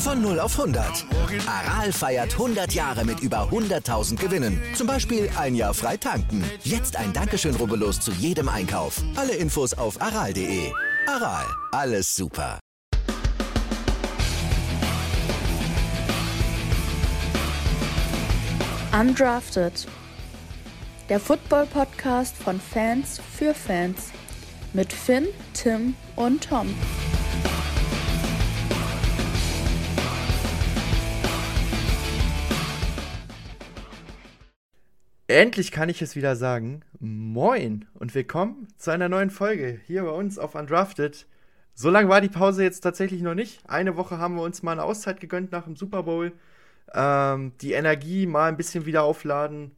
Von 0 auf 100. Aral feiert 100 Jahre mit über 100.000 Gewinnen. Zum Beispiel ein Jahr frei tanken. Jetzt ein Dankeschön, rubbellos zu jedem Einkauf. Alle Infos auf aral.de. Aral, alles super. Undrafted. Der Football-Podcast von Fans für Fans. Mit Finn, Tim und Tom. Endlich kann ich es wieder sagen. Moin und willkommen zu einer neuen Folge hier bei uns auf Undrafted. So lange war die Pause jetzt tatsächlich noch nicht. Eine Woche haben wir uns mal eine Auszeit gegönnt nach dem Super Bowl. Ähm, die Energie mal ein bisschen wieder aufladen.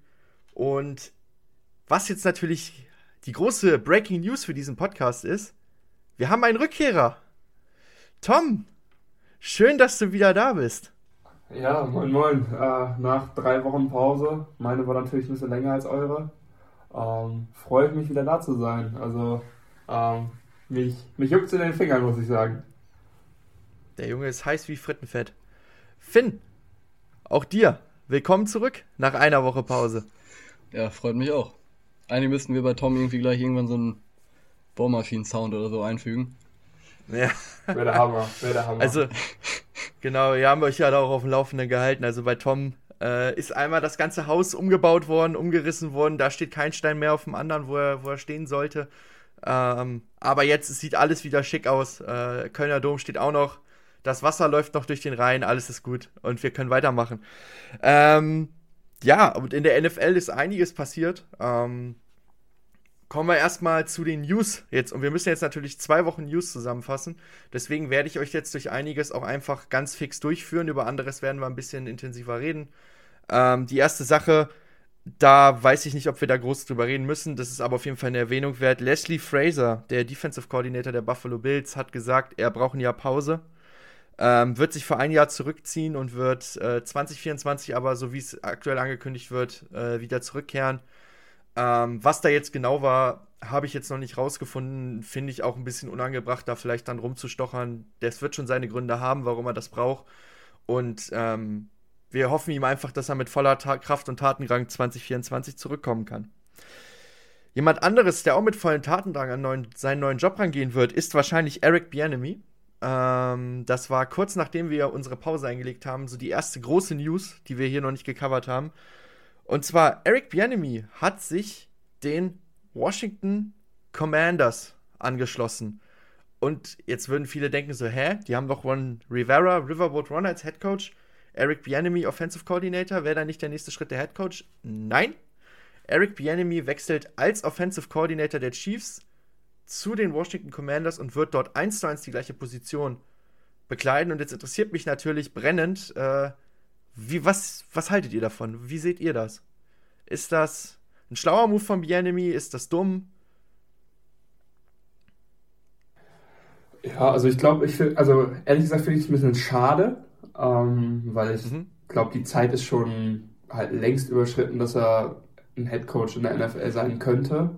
Und was jetzt natürlich die große Breaking News für diesen Podcast ist, wir haben einen Rückkehrer. Tom, schön, dass du wieder da bist. Ja, moin moin. Äh, nach drei Wochen Pause, meine war natürlich ein bisschen länger als eure, ähm, freue ich mich wieder da zu sein. Also ähm, mich, mich juckt es in den Fingern, muss ich sagen. Der Junge ist heiß wie Frittenfett. Finn, auch dir, willkommen zurück nach einer Woche Pause. Ja, freut mich auch. Eigentlich müssten wir bei Tom irgendwie gleich irgendwann so einen Bohrmaschinen-Sound oder so einfügen. Ja. Wäre der Hammer, wäre der Hammer. Also, genau, wir haben euch ja auch auf dem Laufenden gehalten. Also bei Tom äh, ist einmal das ganze Haus umgebaut worden, umgerissen worden. Da steht kein Stein mehr auf dem anderen, wo er, wo er stehen sollte. Ähm, aber jetzt sieht alles wieder schick aus. Äh, Kölner Dom steht auch noch. Das Wasser läuft noch durch den Rhein, alles ist gut und wir können weitermachen. Ähm, ja, und in der NFL ist einiges passiert. Ähm, kommen wir erstmal zu den News jetzt. Und wir müssen jetzt natürlich zwei Wochen News zusammenfassen. Deswegen werde ich euch jetzt durch einiges auch einfach ganz fix durchführen. Über anderes werden wir ein bisschen intensiver reden. Ähm, die erste Sache, da weiß ich nicht, ob wir da groß drüber reden müssen. Das ist aber auf jeden Fall eine Erwähnung wert. Leslie Fraser, der Defensive Coordinator der Buffalo Bills, hat gesagt, er braucht ein Jahr Pause. Ähm, wird sich für ein Jahr zurückziehen und wird äh, 2024 aber, so wie es aktuell angekündigt wird, äh, wieder zurückkehren. Ähm, was da jetzt genau war, habe ich jetzt noch nicht rausgefunden. Finde ich auch ein bisschen unangebracht, da vielleicht dann rumzustochern. Das wird schon seine Gründe haben, warum er das braucht. Und ähm, wir hoffen ihm einfach, dass er mit voller Ta Kraft und Tatendrang 2024 zurückkommen kann. Jemand anderes, der auch mit vollen Tatendrang an neuen, seinen neuen Job rangehen wird, ist wahrscheinlich Eric Bianemi. Ähm, das war kurz nachdem wir unsere Pause eingelegt haben, so die erste große News, die wir hier noch nicht gecovert haben. Und zwar, Eric Bianemi hat sich den Washington Commanders angeschlossen. Und jetzt würden viele denken so, hä, die haben doch Ron Rivera, Riverboat Ron als Head Coach, Eric Bianemi Offensive Coordinator, wäre da nicht der nächste Schritt der Head Coach? Nein. Eric Bianemi wechselt als Offensive Coordinator der Chiefs zu den Washington Commanders und wird dort eins zu eins die gleiche Position bekleiden. Und jetzt interessiert mich natürlich brennend, äh, wie, was, was haltet ihr davon? Wie seht ihr das? Ist das ein schlauer Move von Bienemy? Ist das dumm? Ja, also ich glaube, ich finde, also ehrlich gesagt finde ich es ein bisschen schade, ähm, weil ich mhm. glaube, die Zeit ist schon halt längst überschritten, dass er ein Head Coach in der NFL sein könnte.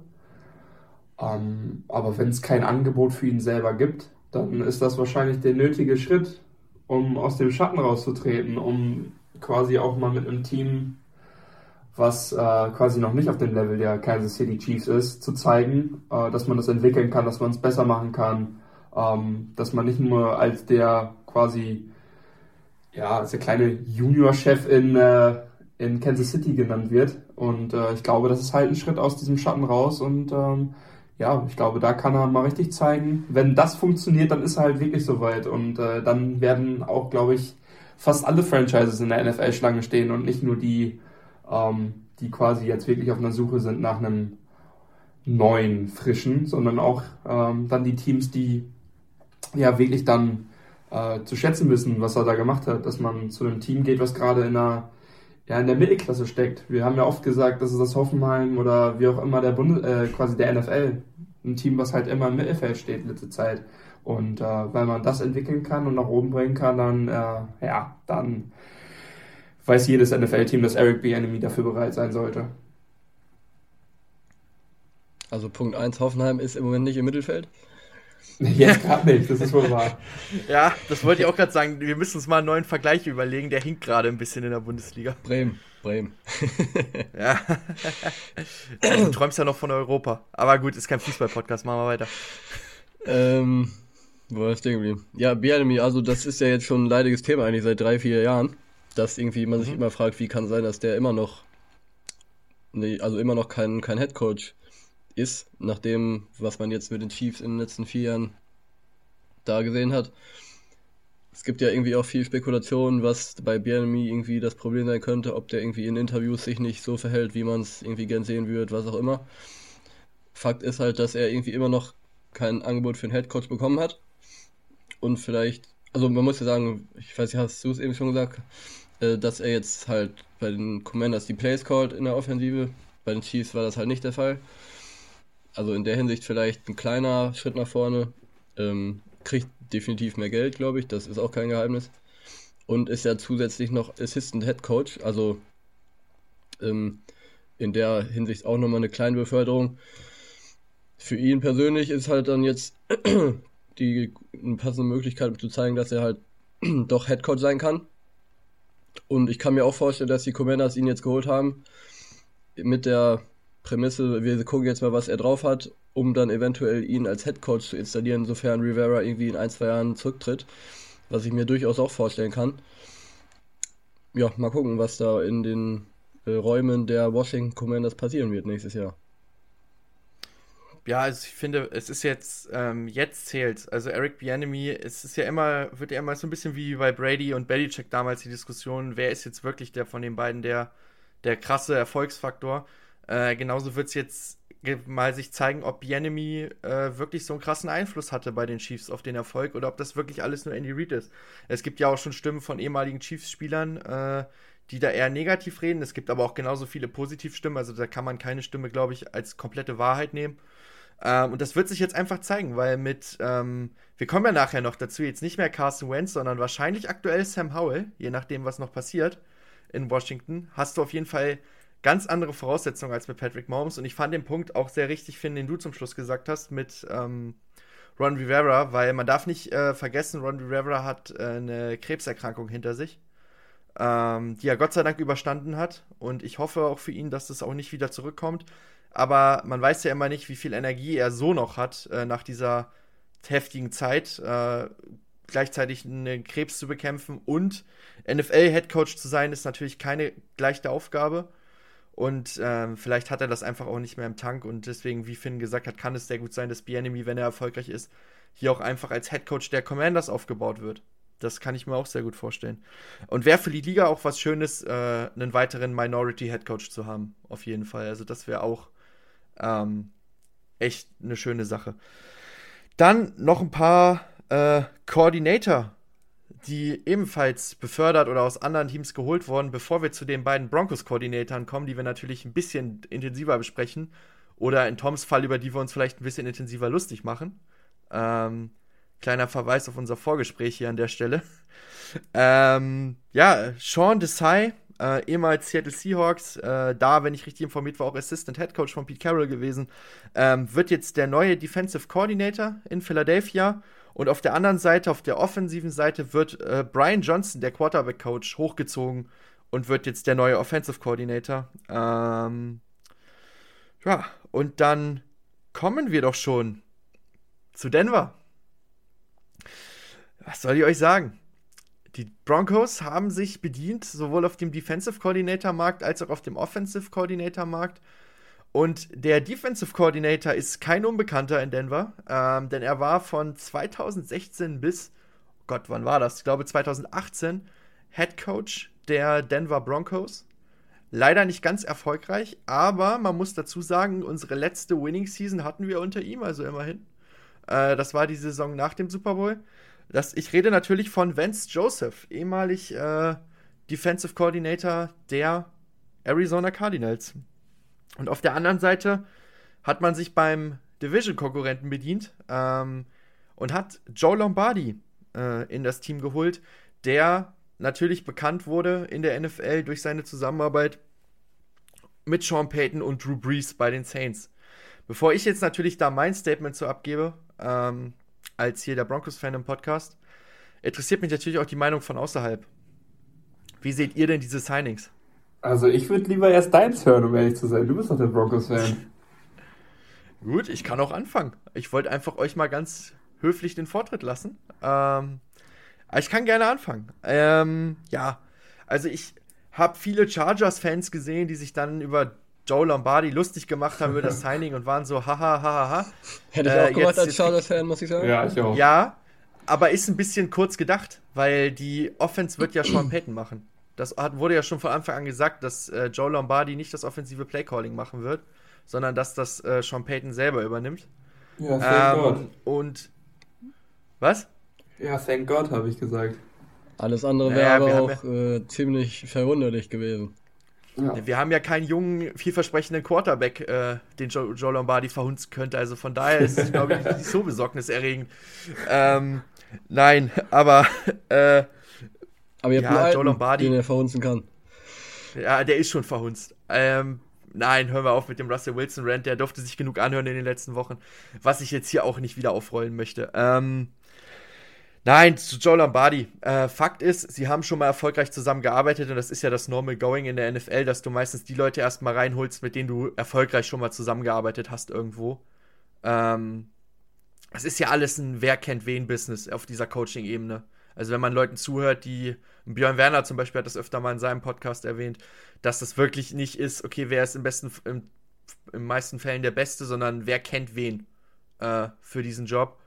Ähm, aber wenn es kein Angebot für ihn selber gibt, dann ist das wahrscheinlich der nötige Schritt, um aus dem Schatten rauszutreten, um quasi auch mal mit einem Team, was äh, quasi noch nicht auf dem Level der Kansas City Chiefs ist, zu zeigen, äh, dass man das entwickeln kann, dass man es besser machen kann, ähm, dass man nicht nur als der quasi, ja, als der kleine Junior-Chef in, äh, in Kansas City genannt wird. Und äh, ich glaube, das ist halt ein Schritt aus diesem Schatten raus und ähm, ja, ich glaube, da kann er mal richtig zeigen. Wenn das funktioniert, dann ist er halt wirklich soweit. Und äh, dann werden auch, glaube ich, fast alle Franchises in der NFL-Schlange stehen und nicht nur die, ähm, die quasi jetzt wirklich auf einer Suche sind nach einem neuen, frischen, sondern auch ähm, dann die Teams, die ja wirklich dann äh, zu schätzen wissen, was er da gemacht hat, dass man zu einem Team geht, was gerade in der, ja, in der Mittelklasse steckt. Wir haben ja oft gesagt, dass es das Hoffenheim oder wie auch immer der Bund, äh, quasi der NFL, ein Team, was halt immer im Mittelfeld steht letzte Zeit. Und äh, weil man das entwickeln kann und nach oben bringen kann, dann, äh, ja, dann weiß jedes NFL-Team, dass Eric Bieniemy dafür bereit sein sollte. Also Punkt 1, Hoffenheim ist im Moment nicht im Mittelfeld. Jetzt gerade nicht, das ist wohl wahr. ja, das wollte ich auch gerade sagen. Wir müssen uns mal einen neuen Vergleich überlegen. Der hinkt gerade ein bisschen in der Bundesliga. Bremen, Bremen. ja. du träumst ja noch von Europa. Aber gut, ist kein Fußball-Podcast. Machen wir weiter. Ähm, wo war ich stehen geblieben? Ja, Bianemi, also das ist ja jetzt schon ein leidiges Thema eigentlich seit drei, vier Jahren. Dass irgendwie man mhm. sich immer fragt, wie kann sein, dass der immer noch, nee, also immer noch kein, kein Headcoach ist, nach dem, was man jetzt mit den Chiefs in den letzten vier Jahren da gesehen hat. Es gibt ja irgendwie auch viel Spekulation, was bei BNMI irgendwie das Problem sein könnte, ob der irgendwie in Interviews sich nicht so verhält, wie man es irgendwie gern sehen würde, was auch immer. Fakt ist halt, dass er irgendwie immer noch kein Angebot für einen Headcoach bekommen hat. Und vielleicht, also man muss ja sagen, ich weiß nicht, hast du es eben schon gesagt, äh, dass er jetzt halt bei den Commanders die Plays called in der Offensive. Bei den Chiefs war das halt nicht der Fall. Also in der Hinsicht vielleicht ein kleiner Schritt nach vorne. Ähm, kriegt definitiv mehr Geld, glaube ich. Das ist auch kein Geheimnis. Und ist ja zusätzlich noch Assistant Head Coach. Also ähm, in der Hinsicht auch nochmal eine kleine Beförderung. Für ihn persönlich ist halt dann jetzt die eine passende Möglichkeit zu zeigen, dass er halt doch Head Coach sein kann. Und ich kann mir auch vorstellen, dass die Commanders ihn jetzt geholt haben mit der Prämisse, wir gucken jetzt mal, was er drauf hat, um dann eventuell ihn als Head Coach zu installieren, sofern Rivera irgendwie in ein, zwei Jahren zurücktritt. Was ich mir durchaus auch vorstellen kann. Ja, mal gucken, was da in den äh, Räumen der Washington Commanders passieren wird nächstes Jahr. Ja, also ich finde, es ist jetzt, ähm, jetzt zählt. Also Eric Bianemi, es ist ja immer, wird ja immer so ein bisschen wie bei Brady und Belichick damals die Diskussion, wer ist jetzt wirklich der von den beiden der, der krasse Erfolgsfaktor. Äh, genauso wird es jetzt mal sich zeigen, ob Bienemy äh, wirklich so einen krassen Einfluss hatte bei den Chiefs auf den Erfolg oder ob das wirklich alles nur Andy Reid ist. Es gibt ja auch schon Stimmen von ehemaligen Chiefs-Spielern, äh, die da eher negativ reden. Es gibt aber auch genauso viele Positivstimmen, also da kann man keine Stimme, glaube ich, als komplette Wahrheit nehmen. Ähm, und das wird sich jetzt einfach zeigen, weil mit, ähm, wir kommen ja nachher noch dazu, jetzt nicht mehr Carson Wentz, sondern wahrscheinlich aktuell Sam Howell, je nachdem, was noch passiert in Washington, hast du auf jeden Fall ganz andere Voraussetzungen als mit Patrick Mahomes. Und ich fand den Punkt auch sehr richtig, finden, den du zum Schluss gesagt hast mit ähm, Ron Rivera, weil man darf nicht äh, vergessen, Ron Rivera hat äh, eine Krebserkrankung hinter sich, ähm, die er Gott sei Dank überstanden hat. Und ich hoffe auch für ihn, dass das auch nicht wieder zurückkommt. Aber man weiß ja immer nicht, wie viel Energie er so noch hat äh, nach dieser heftigen Zeit. Äh, gleichzeitig einen Krebs zu bekämpfen und NFL-Headcoach zu sein, ist natürlich keine leichte Aufgabe. Und ähm, vielleicht hat er das einfach auch nicht mehr im Tank. Und deswegen, wie Finn gesagt hat, kann es sehr gut sein, dass Bienemy, wenn er erfolgreich ist, hier auch einfach als Headcoach der Commanders aufgebaut wird. Das kann ich mir auch sehr gut vorstellen. Und wäre für die Liga auch was Schönes, äh, einen weiteren Minority Headcoach zu haben. Auf jeden Fall. Also das wäre auch ähm, echt eine schöne Sache. Dann noch ein paar äh, Coordinator die ebenfalls befördert oder aus anderen Teams geholt wurden, bevor wir zu den beiden Broncos-Koordinatoren kommen, die wir natürlich ein bisschen intensiver besprechen. Oder in Toms Fall, über die wir uns vielleicht ein bisschen intensiver lustig machen. Ähm, kleiner Verweis auf unser Vorgespräch hier an der Stelle. ähm, ja, Sean Desai, äh, ehemals Seattle Seahawks, äh, da, wenn ich richtig informiert war, auch Assistant Head Coach von Pete Carroll gewesen, ähm, wird jetzt der neue Defensive Coordinator in Philadelphia und auf der anderen Seite, auf der offensiven Seite, wird äh, Brian Johnson, der Quarterback-Coach, hochgezogen und wird jetzt der neue Offensive Coordinator. Ähm, ja, und dann kommen wir doch schon zu Denver. Was soll ich euch sagen? Die Broncos haben sich bedient, sowohl auf dem Defensive Coordinator Markt als auch auf dem Offensive Coordinator Markt. Und der Defensive Coordinator ist kein Unbekannter in Denver, ähm, denn er war von 2016 bis, oh Gott, wann war das? Ich glaube 2018 Head Coach der Denver Broncos. Leider nicht ganz erfolgreich, aber man muss dazu sagen, unsere letzte Winning Season hatten wir unter ihm, also immerhin. Äh, das war die Saison nach dem Super Bowl. Das, ich rede natürlich von Vance Joseph, ehemalig äh, Defensive Coordinator der Arizona Cardinals. Und auf der anderen Seite hat man sich beim Division-Konkurrenten bedient ähm, und hat Joe Lombardi äh, in das Team geholt, der natürlich bekannt wurde in der NFL durch seine Zusammenarbeit mit Sean Payton und Drew Brees bei den Saints. Bevor ich jetzt natürlich da mein Statement so abgebe, ähm, als hier der Broncos-Fan im Podcast, interessiert mich natürlich auch die Meinung von außerhalb. Wie seht ihr denn diese Signings? Also ich würde lieber erst deins hören, um ehrlich zu sein. Du bist doch der Broncos-Fan. Gut, ich kann auch anfangen. Ich wollte einfach euch mal ganz höflich den Vortritt lassen. Ähm, ich kann gerne anfangen. Ähm, ja, also ich habe viele Chargers-Fans gesehen, die sich dann über Joe Lombardi lustig gemacht haben über das Signing und waren so haha haha ha. Hätte ich auch äh, gemacht als Chargers-Fan, muss ich sagen. Ja, ich auch. Ja, aber ist ein bisschen kurz gedacht, weil die Offense wird ja Sean Payton machen. Das hat, wurde ja schon von Anfang an gesagt, dass äh, Joe Lombardi nicht das offensive Playcalling machen wird, sondern dass das äh, Sean Payton selber übernimmt. Ja, thank ähm, God. Und was? Ja, thank God, habe ich gesagt. Alles andere wäre ja, aber auch ja, äh, ziemlich verwunderlich gewesen. Ja. Wir haben ja keinen jungen, vielversprechenden Quarterback, äh, den Joe, Joe, Lombardi verhunzen könnte. Also von daher ist es, glaube ich, nicht so besorgniserregend. Ähm, nein, aber. Äh, aber ihr habt ja, Joe Lombardi, den er verhunzen kann. Ja, der ist schon verhunzt. Ähm, nein, hören wir auf mit dem Russell Wilson Rant. Der durfte sich genug anhören in den letzten Wochen. Was ich jetzt hier auch nicht wieder aufrollen möchte. Ähm, Nein, zu Joe Lombardi. Äh, Fakt ist, sie haben schon mal erfolgreich zusammengearbeitet und das ist ja das Normal Going in der NFL, dass du meistens die Leute erstmal reinholst, mit denen du erfolgreich schon mal zusammengearbeitet hast irgendwo. Ähm, es ist ja alles ein Wer kennt wen Business auf dieser Coaching-Ebene. Also wenn man Leuten zuhört, die Björn Werner zum Beispiel hat das öfter mal in seinem Podcast erwähnt, dass das wirklich nicht ist, okay, wer ist im besten, im, im meisten Fällen der Beste, sondern wer kennt wen äh, für diesen Job.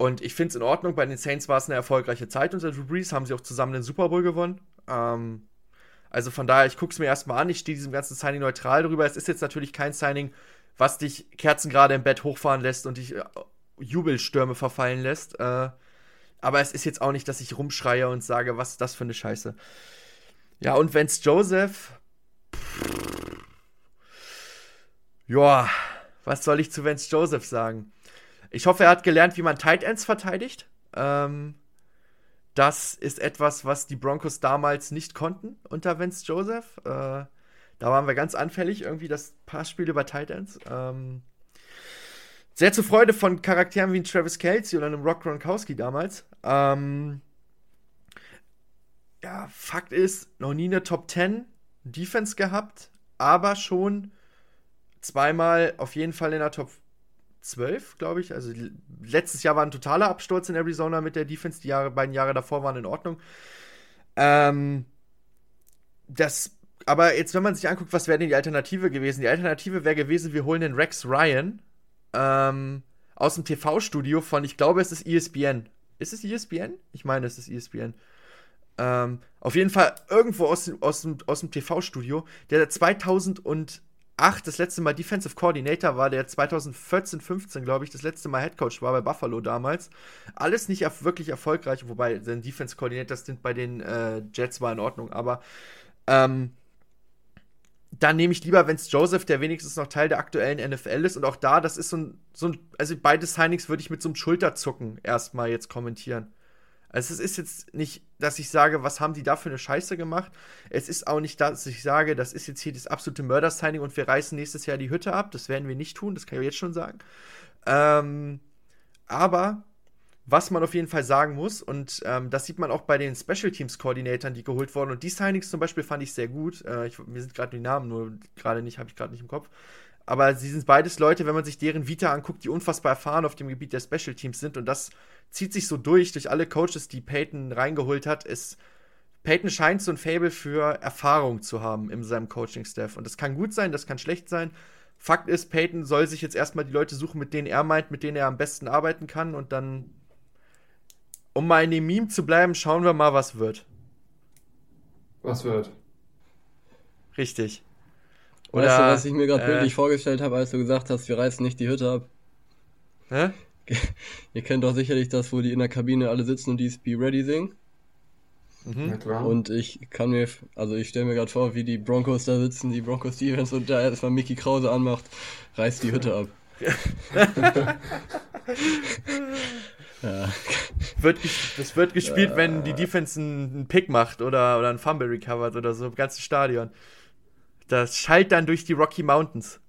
Und ich finde es in Ordnung. Bei den Saints war es eine erfolgreiche Zeit unter Drew Brees. Haben sie auch zusammen den Super Bowl gewonnen. Ähm, also von daher, ich gucke es mir erstmal an. Ich stehe diesem ganzen Signing neutral darüber. Es ist jetzt natürlich kein Signing, was dich Kerzen gerade im Bett hochfahren lässt und dich äh, Jubelstürme verfallen lässt. Äh, aber es ist jetzt auch nicht, dass ich rumschreie und sage, was ist das für eine Scheiße. Ja, und wenn's Joseph. Ja, was soll ich zu Vance Joseph sagen? Ich hoffe, er hat gelernt, wie man Tight Ends verteidigt. Ähm, das ist etwas, was die Broncos damals nicht konnten unter Vince Joseph. Äh, da waren wir ganz anfällig, irgendwie das Passspiel über Tight Ends. Ähm, sehr zur Freude von Charakteren wie Travis Kelsey oder einem Rock Gronkowski damals. Ähm, ja, Fakt ist, noch nie eine Top 10 Defense gehabt, aber schon zweimal auf jeden Fall in der Top 12, glaube ich. Also letztes Jahr war ein totaler Absturz in Arizona mit der Defense. Die Jahre, beiden Jahre davor waren in Ordnung. Ähm, das, aber jetzt, wenn man sich anguckt, was wäre denn die Alternative gewesen? Die Alternative wäre gewesen, wir holen den Rex Ryan ähm, aus dem TV-Studio von, ich glaube, es ist ESPN. Ist es ESPN? Ich meine, es ist ESPN. Ähm, auf jeden Fall irgendwo aus, aus, aus dem TV-Studio, der 2000 und 2008 das letzte Mal Defensive Coordinator war, der 2014, 15, glaube ich, das letzte Mal Head Coach war bei Buffalo damals. Alles nicht wirklich erfolgreich, wobei sein Defense Coordinator sind bei den äh, Jets war in Ordnung, aber ähm, dann nehme ich lieber Vance Joseph, der wenigstens noch Teil der aktuellen NFL ist. Und auch da, das ist so ein, so ein also beide Signings würde ich mit so einem Schulterzucken erstmal jetzt kommentieren. Also es ist jetzt nicht, dass ich sage, was haben die da für eine Scheiße gemacht. Es ist auch nicht, dass ich sage, das ist jetzt hier das absolute Mörder-Signing und wir reißen nächstes Jahr die Hütte ab. Das werden wir nicht tun, das kann ich jetzt schon sagen. Ähm, aber was man auf jeden Fall sagen muss, und ähm, das sieht man auch bei den Special Teams Koordinatoren, die geholt wurden, und die Signings zum Beispiel fand ich sehr gut. Äh, ich, mir sind gerade die Namen nur gerade nicht, habe ich gerade nicht im Kopf. Aber sie sind beides Leute, wenn man sich deren Vita anguckt, die unfassbar erfahren auf dem Gebiet der Special Teams sind. Und das zieht sich so durch, durch alle Coaches, die Peyton reingeholt hat, ist, Peyton scheint so ein Fable für Erfahrung zu haben in seinem Coaching-Staff. Und das kann gut sein, das kann schlecht sein. Fakt ist, Peyton soll sich jetzt erstmal die Leute suchen, mit denen er meint, mit denen er am besten arbeiten kann. Und dann, um mal in dem Meme zu bleiben, schauen wir mal, was wird. Was wird? Richtig. Oder, weißt du, was ich mir gerade äh, bildlich vorgestellt habe, als du gesagt hast, wir reißen nicht die Hütte ab? Hä? ihr kennt doch sicherlich das, wo die in der Kabine alle sitzen und die Be Ready singen. Mhm. Und ich kann mir, also ich stelle mir gerade vor, wie die Broncos da sitzen, die Broncos Stevens und da erstmal Mickey Krause anmacht, reißt die Hütte ab. ja. wird, das wird gespielt, wenn die Defense einen Pick macht oder, oder einen Fumble recovert oder so im ganzen Stadion. Das schallt dann durch die Rocky Mountains.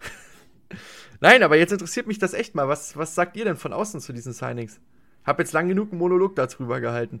Nein, aber jetzt interessiert mich das echt mal. Was, was sagt ihr denn von außen zu diesen Signings? Hab jetzt lang genug einen Monolog darüber gehalten.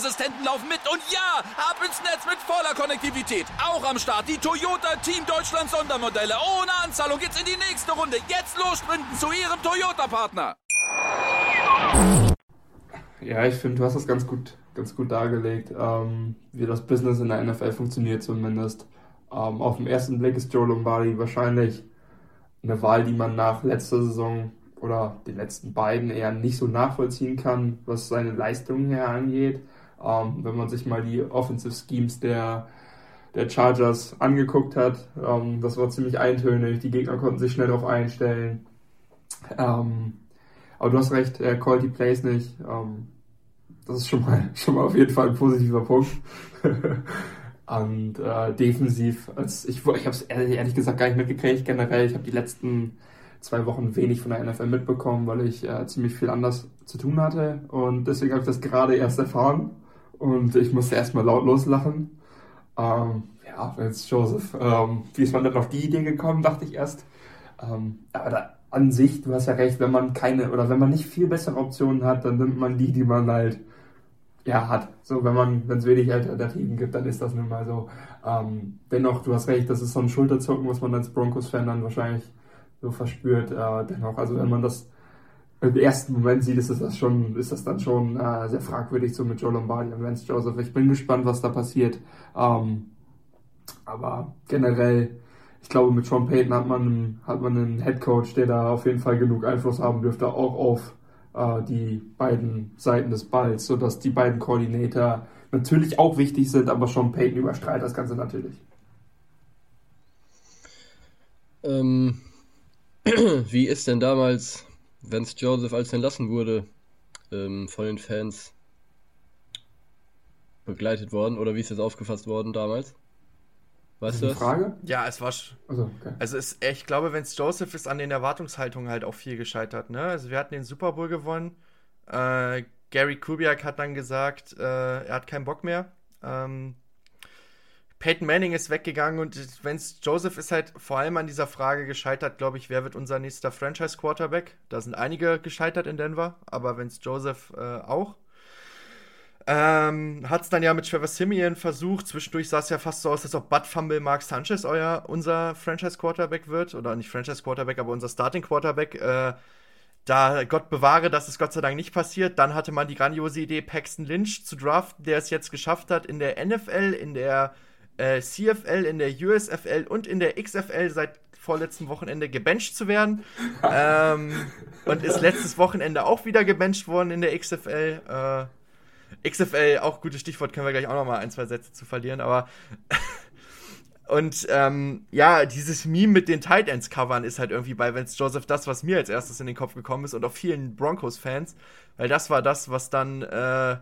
Sicherheitsassistenten laufen mit und ja, ab ins Netz mit voller Konnektivität. Auch am Start die Toyota Team Deutschland Sondermodelle. Ohne Anzahlung geht's in die nächste Runde. Jetzt los sprinten zu Ihrem Toyota-Partner. Ja, ich finde, du hast das ganz gut, ganz gut dargelegt, ähm, wie das Business in der NFL funktioniert zumindest. Ähm, auf den ersten Blick ist Joe Lombardi wahrscheinlich eine Wahl, die man nach letzter Saison oder den letzten beiden eher nicht so nachvollziehen kann, was seine Leistungen her angeht. Ähm, wenn man sich mal die Offensive Schemes der, der Chargers angeguckt hat, ähm, das war ziemlich eintönig. Die Gegner konnten sich schnell darauf einstellen. Ähm, aber du hast recht, er callt die Plays nicht. Ähm, das ist schon mal, schon mal auf jeden Fall ein positiver Punkt. Und äh, defensiv, als ich, ich habe es ehrlich, ehrlich, gesagt gar nicht mitgekriegt generell. Ich habe die letzten zwei Wochen wenig von der NFL mitbekommen, weil ich äh, ziemlich viel anders zu tun hatte. Und deswegen habe ich das gerade erst erfahren und ich musste erstmal laut loslachen. Ähm, ja, jetzt Joseph, ähm, wie ist man denn auf die Idee gekommen, dachte ich erst. Ähm, aber da, an sich, du hast ja recht, wenn man keine oder wenn man nicht viel bessere Optionen hat, dann nimmt man die, die man halt ja hat. So, wenn man, wenn es wenig Alternativen gibt, dann ist das nun mal so. Ähm, dennoch, du hast recht, das ist so ein Schulterzucken, was man als Broncos-Fan dann wahrscheinlich so verspürt. Äh, dennoch, also wenn man das im ersten Moment sieht, ist das schon, ist das dann schon äh, sehr fragwürdig so mit Joe Lombardi und Vance Joseph. Ich bin gespannt, was da passiert. Ähm, aber generell, ich glaube, mit Sean Payton hat man, hat man einen Head Coach, der da auf jeden Fall genug Einfluss haben dürfte, auch auf äh, die beiden Seiten des Balls, sodass die beiden Koordinator natürlich auch wichtig sind, aber Sean Payton überstrahlt das Ganze natürlich. Ähm, wie ist denn damals Vance Joseph, als er entlassen wurde, ähm, von den Fans begleitet worden oder wie ist das aufgefasst worden damals? Weißt du das? Frage? Ja, es war. Also, okay. also es, ich glaube, Vance Joseph ist an den Erwartungshaltungen halt auch viel gescheitert. Ne? Also wir hatten den Super Bowl gewonnen. Äh, Gary Kubiak hat dann gesagt, äh, er hat keinen Bock mehr. Ähm, Peyton Manning ist weggegangen und Vance Joseph ist halt vor allem an dieser Frage gescheitert, glaube ich, wer wird unser nächster Franchise-Quarterback? Da sind einige gescheitert in Denver, aber Vance Joseph äh, auch. Ähm, Hat es dann ja mit Trevor Simeon versucht. Zwischendurch sah es ja fast so aus, als ob Bud Fumble Mark Sanchez euer, unser Franchise-Quarterback wird. Oder nicht Franchise-Quarterback, aber unser Starting-Quarterback. Äh, da Gott bewahre, das ist Gott sei Dank nicht passiert. Dann hatte man die grandiose Idee, Paxton Lynch zu draften, der es jetzt geschafft hat, in der NFL, in der äh, CFL, in der USFL und in der XFL seit vorletzten Wochenende gebencht zu werden. ähm, und ist letztes Wochenende auch wieder gebencht worden in der XFL. Äh, XFL, auch gutes Stichwort, können wir gleich auch noch mal ein, zwei Sätze zu verlieren, aber und ähm, ja, dieses Meme mit den Tight Ends covern ist halt irgendwie bei Vance Joseph das, was mir als erstes in den Kopf gekommen ist und auch vielen Broncos-Fans, weil das war das, was dann äh,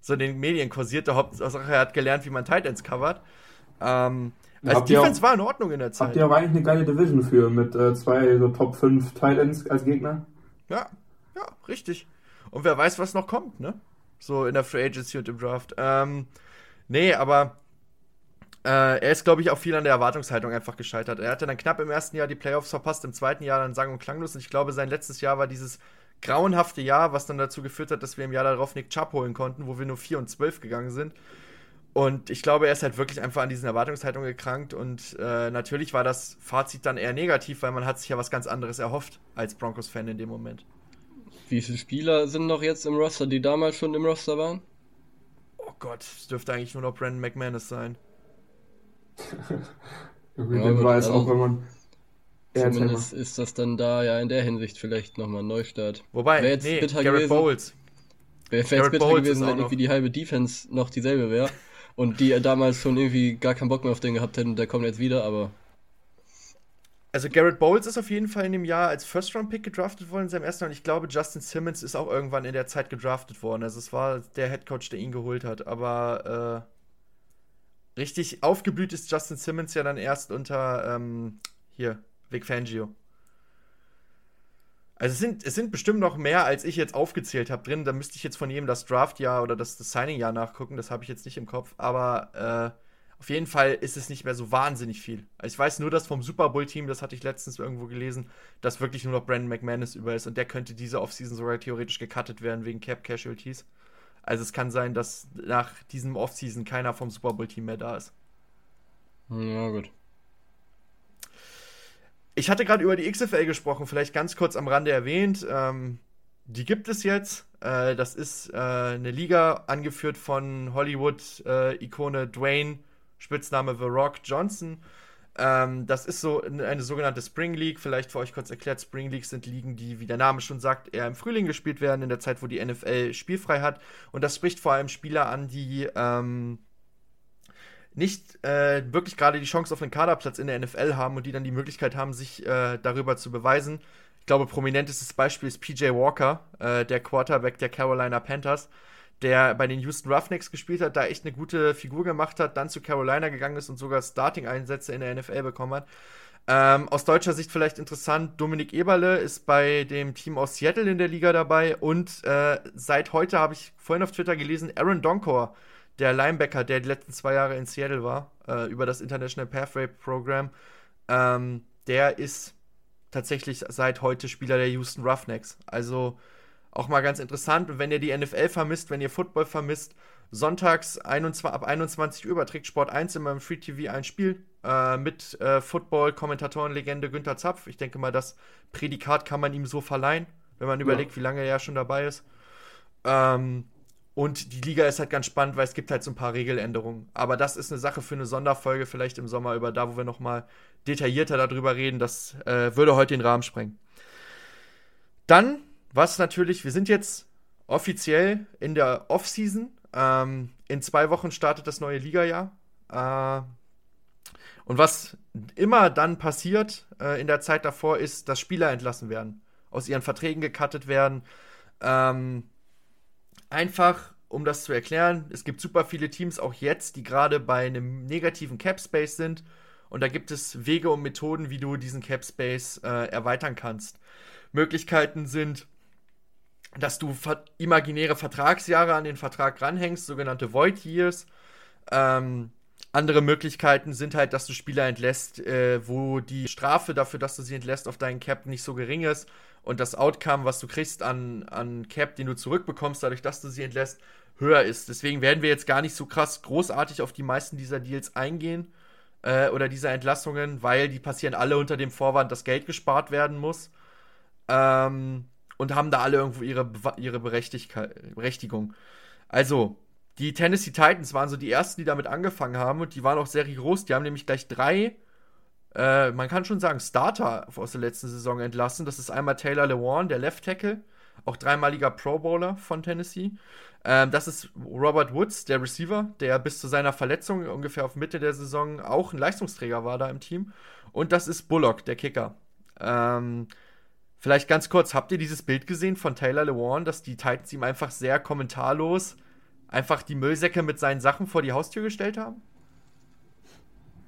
so in den Medien kursierte. Hauptsache, er hat gelernt, wie man Tight Ends covert. Ähm, als Defense auch, war in Ordnung in der Zeit. Habt ihr auch eigentlich eine geile Division für mit äh, zwei so Top 5 Titans als Gegner? Ja, ja, richtig. Und wer weiß, was noch kommt, ne? So in der Free Agency und im Draft. Ähm, nee, aber äh, er ist, glaube ich, auch viel an der Erwartungshaltung einfach gescheitert. Er hatte dann knapp im ersten Jahr die Playoffs verpasst, im zweiten Jahr dann sang- und klanglos. Und ich glaube, sein letztes Jahr war dieses grauenhafte Jahr, was dann dazu geführt hat, dass wir im Jahr darauf Nick Chubb holen konnten, wo wir nur 4 und 12 gegangen sind. Und ich glaube, er ist halt wirklich einfach an diesen Erwartungshaltungen gekrankt. Und äh, natürlich war das Fazit dann eher negativ, weil man hat sich ja was ganz anderes erhofft als Broncos-Fan in dem Moment. Wie viele Spieler sind noch jetzt im Roster, die damals schon im Roster waren? Oh Gott, es dürfte eigentlich nur noch Brandon McManus sein. ja, ja, weiß, also, auch wenn man. Zumindest ist das dann da ja in der Hinsicht vielleicht nochmal ein Neustart. Wobei, wäre jetzt nee, bitter Garrett gewesen. Bowles. Wäre jetzt bitter Bowles gewesen, wenn irgendwie die halbe Defense noch dieselbe wäre. Und die damals schon irgendwie gar keinen Bock mehr auf den gehabt hätten, der kommt jetzt wieder, aber. Also Garrett Bowles ist auf jeden Fall in dem Jahr als First-Round-Pick gedraftet worden in seinem ersten Jahr und ich glaube, Justin Simmons ist auch irgendwann in der Zeit gedraftet worden. Also es war der Head Coach, der ihn geholt hat. Aber äh, richtig aufgeblüht ist Justin Simmons ja dann erst unter ähm, hier, Vic Fangio. Also es sind, es sind bestimmt noch mehr, als ich jetzt aufgezählt habe drin. Da müsste ich jetzt von jedem das Draft-Jahr oder das, das Signing-Jahr nachgucken. Das habe ich jetzt nicht im Kopf. Aber äh, auf jeden Fall ist es nicht mehr so wahnsinnig viel. Ich weiß nur, dass vom Super Bowl-Team, das hatte ich letztens irgendwo gelesen, dass wirklich nur noch Brandon McManus über ist. Und der könnte diese Offseason sogar theoretisch gecuttet werden wegen Cap-Casualties. Also es kann sein, dass nach diesem Offseason keiner vom Super Bowl-Team mehr da ist. Ja, gut. Ich hatte gerade über die XFL gesprochen, vielleicht ganz kurz am Rande erwähnt. Ähm, die gibt es jetzt. Äh, das ist äh, eine Liga angeführt von Hollywood-Ikone äh, Dwayne, Spitzname The Rock Johnson. Ähm, das ist so eine sogenannte Spring League. Vielleicht für euch kurz erklärt: Spring League sind Ligen, die, wie der Name schon sagt, eher im Frühling gespielt werden, in der Zeit, wo die NFL spielfrei hat. Und das spricht vor allem Spieler an, die ähm, nicht äh, wirklich gerade die Chance auf einen Kaderplatz in der NFL haben und die dann die Möglichkeit haben, sich äh, darüber zu beweisen. Ich glaube, prominentestes Beispiel ist PJ Walker, äh, der Quarterback der Carolina Panthers, der bei den Houston Roughnecks gespielt hat, da echt eine gute Figur gemacht hat, dann zu Carolina gegangen ist und sogar Starting-Einsätze in der NFL bekommen hat. Ähm, aus deutscher Sicht vielleicht interessant, Dominik Eberle ist bei dem Team aus Seattle in der Liga dabei und äh, seit heute habe ich vorhin auf Twitter gelesen, Aaron Donkor der Linebacker, der die letzten zwei Jahre in Seattle war, äh, über das International Pathway Program, ähm, der ist tatsächlich seit heute Spieler der Houston Roughnecks. Also auch mal ganz interessant. Und wenn ihr die NFL vermisst, wenn ihr Football vermisst, sonntags 21, ab 21 Uhr überträgt Sport 1 immer im Free TV ein Spiel äh, mit äh, Football-Kommentatorenlegende Günther Zapf. Ich denke mal, das Prädikat kann man ihm so verleihen, wenn man ja. überlegt, wie lange er ja schon dabei ist. Ähm, und die Liga ist halt ganz spannend, weil es gibt halt so ein paar Regeländerungen. Aber das ist eine Sache für eine Sonderfolge, vielleicht im Sommer, über da, wo wir nochmal detaillierter darüber reden. Das äh, würde heute den Rahmen sprengen. Dann, was natürlich, wir sind jetzt offiziell in der Offseason. Ähm, in zwei Wochen startet das neue Ligajahr. Äh, und was immer dann passiert äh, in der Zeit davor, ist, dass Spieler entlassen werden, aus ihren Verträgen gecuttet werden. Ähm, einfach, um das zu erklären, es gibt super viele Teams auch jetzt, die gerade bei einem negativen Cap Space sind. Und da gibt es Wege und Methoden, wie du diesen Cap Space äh, erweitern kannst. Möglichkeiten sind, dass du ver imaginäre Vertragsjahre an den Vertrag ranhängst, sogenannte Void Years. Ähm, andere Möglichkeiten sind halt, dass du Spieler entlässt, äh, wo die Strafe dafür, dass du sie entlässt, auf deinen Cap nicht so gering ist und das Outcome, was du kriegst an, an Cap, den du zurückbekommst, dadurch, dass du sie entlässt, höher ist. Deswegen werden wir jetzt gar nicht so krass großartig auf die meisten dieser Deals eingehen äh, oder dieser Entlassungen, weil die passieren alle unter dem Vorwand, dass Geld gespart werden muss. Ähm, und haben da alle irgendwo ihre, ihre Berechtigung. Also, die Tennessee Titans waren so die ersten, die damit angefangen haben und die waren auch sehr rigoros. Die haben nämlich gleich drei äh, man kann schon sagen, Starter aus der letzten Saison entlassen. Das ist einmal Taylor Lewan, der Left Tackle, auch dreimaliger Pro Bowler von Tennessee. Ähm, das ist Robert Woods, der Receiver, der bis zu seiner Verletzung ungefähr auf Mitte der Saison auch ein Leistungsträger war da im Team. Und das ist Bullock, der Kicker. Ähm, vielleicht ganz kurz, habt ihr dieses Bild gesehen von Taylor Lewan, dass die Titans ihm einfach sehr kommentarlos einfach die Müllsäcke mit seinen Sachen vor die Haustür gestellt haben?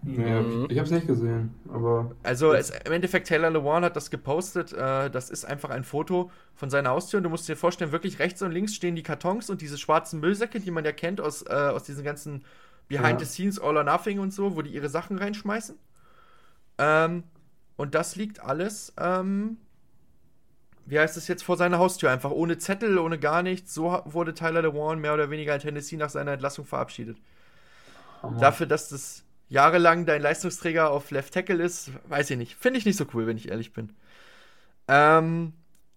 Nee, mhm. ich habe es nicht gesehen, aber. Also es, im Endeffekt, Taylor Lewan hat das gepostet. Äh, das ist einfach ein Foto von seiner Haustür. Und du musst dir vorstellen, wirklich rechts und links stehen die Kartons und diese schwarzen Müllsäcke, die man ja kennt aus, äh, aus diesen ganzen Behind ja. the Scenes, All or Nothing und so, wo die ihre Sachen reinschmeißen. Ähm, und das liegt alles, ähm, wie heißt es jetzt, vor seiner Haustür. Einfach ohne Zettel, ohne gar nichts. So wurde Tyler Lewan mehr oder weniger in Tennessee nach seiner Entlassung verabschiedet. Hammer. Dafür, dass das jahrelang dein Leistungsträger auf Left Tackle ist, weiß ich nicht. Finde ich nicht so cool, wenn ich ehrlich bin. Ähm,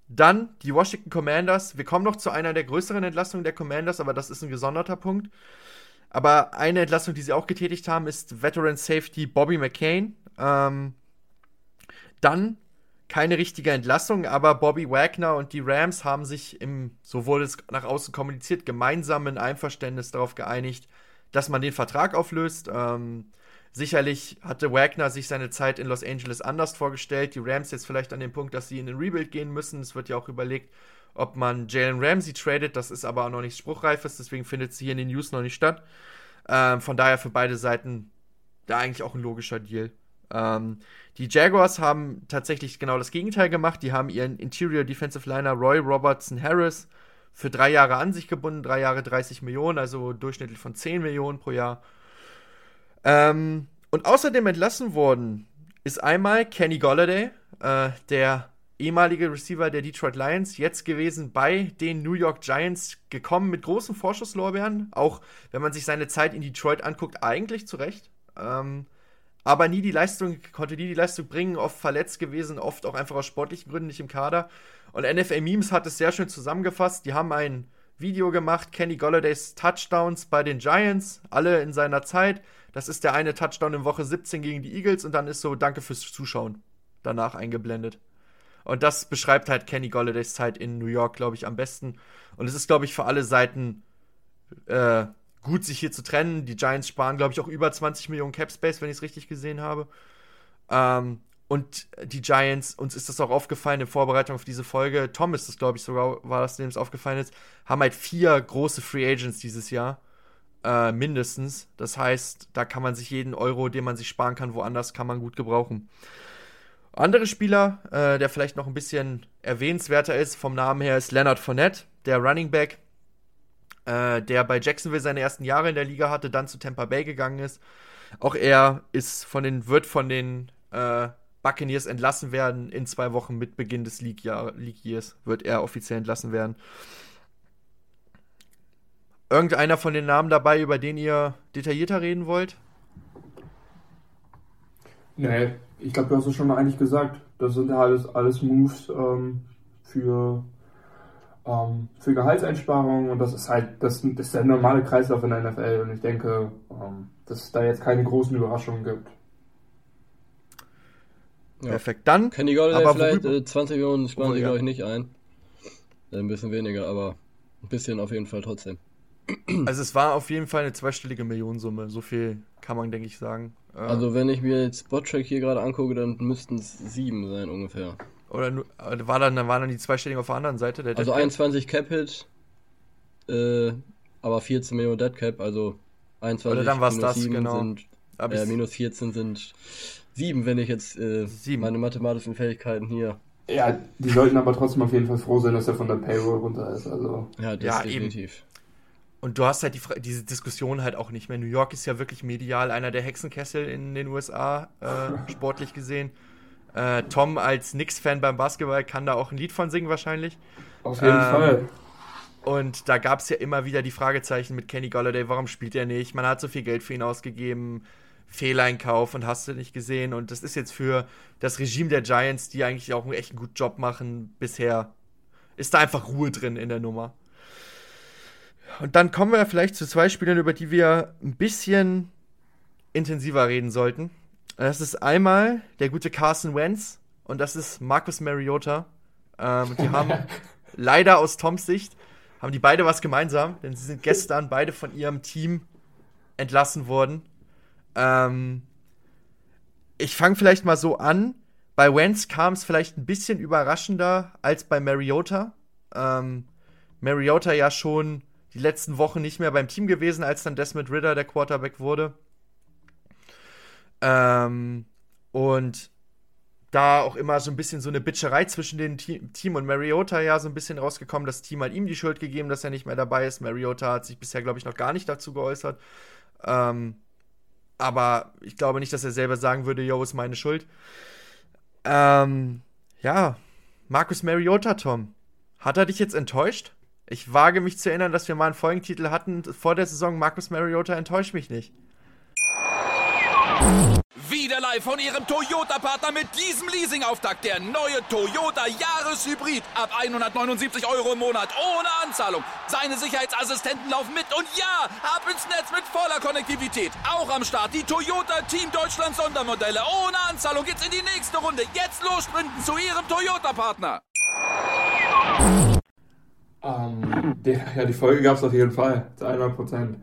dann die Washington Commanders. Wir kommen noch zu einer der größeren Entlassungen der Commanders, aber das ist ein gesonderter Punkt. Aber eine Entlassung, die sie auch getätigt haben, ist Veteran Safety Bobby McCain. Ähm, dann keine richtige Entlassung, aber Bobby Wagner und die Rams haben sich im, so wurde es nach außen kommuniziert, gemeinsamen Einverständnis darauf geeinigt, dass man den Vertrag auflöst. Ähm, sicherlich hatte Wagner sich seine Zeit in Los Angeles anders vorgestellt. Die Rams jetzt vielleicht an dem Punkt, dass sie in den Rebuild gehen müssen. Es wird ja auch überlegt, ob man Jalen Ramsey tradet. Das ist aber auch noch nichts Spruchreifes, deswegen findet sie hier in den News noch nicht statt. Ähm, von daher für beide Seiten da eigentlich auch ein logischer Deal. Ähm, die Jaguars haben tatsächlich genau das Gegenteil gemacht. Die haben ihren Interior Defensive Liner Roy Robertson Harris für drei Jahre an sich gebunden. Drei Jahre 30 Millionen, also durchschnittlich von 10 Millionen pro Jahr. Ähm, und außerdem entlassen worden ist einmal Kenny Golladay, äh, der ehemalige Receiver der Detroit Lions, jetzt gewesen bei den New York Giants, gekommen mit großen Vorschusslorbeeren. Auch wenn man sich seine Zeit in Detroit anguckt, eigentlich zurecht. Ähm, aber nie die Leistung, konnte nie die Leistung bringen, oft verletzt gewesen, oft auch einfach aus sportlichen Gründen nicht im Kader. Und NFL Memes hat es sehr schön zusammengefasst. Die haben ein Video gemacht, Kenny Golladays Touchdowns bei den Giants, alle in seiner Zeit. Das ist der eine Touchdown in Woche 17 gegen die Eagles und dann ist so Danke fürs Zuschauen danach eingeblendet. Und das beschreibt halt Kenny Golladays Zeit in New York, glaube ich, am besten. Und es ist, glaube ich, für alle Seiten äh, gut, sich hier zu trennen. Die Giants sparen, glaube ich, auch über 20 Millionen Cap Space, wenn ich es richtig gesehen habe. Ähm, und die Giants, uns ist das auch aufgefallen in Vorbereitung auf diese Folge. Tom ist das, glaube ich, sogar, war das, dem es aufgefallen ist, haben halt vier große Free Agents dieses Jahr. Äh, mindestens. Das heißt, da kann man sich jeden Euro, den man sich sparen kann, woanders, kann man gut gebrauchen. Andere Spieler, äh, der vielleicht noch ein bisschen erwähnenswerter ist, vom Namen her, ist Leonard Fournette, der Running Back, äh, der bei Jacksonville seine ersten Jahre in der Liga hatte, dann zu Tampa Bay gegangen ist. Auch er ist von den, wird von den äh, Buccaneers entlassen werden. In zwei Wochen mit Beginn des League, League Years wird er offiziell entlassen werden. Irgendeiner von den Namen dabei, über den ihr detaillierter reden wollt? Nee, ich glaube, du hast es schon eigentlich gesagt. Das sind ja alles, alles Moves ähm, für, ähm, für Gehaltseinsparungen und das ist halt das, das ist der normale Kreislauf in der NFL und ich denke, ähm, dass es da jetzt keine großen Überraschungen gibt. Ja. Perfekt, dann. Kenny Golladay vielleicht äh, 20 Millionen sparen sie, glaube ich, nicht ein. Ein bisschen weniger, aber ein bisschen auf jeden Fall trotzdem. Also es war auf jeden Fall eine zweistellige Millionensumme. So viel kann man, denke ich, sagen. Äh, also wenn ich mir jetzt Spottrack hier gerade angucke, dann müssten es sieben sein ungefähr. Oder äh, war dann, dann waren dann die zweistelligen auf der anderen Seite? Der also 21 Cap Hit, äh, aber 14 Millionen Dead Cap, also 21 Oder dann war es das, genau. Sind, äh, minus 14 sind sieben, wenn ich jetzt äh, meine mathematischen Fähigkeiten hier. Ja, die sollten aber trotzdem auf jeden Fall froh sein, dass er von der Payroll runter ist. Also. Ja, das ja, definitiv. Eben. Und du hast halt die, diese Diskussion halt auch nicht mehr. New York ist ja wirklich medial einer der Hexenkessel in den USA, äh, sportlich gesehen. Äh, Tom als Knicks-Fan beim Basketball kann da auch ein Lied von singen wahrscheinlich. Auf jeden ähm, Fall. Und da gab es ja immer wieder die Fragezeichen mit Kenny Golladay, warum spielt er nicht? Man hat so viel Geld für ihn ausgegeben, Fehleinkauf und hast du nicht gesehen. Und das ist jetzt für das Regime der Giants, die eigentlich auch einen echt guten Job machen, bisher ist da einfach Ruhe drin in der Nummer. Und dann kommen wir vielleicht zu zwei Spielern, über die wir ein bisschen intensiver reden sollten. Das ist einmal der gute Carson Wentz und das ist Marcus Mariota. Ähm, die haben leider aus Toms Sicht, haben die beide was gemeinsam, denn sie sind gestern beide von ihrem Team entlassen worden. Ähm, ich fange vielleicht mal so an. Bei Wentz kam es vielleicht ein bisschen überraschender als bei Mariota. Ähm, Mariota ja schon die letzten Wochen nicht mehr beim Team gewesen, als dann Desmond Ritter der Quarterback wurde. Ähm, und da auch immer so ein bisschen so eine Bitcherei zwischen dem Team und Mariota ja so ein bisschen rausgekommen. Das Team hat ihm die Schuld gegeben, dass er nicht mehr dabei ist. Mariota hat sich bisher, glaube ich, noch gar nicht dazu geäußert. Ähm, aber ich glaube nicht, dass er selber sagen würde, yo, ist meine Schuld. Ähm, ja, Markus Mariota, Tom. Hat er dich jetzt enttäuscht? Ich wage mich zu erinnern, dass wir mal einen Folgentitel hatten vor der Saison, Markus Mariota enttäuscht mich nicht. Wieder live von Ihrem Toyota-Partner mit diesem Leasing-Auftakt. Der neue Toyota Jahreshybrid. Ab 179 Euro im Monat. Ohne Anzahlung. Seine Sicherheitsassistenten laufen mit. Und ja, ab ins Netz mit voller Konnektivität. Auch am Start die Toyota Team Deutschland Sondermodelle. Ohne Anzahlung geht's in die nächste Runde. Jetzt los sprinten zu Ihrem Toyota-Partner. Ähm, der, ja, die Folge gab es auf jeden Fall, zu 100 Prozent.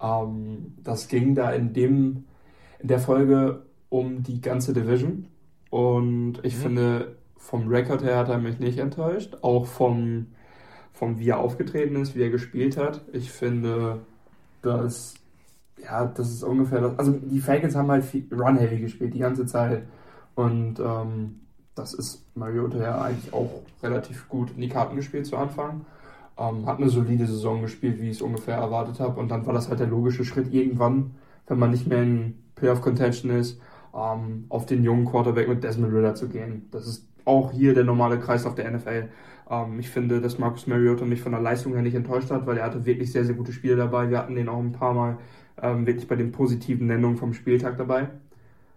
Ähm, das ging da in dem, in der Folge um die ganze Division. Und ich mhm. finde, vom Rekord her hat er mich nicht enttäuscht. Auch vom, vom wie er aufgetreten ist, wie er gespielt hat. Ich finde, dass, ja, das ist ungefähr das. Also die Falcons haben halt Run-Heavy gespielt die ganze Zeit. Und ähm, das ist Mariota ja eigentlich auch relativ gut in die Karten gespielt zu Anfang. Ähm, hat eine solide Saison gespielt, wie ich es ungefähr erwartet habe. Und dann war das halt der logische Schritt irgendwann, wenn man nicht mehr in Playoff-Contention ist, ähm, auf den jungen Quarterback mit Desmond Ritter zu gehen. Das ist auch hier der normale Kreislauf der NFL. Ähm, ich finde, dass Marcus Mariota mich von der Leistung her nicht enttäuscht hat, weil er hatte wirklich sehr, sehr gute Spiele dabei. Wir hatten den auch ein paar Mal ähm, wirklich bei den positiven Nennungen vom Spieltag dabei.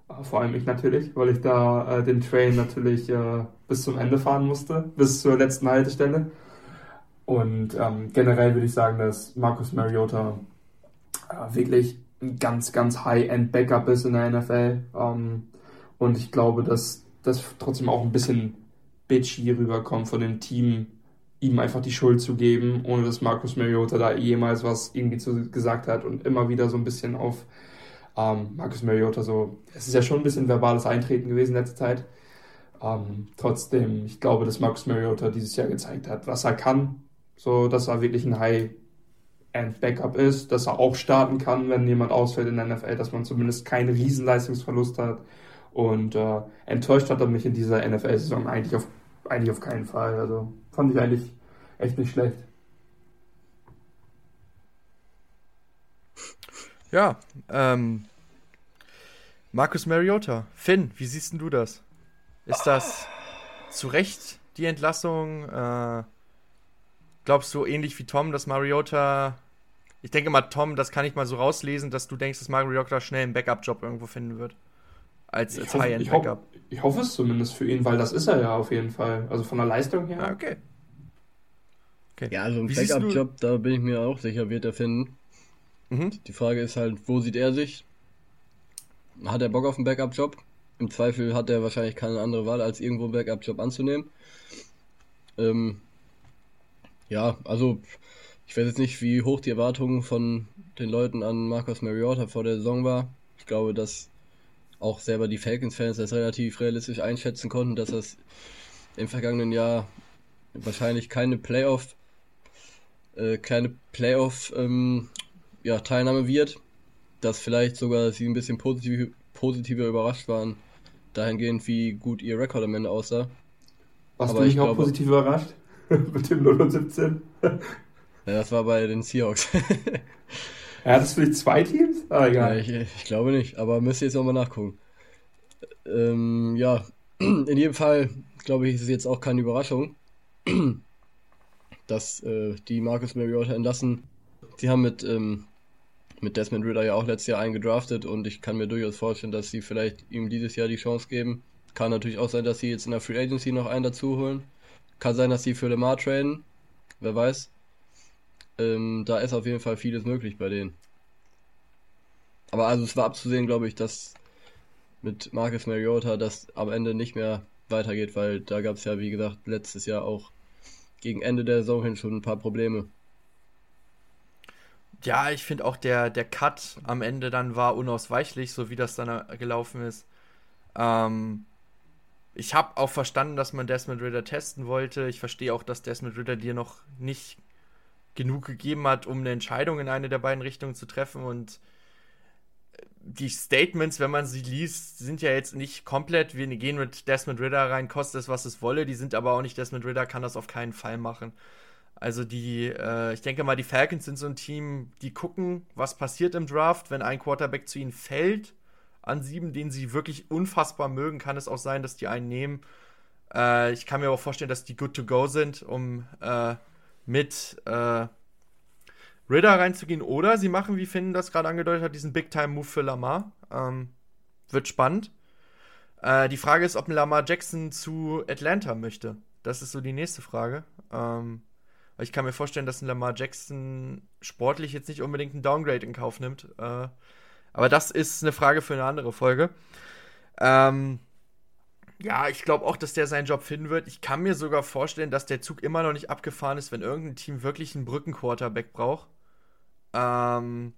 Äh, vor allem ich natürlich, weil ich da äh, den Train natürlich äh, bis zum Ende fahren musste, bis zur letzten Haltestelle. Und ähm, generell würde ich sagen, dass Marcus Mariota äh, wirklich ein ganz, ganz High-End-Backup ist in der NFL. Ähm, und ich glaube, dass das trotzdem auch ein bisschen bitchy rüberkommt von dem Team, ihm einfach die Schuld zu geben, ohne dass Marcus Mariota da jemals was irgendwie zu, gesagt hat und immer wieder so ein bisschen auf ähm, Marcus Mariota so, es ist ja schon ein bisschen verbales Eintreten gewesen in letzter Zeit. Ähm, trotzdem, ich glaube, dass Marcus Mariota dieses Jahr gezeigt hat, was er kann, so dass er wirklich ein High-End-Backup ist, dass er auch starten kann, wenn jemand ausfällt in der NFL, dass man zumindest keinen Riesenleistungsverlust hat. Und äh, enttäuscht hat er mich in dieser NFL-Saison eigentlich auf, eigentlich auf keinen Fall. Also fand ich eigentlich echt nicht schlecht. Ja, ähm, Markus Mariota. Finn, wie siehst du das? Ist das zu Recht die Entlassung? Äh, glaubst du ähnlich wie Tom, dass Mariota. Ich denke mal, Tom, das kann ich mal so rauslesen, dass du denkst, dass Mariota schnell einen Backup-Job irgendwo finden wird. Als, als High-End-Backup. Ich, ich, hoffe es zumindest für ihn, weil das ist er ja auf jeden Fall. Also von der Leistung her. Ah, okay. okay. Ja, also einen Backup-Job, da bin ich mir auch sicher, wird er finden. Mhm. Die Frage ist halt, wo sieht er sich? Hat er Bock auf einen Backup-Job? Im Zweifel hat er wahrscheinlich keine andere Wahl, als irgendwo einen Backup-Job anzunehmen. Ähm, ja, also ich weiß jetzt nicht, wie hoch die Erwartungen von den Leuten an Marcus Mariota vor der Saison war. Ich glaube, dass auch selber die Falcons-Fans das relativ realistisch einschätzen konnten, dass das im vergangenen Jahr wahrscheinlich keine Playoff, äh, keine Playoff ähm, ja, Teilnahme wird. Dass vielleicht sogar sie ein bisschen positiv, positiver überrascht waren, dahingehend, wie gut ihr Rekord am Ende aussah. Warst Aber du mich auch glaube, positiv überrascht? Mit dem 0 und 17? ja, das war bei den Seahawks. ja, das vielleicht zwei Teams? Ah, egal. Ja, ich, ich, glaube nicht, aber müsst ihr jetzt nochmal nachgucken. Ähm, ja, in jedem Fall, glaube ich, ist es jetzt auch keine Überraschung, dass äh, die Marcus Mariota entlassen. Sie haben mit ähm, mit Desmond Ritter ja auch letztes Jahr eingedraftet und ich kann mir durchaus vorstellen, dass sie vielleicht ihm dieses Jahr die Chance geben. Kann natürlich auch sein, dass sie jetzt in der Free Agency noch einen dazu holen. Kann sein, dass sie für Lemar traden. Wer weiß. Ähm, da ist auf jeden Fall vieles möglich bei denen. Aber also es war abzusehen, glaube ich, dass mit Marcus Mariota das am Ende nicht mehr weitergeht, weil da gab es ja, wie gesagt, letztes Jahr auch gegen Ende der Saison hin schon ein paar Probleme. Ja, ich finde auch der, der Cut am Ende dann war unausweichlich, so wie das dann äh, gelaufen ist. Ähm, ich habe auch verstanden, dass man Desmond Ritter testen wollte. Ich verstehe auch, dass Desmond Ritter dir noch nicht genug gegeben hat, um eine Entscheidung in eine der beiden Richtungen zu treffen. Und äh, die Statements, wenn man sie liest, sind ja jetzt nicht komplett, wir gehen mit Desmond Ritter rein, kostet es, was es wolle. Die sind aber auch nicht, Desmond Ritter kann das auf keinen Fall machen. Also die, äh, ich denke mal, die Falcons sind so ein Team, die gucken, was passiert im Draft, wenn ein Quarterback zu ihnen fällt an sieben, den sie wirklich unfassbar mögen, kann es auch sein, dass die einen nehmen. Äh, ich kann mir auch vorstellen, dass die good to go sind, um äh, mit äh, Ritter reinzugehen. Oder sie machen, wie Finn das gerade angedeutet hat, diesen Big-Time-Move für Lamar. Ähm, Wird spannend. Äh, die Frage ist, ob Lamar Jackson zu Atlanta möchte. Das ist so die nächste Frage. Ähm, ich kann mir vorstellen, dass ein Lamar Jackson sportlich jetzt nicht unbedingt einen Downgrade in Kauf nimmt. Äh, aber das ist eine Frage für eine andere Folge. Ähm, ja, ich glaube auch, dass der seinen Job finden wird. Ich kann mir sogar vorstellen, dass der Zug immer noch nicht abgefahren ist, wenn irgendein Team wirklich einen Brückenquarterback braucht. Ähm,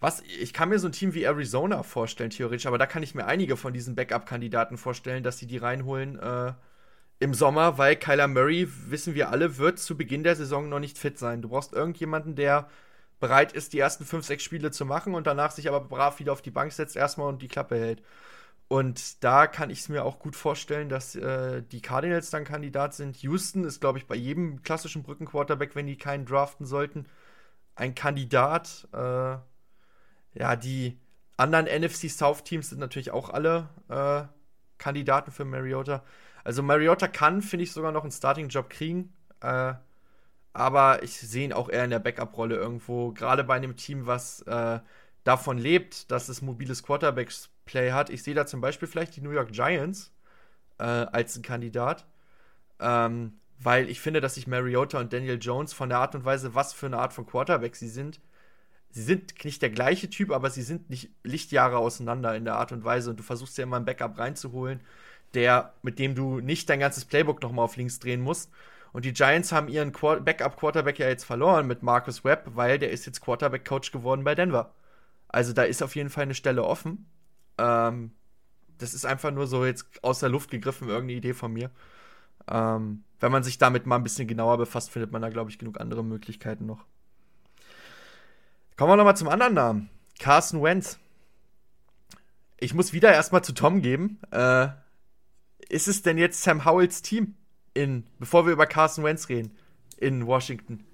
was, ich kann mir so ein Team wie Arizona vorstellen, theoretisch, aber da kann ich mir einige von diesen Backup-Kandidaten vorstellen, dass sie die reinholen äh, im Sommer, weil Kyler Murray, wissen wir alle, wird zu Beginn der Saison noch nicht fit sein. Du brauchst irgendjemanden, der bereit ist, die ersten fünf, sechs Spiele zu machen und danach sich aber brav wieder auf die Bank setzt erstmal und die Klappe hält. Und da kann ich es mir auch gut vorstellen, dass äh, die Cardinals dann Kandidat sind. Houston ist, glaube ich, bei jedem klassischen Brückenquarterback, wenn die keinen draften sollten, ein Kandidat. Äh, ja, die anderen NFC South Teams sind natürlich auch alle äh, Kandidaten für Mariota. Also Mariota kann, finde ich, sogar noch einen Starting-Job kriegen. Äh, aber ich sehe ihn auch eher in der Backup-Rolle irgendwo. Gerade bei einem Team, was äh, davon lebt, dass es mobiles Quarterbacks-Play hat. Ich sehe da zum Beispiel vielleicht die New York Giants äh, als ein Kandidat. Ähm, weil ich finde, dass sich Mariota und Daniel Jones von der Art und Weise, was für eine Art von Quarterback sie sind, sie sind nicht der gleiche Typ, aber sie sind nicht Lichtjahre auseinander in der Art und Weise. Und du versuchst ja immer ein Backup reinzuholen, der, mit dem du nicht dein ganzes Playbook nochmal auf links drehen musst. Und die Giants haben ihren Backup-Quarterback ja jetzt verloren mit Marcus Webb, weil der ist jetzt Quarterback-Coach geworden bei Denver. Also da ist auf jeden Fall eine Stelle offen. Ähm, das ist einfach nur so jetzt aus der Luft gegriffen, irgendeine Idee von mir. Ähm, wenn man sich damit mal ein bisschen genauer befasst, findet man da, glaube ich, genug andere Möglichkeiten noch. Kommen wir nochmal zum anderen Namen. Carson Wentz. Ich muss wieder erstmal zu Tom geben. Äh, ist es denn jetzt Sam Howells Team in, bevor wir über Carson Wentz reden, in Washington?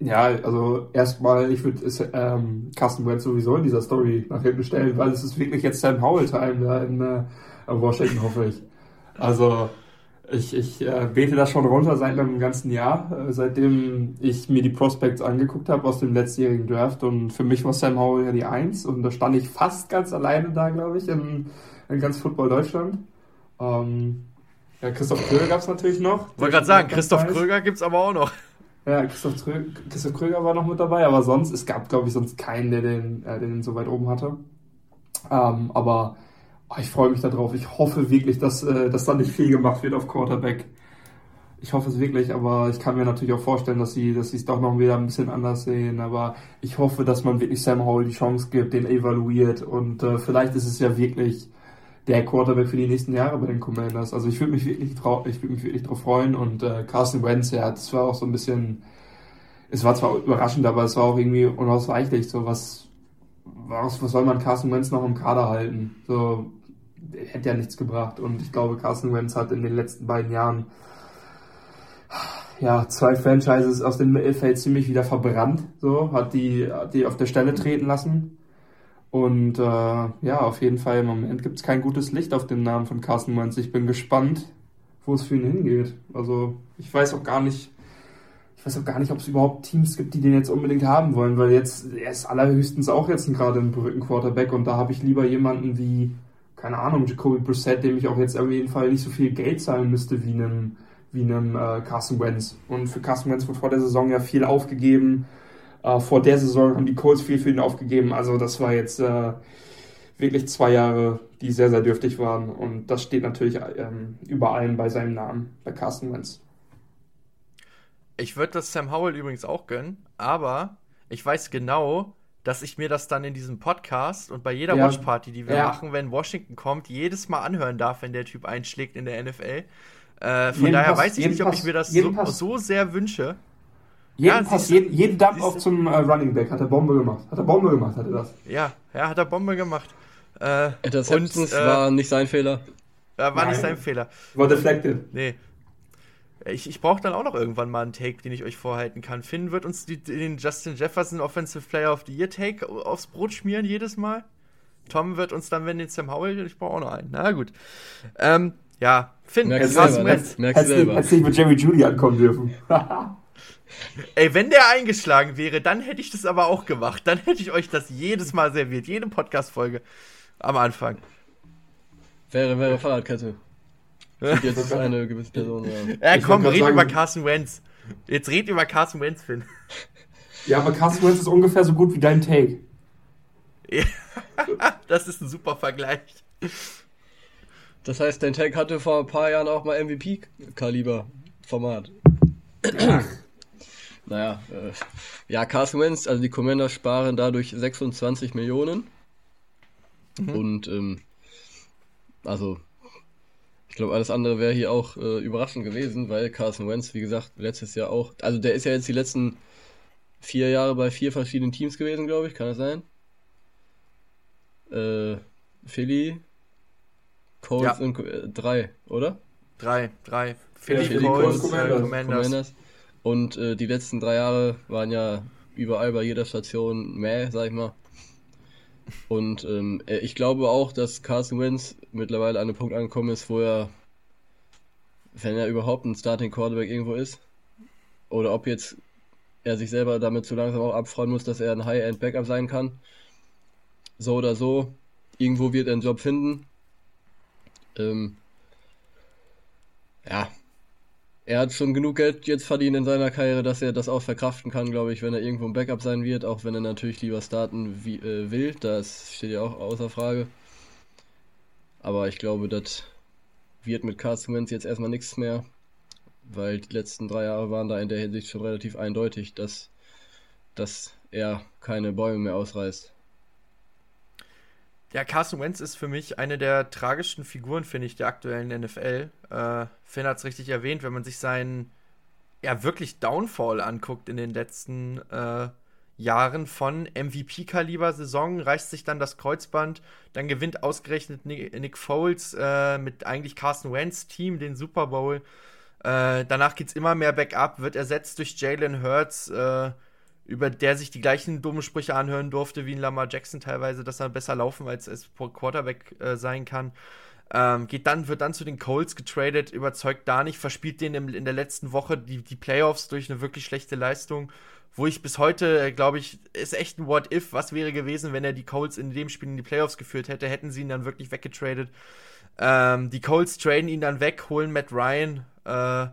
Ja, also erstmal, ich würde ähm, Carson Wentz sowieso in dieser Story nach hinten stellen, weil es ist wirklich jetzt Sam Howell-Time da in äh, Washington, hoffe ich. Also ich, ich äh, bete das schon runter seit einem ganzen Jahr, äh, seitdem ich mir die Prospects angeguckt habe aus dem letztjährigen Draft. Und für mich war Sam Howell ja die Eins und da stand ich fast ganz alleine da, glaube ich, in, in ganz Football Deutschland. Ähm, ja, Christoph Kröger gab es natürlich noch. Wollte gerade sagen, Christoph Kröger gibt es aber auch noch. Ja, Christoph, Trö Christoph Kröger war noch mit dabei, aber sonst, es gab, glaube ich, sonst keinen, der den, äh, den so weit oben hatte. Ähm, aber oh, ich freue mich darauf. Ich hoffe wirklich, dass, äh, dass da nicht viel gemacht wird auf Quarterback. Ich hoffe es wirklich, aber ich kann mir natürlich auch vorstellen, dass sie dass es doch noch wieder ein bisschen anders sehen. Aber ich hoffe, dass man wirklich Sam Howell die Chance gibt, den evaluiert und äh, vielleicht ist es ja wirklich der Quarterback für die nächsten Jahre bei den Commanders. Also ich würde mich wirklich trau ich würde mich wirklich drauf freuen und äh, Carson Wentz, ja, das war auch so ein bisschen, es war zwar überraschend, aber es war auch irgendwie unausweichlich. So was, was, was soll man Carson Wentz noch im Kader halten? So hätte ja nichts gebracht und ich glaube, Carson Wentz hat in den letzten beiden Jahren ja, zwei Franchises aus dem Mittelfeld ziemlich wieder verbrannt, so, hat die, hat die auf der Stelle treten lassen. Und äh, ja, auf jeden Fall im Moment gibt es kein gutes Licht auf dem Namen von Carsten Wentz. Ich bin gespannt, wo es für ihn hingeht. Also ich weiß auch gar nicht, ich weiß auch gar nicht, ob es überhaupt Teams gibt, die den jetzt unbedingt haben wollen, weil jetzt, er ist allerhöchstens auch jetzt gerade ein Brücken-Quarterback und da habe ich lieber jemanden wie, keine Ahnung, Jacoby Brissett, dem ich auch jetzt auf jeden Fall nicht so viel Geld zahlen müsste wie einem, wie einem äh, Carson Wentz. Und für Carson Wentz wurde vor der Saison ja viel aufgegeben äh, vor der Saison haben die Colts viel für ihn aufgegeben. Also das war jetzt äh, wirklich zwei Jahre, die sehr, sehr dürftig waren. Und das steht natürlich ähm, über allem bei seinem Namen, bei Carsten Wentz. Ich würde das Sam Howell übrigens auch gönnen, aber ich weiß genau, dass ich mir das dann in diesem Podcast und bei jeder ja. Watchparty, die wir ja. machen, wenn Washington kommt, jedes Mal anhören darf, wenn der Typ einschlägt in der NFL. Äh, von jeden daher Pass, weiß ich nicht, ob ich mir das so, so, sehr wünsche. Jeden, ja, Pass, jeden, jeden Dump auch zum äh, Running Back hat er Bombe gemacht. Hat er Bombe gemacht, hat er das. Ja, ja, hat er Bombe gemacht. Äh, Interceptions und, äh, war nicht sein Fehler. War Nein. nicht sein Fehler. War deflected. Nee. Ich, ich brauche dann auch noch irgendwann mal einen Take, den ich euch vorhalten kann. Finn wird uns die, den Justin Jefferson Offensive Player of the Year Take aufs Brot schmieren jedes Mal. Tom wird uns dann, wenn den Sam Howell, ich brauche auch noch einen. Na gut. Ähm, ja, Finn, Merkst du selber, ne? Merkst selber. Hättest nicht mit Jerry Judy ankommen dürfen. Ey, wenn der eingeschlagen wäre, dann hätte ich das aber auch gemacht. Dann hätte ich euch das jedes Mal serviert, jede Podcast-Folge. am Anfang. Wäre, wäre Fahrradkette. Jetzt ist eine gewisse Person, ja. Ja, komm, red über Carson Wentz. Jetzt red über Carson Wentz, Finn. Ja, aber Carson Wentz ist ungefähr so gut wie dein Take. Ja, das ist ein super Vergleich. Das heißt, dein Take hatte vor ein paar Jahren auch mal MVP-Kaliber-Format. Naja, äh, ja, Carson Wentz, also die Commanders sparen dadurch 26 Millionen. Mhm. Und, ähm, also, ich glaube, alles andere wäre hier auch äh, überraschend gewesen, weil Carson Wentz, wie gesagt, letztes Jahr auch, also der ist ja jetzt die letzten vier Jahre bei vier verschiedenen Teams gewesen, glaube ich, kann das sein? Äh, Philly, Colts ja. und äh, drei, oder? Drei, drei. Philly, Philly Colts, Colts Commanders. Commanders. Und äh, die letzten drei Jahre waren ja überall bei jeder Station mehr, sag ich mal. Und ähm, äh, ich glaube auch, dass Carson Wentz mittlerweile an einem Punkt angekommen ist, wo er, wenn er überhaupt ein Starting Quarterback irgendwo ist, oder ob jetzt er sich selber damit zu langsam auch abfreuen muss, dass er ein High-End Backup sein kann. So oder so, irgendwo wird er einen Job finden. Ähm, ja, er hat schon genug Geld jetzt verdient in seiner Karriere, dass er das auch verkraften kann, glaube ich, wenn er irgendwo ein Backup sein wird, auch wenn er natürlich lieber starten wie, äh, will. Das steht ja auch außer Frage. Aber ich glaube, das wird mit Carson Wentz jetzt erstmal nichts mehr, weil die letzten drei Jahre waren da in der Hinsicht schon relativ eindeutig, dass, dass er keine Bäume mehr ausreißt. Ja, Carson Wentz ist für mich eine der tragischsten Figuren, finde ich, der aktuellen NFL. Äh, Finn hat es richtig erwähnt, wenn man sich seinen ja wirklich Downfall anguckt in den letzten äh, Jahren von MVP-Kaliber-Saison, reißt sich dann das Kreuzband, dann gewinnt ausgerechnet Nick, Foles äh, mit eigentlich Carson Wentz Team den Super Bowl. Äh, danach es immer mehr Backup, wird ersetzt durch Jalen Hurts äh, über der sich die gleichen dummen Sprüche anhören durfte wie ein Lamar Jackson teilweise, dass er besser laufen als, als Quarterback äh, sein kann. Ähm, geht dann, wird dann zu den Colts getradet, überzeugt da nicht, verspielt den im, in der letzten Woche die, die Playoffs durch eine wirklich schlechte Leistung, wo ich bis heute, äh, glaube ich, ist echt ein What-If, was wäre gewesen, wenn er die Colts in dem Spiel in die Playoffs geführt hätte, hätten sie ihn dann wirklich weggetradet. Ähm, die Colts traden ihn dann weg, holen Matt Ryan, äh,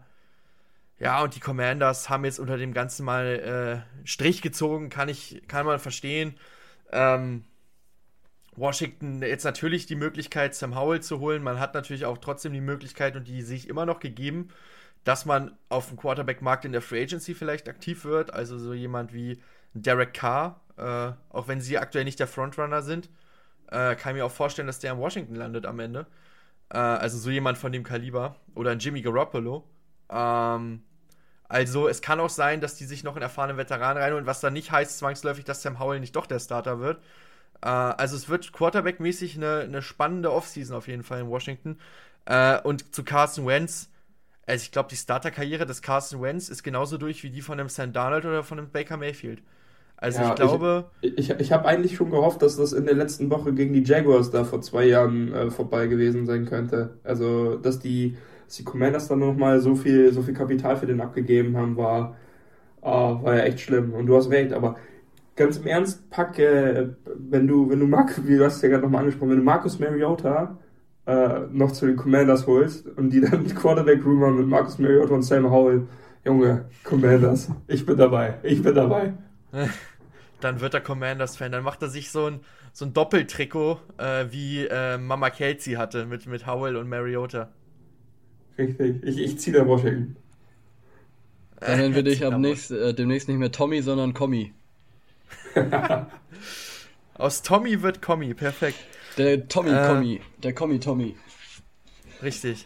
ja, und die Commanders haben jetzt unter dem Ganzen mal äh, Strich gezogen, kann ich, kann man verstehen. Ähm, Washington jetzt natürlich die Möglichkeit, Sam Howell zu holen. Man hat natürlich auch trotzdem die Möglichkeit und die sich immer noch gegeben, dass man auf dem Quarterback-Markt in der Free Agency vielleicht aktiv wird. Also so jemand wie Derek Carr, äh, auch wenn sie aktuell nicht der Frontrunner sind, äh, kann ich mir auch vorstellen, dass der in Washington landet am Ende. Äh, also so jemand von dem Kaliber. Oder ein Jimmy Garoppolo. Ähm, also es kann auch sein, dass die sich noch einen erfahrenen Veteran reinholen, was dann nicht heißt zwangsläufig, dass Sam Howell nicht doch der Starter wird. Äh, also es wird Quarterback-mäßig eine, eine spannende Offseason auf jeden Fall in Washington. Äh, und zu Carson Wentz, also ich glaube, die Starter-Karriere des Carson Wentz ist genauso durch wie die von dem Sam Darnold oder von dem Baker Mayfield. Also ja, ich glaube. Ich, ich, ich habe eigentlich schon gehofft, dass das in der letzten Woche gegen die Jaguars da vor zwei Jahren äh, vorbei gewesen sein könnte. Also, dass die dass die Commanders dann nochmal so viel, so viel Kapital für den abgegeben haben, war, uh, war ja echt schlimm. Und du hast recht, aber ganz im Ernst, pack, äh, wenn du, wenn du Mark, wie du hast ja gerade nochmal angesprochen, wenn du Marcus Mariota äh, noch zu den Commanders holst und die dann Quarterback Room mit Marcus Mariota und Sam Howell, Junge, Commanders, ich bin dabei, ich bin dabei. Dann wird er Commanders-Fan, dann macht er sich so ein, so ein Doppeltrikot, äh, wie äh, Mama Kelsey hatte mit, mit Howell und Mariota. Richtig. Ich, ich ziehe da Washington. Dann nennen wir dich ab nächst, äh, demnächst nicht mehr Tommy, sondern Kommi. Aus Tommy wird Kommi, perfekt. Der Tommy äh, Kommi, der Kommi Tommy. Richtig.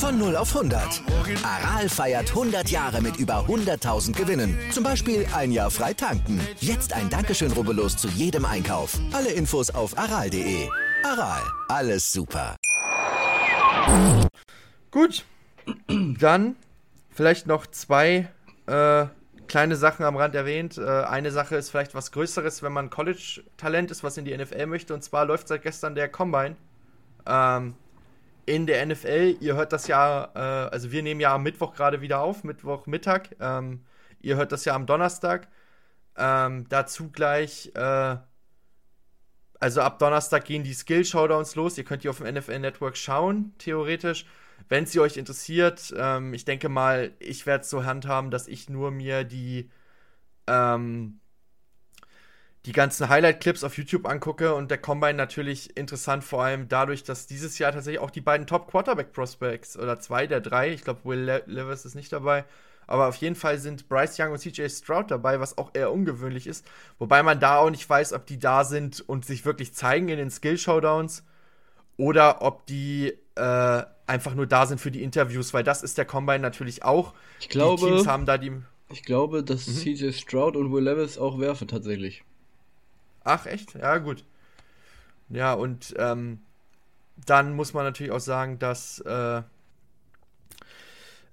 Von 0 auf 100. Aral feiert 100 Jahre mit über 100.000 Gewinnen. Zum Beispiel ein Jahr frei tanken. Jetzt ein Dankeschön, rubbellos zu jedem Einkauf. Alle Infos auf aral.de. Aral, alles super. Gut, dann vielleicht noch zwei äh, kleine Sachen am Rand erwähnt. Äh, eine Sache ist vielleicht was Größeres, wenn man College-Talent ist, was in die NFL möchte. Und zwar läuft seit gestern der Combine ähm, in der NFL. Ihr hört das ja, äh, also wir nehmen ja am Mittwoch gerade wieder auf, Mittwochmittag. Ähm, ihr hört das ja am Donnerstag. Ähm, dazu gleich, äh, also ab Donnerstag gehen die Skill-Showdowns los. Ihr könnt die auf dem NFL Network schauen, theoretisch. Wenn sie euch interessiert, ähm, ich denke mal, ich werde es so handhaben, dass ich nur mir die, ähm, die ganzen Highlight-Clips auf YouTube angucke und der Combine natürlich interessant, vor allem dadurch, dass dieses Jahr tatsächlich auch die beiden Top-Quarterback-Prospects oder zwei der drei, ich glaube, Will Levis ist nicht dabei, aber auf jeden Fall sind Bryce Young und CJ Stroud dabei, was auch eher ungewöhnlich ist. Wobei man da auch nicht weiß, ob die da sind und sich wirklich zeigen in den Skill-Showdowns oder ob die äh, einfach nur da sind für die Interviews, weil das ist der Combine natürlich auch. Ich glaube, die Teams haben da die. Ich glaube, dass mhm. CJ Stroud und Will Levis auch werfen tatsächlich. Ach, echt? Ja, gut. Ja, und ähm, dann muss man natürlich auch sagen, dass äh,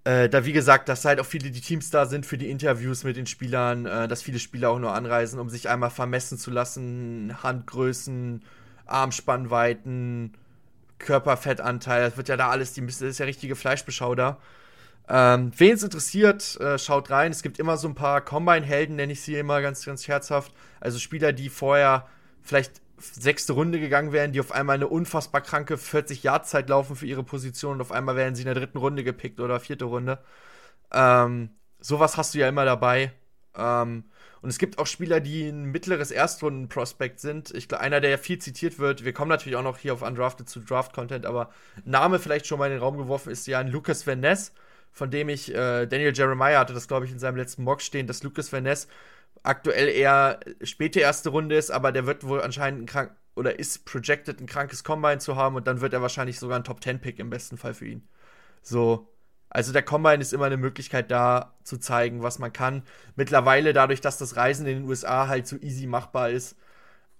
äh, da wie gesagt, dass halt auch viele die Teams da sind für die Interviews mit den Spielern, äh, dass viele Spieler auch nur anreisen, um sich einmal vermessen zu lassen, Handgrößen, Armspannweiten, Körperfettanteil, das wird ja da alles, die, das ist ja richtige Fleischbeschau da. Ähm, Wen es interessiert, äh, schaut rein. Es gibt immer so ein paar Combine-Helden, nenne ich sie immer ganz, ganz herzhaft. Also Spieler, die vorher vielleicht sechste Runde gegangen wären, die auf einmal eine unfassbar kranke 40 Yard Zeit laufen für ihre Position und auf einmal werden sie in der dritten Runde gepickt oder vierte Runde. Ähm, sowas hast du ja immer dabei. Ähm, und es gibt auch Spieler, die ein mittleres Erstrunden-Prospect sind. Ich glaube, einer, der ja viel zitiert wird, wir kommen natürlich auch noch hier auf Undrafted zu Draft-Content, aber Name vielleicht schon mal in den Raum geworfen ist ja ein Lucas Van Ness, von dem ich, äh, Daniel Jeremiah hatte das, glaube ich, in seinem letzten Mock stehen, dass Lucas Van Ness aktuell eher späte erste Runde ist, aber der wird wohl anscheinend ein krank oder ist projected, ein krankes Combine zu haben und dann wird er wahrscheinlich sogar ein Top-10-Pick im besten Fall für ihn. So, also der Combine ist immer eine Möglichkeit da zu zeigen, was man kann. Mittlerweile, dadurch, dass das Reisen in den USA halt so easy machbar ist,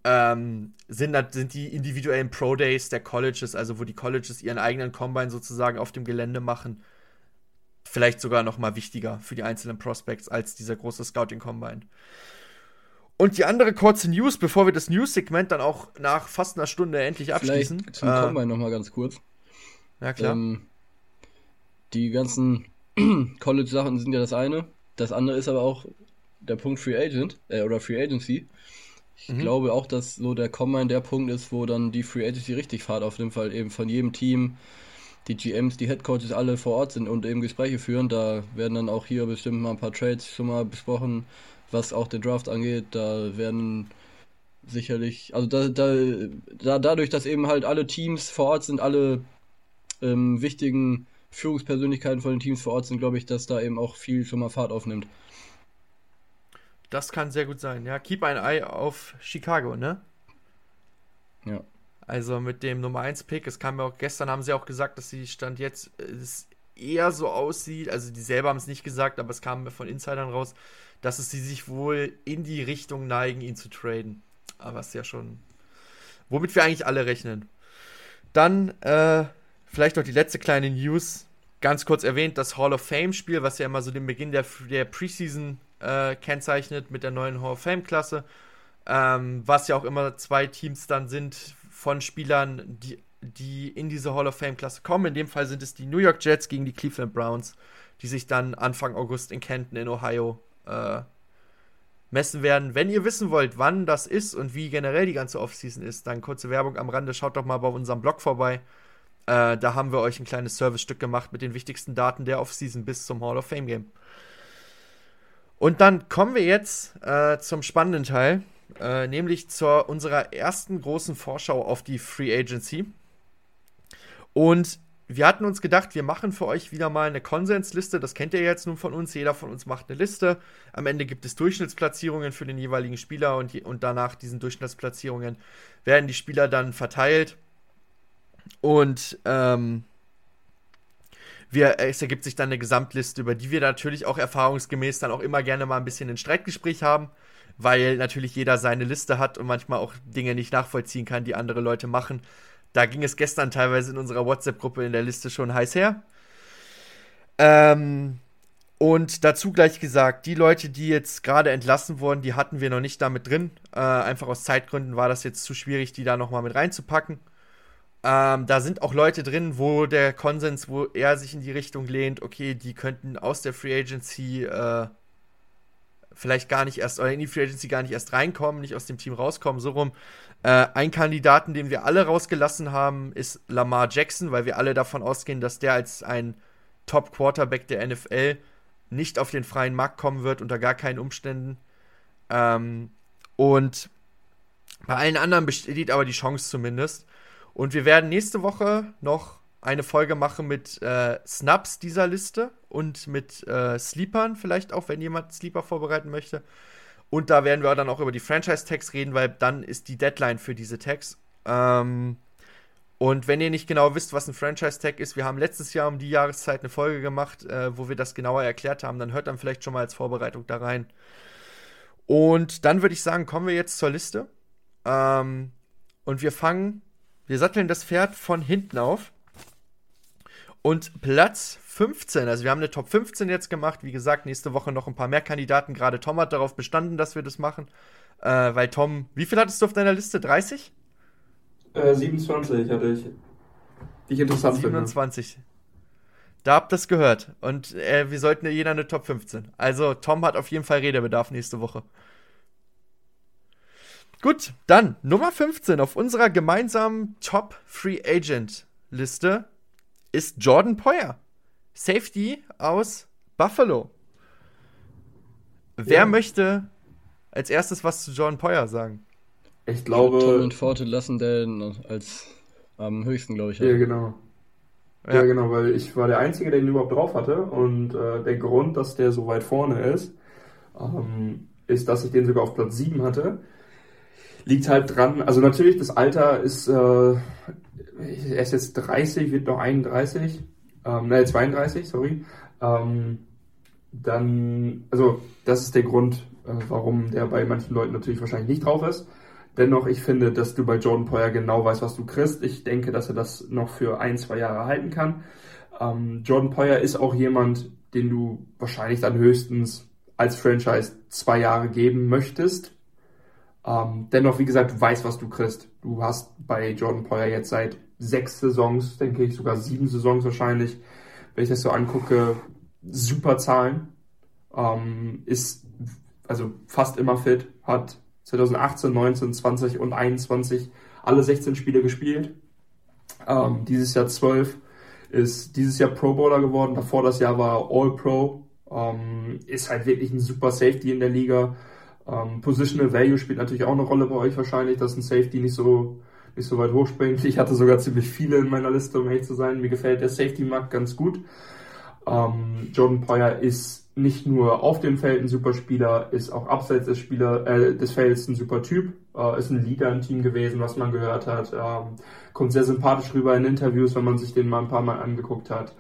ähm, sind, sind die individuellen Pro Days der Colleges, also wo die Colleges ihren eigenen Combine sozusagen auf dem Gelände machen, vielleicht sogar noch mal wichtiger für die einzelnen Prospects als dieser große Scouting Combine. Und die andere kurze News, bevor wir das News-Segment dann auch nach fast einer Stunde endlich abschließen. Vielleicht zum äh, Combine noch mal ganz kurz. Ja, klar. Ähm, die ganzen College-Sachen sind ja das eine. Das andere ist aber auch der Punkt Free Agent äh, oder Free Agency. Ich mhm. glaube auch, dass so der Combine der Punkt ist, wo dann die Free Agency richtig fahrt, auf jeden Fall eben von jedem Team, die GMs, die Headcoaches alle vor Ort sind und eben Gespräche führen. Da werden dann auch hier bestimmt mal ein paar Trades schon mal besprochen, was auch den Draft angeht. Da werden sicherlich, also da, da, da dadurch, dass eben halt alle Teams vor Ort sind, alle ähm, wichtigen Führungspersönlichkeiten von den Teams vor Ort sind, glaube ich, dass da eben auch viel schon mal Fahrt aufnimmt. Das kann sehr gut sein, ja. Keep ein Eye auf Chicago, ne? Ja. Also mit dem Nummer 1 Pick, es kam ja auch gestern, haben sie auch gesagt, dass sie Stand jetzt es eher so aussieht, also die selber haben es nicht gesagt, aber es kam von Insidern raus, dass es sie sich wohl in die Richtung neigen, ihn zu traden. Aber es ist ja schon, womit wir eigentlich alle rechnen. Dann äh, vielleicht noch die letzte kleine News ganz kurz erwähnt, das Hall of Fame-Spiel, was ja immer so den Beginn der, der Preseason äh, kennzeichnet mit der neuen Hall of Fame-Klasse. Ähm, was ja auch immer zwei Teams dann sind von Spielern, die, die in diese Hall of Fame-Klasse kommen. In dem Fall sind es die New York Jets gegen die Cleveland Browns, die sich dann Anfang August in Kenton in Ohio äh, messen werden. Wenn ihr wissen wollt, wann das ist und wie generell die ganze Offseason ist, dann kurze Werbung am Rande, schaut doch mal bei unserem Blog vorbei. Äh, da haben wir euch ein kleines Servicestück gemacht mit den wichtigsten Daten der Offseason bis zum Hall of Fame Game. Und dann kommen wir jetzt äh, zum spannenden Teil, äh, nämlich zu unserer ersten großen Vorschau auf die Free Agency. Und wir hatten uns gedacht, wir machen für euch wieder mal eine Konsensliste. Das kennt ihr jetzt nun von uns. Jeder von uns macht eine Liste. Am Ende gibt es Durchschnittsplatzierungen für den jeweiligen Spieler und, und danach diesen Durchschnittsplatzierungen werden die Spieler dann verteilt. Und ähm, wir, es ergibt sich dann eine Gesamtliste, über die wir natürlich auch erfahrungsgemäß dann auch immer gerne mal ein bisschen ein Streitgespräch haben. Weil natürlich jeder seine Liste hat und manchmal auch Dinge nicht nachvollziehen kann, die andere Leute machen. Da ging es gestern teilweise in unserer WhatsApp-Gruppe in der Liste schon heiß her. Ähm, und dazu gleich gesagt, die Leute, die jetzt gerade entlassen wurden, die hatten wir noch nicht damit drin. Äh, einfach aus Zeitgründen war das jetzt zu schwierig, die da nochmal mit reinzupacken. Ähm, da sind auch Leute drin, wo der Konsens, wo er sich in die Richtung lehnt, okay, die könnten aus der Free Agency äh, vielleicht gar nicht erst, oder in die Free Agency gar nicht erst reinkommen, nicht aus dem Team rauskommen, so rum. Äh, ein Kandidaten, den wir alle rausgelassen haben, ist Lamar Jackson, weil wir alle davon ausgehen, dass der als ein Top-Quarterback der NFL nicht auf den freien Markt kommen wird, unter gar keinen Umständen. Ähm, und bei allen anderen besteht aber die Chance zumindest. Und wir werden nächste Woche noch eine Folge machen mit äh, Snaps dieser Liste und mit äh, Sleepern vielleicht auch, wenn jemand Sleeper vorbereiten möchte. Und da werden wir dann auch über die Franchise-Tags reden, weil dann ist die Deadline für diese Tags. Ähm, und wenn ihr nicht genau wisst, was ein Franchise-Tag ist, wir haben letztes Jahr um die Jahreszeit eine Folge gemacht, äh, wo wir das genauer erklärt haben, dann hört dann vielleicht schon mal als Vorbereitung da rein. Und dann würde ich sagen, kommen wir jetzt zur Liste. Ähm, und wir fangen, wir satteln das Pferd von hinten auf. Und Platz 15, also wir haben eine Top 15 jetzt gemacht. Wie gesagt, nächste Woche noch ein paar mehr Kandidaten. Gerade Tom hat darauf bestanden, dass wir das machen. Äh, weil Tom, wie viel hattest du auf deiner Liste? 30? Äh, 27 hatte ich. Die ich interessant 27. Finde. Da habt ihr es gehört. Und äh, wir sollten ja jeder eine Top 15. Also Tom hat auf jeden Fall Redebedarf nächste Woche. Gut, dann Nummer 15 auf unserer gemeinsamen Top Free Agent Liste ist Jordan Poyer. Safety aus Buffalo. Wer ja. möchte als erstes was zu Jordan Poyer sagen? Ich glaube. Tom und Forte lassen den als am höchsten, glaube ich. Ja, genau. Ja. ja. genau, weil ich war der Einzige, der ihn überhaupt drauf hatte. Und äh, der Grund, dass der so weit vorne ist, ähm, ist, dass ich den sogar auf Platz 7 hatte. Liegt halt dran, also natürlich, das Alter ist, äh, er ist jetzt 30, wird noch 31, ähm, nein, 32, sorry. Ähm, dann, also das ist der Grund, äh, warum der bei manchen Leuten natürlich wahrscheinlich nicht drauf ist. Dennoch, ich finde, dass du bei Jordan Poyer genau weißt, was du kriegst. Ich denke, dass er das noch für ein, zwei Jahre halten kann. Ähm, Jordan Poyer ist auch jemand, den du wahrscheinlich dann höchstens als Franchise zwei Jahre geben möchtest. Ähm, dennoch, wie gesagt, du weißt, was du kriegst. Du hast bei Jordan Poyer jetzt seit sechs Saisons, denke ich, sogar sieben Saisons wahrscheinlich, wenn ich das so angucke, super Zahlen. Ähm, ist also fast immer fit, hat 2018, 19, 20 und 21 alle 16 Spiele gespielt. Ähm, dieses Jahr 12 ist dieses Jahr Pro Bowler geworden. Davor das Jahr war All Pro. Ähm, ist halt wirklich ein super Safety in der Liga. Ähm, Positional Value spielt natürlich auch eine Rolle bei euch wahrscheinlich, dass ein Safety nicht so nicht so weit hochspringt. Ich hatte sogar ziemlich viele in meiner Liste, um ehrlich zu sein. Mir gefällt der Safety-Markt ganz gut. Ähm, Jordan Poyer ist nicht nur auf dem Feld ein super Spieler, ist auch abseits des, Spieler, äh, des Felds ein super Typ, äh, ist ein Leader im Team gewesen, was man gehört hat, ähm, kommt sehr sympathisch rüber in Interviews, wenn man sich den mal ein paar Mal angeguckt hat.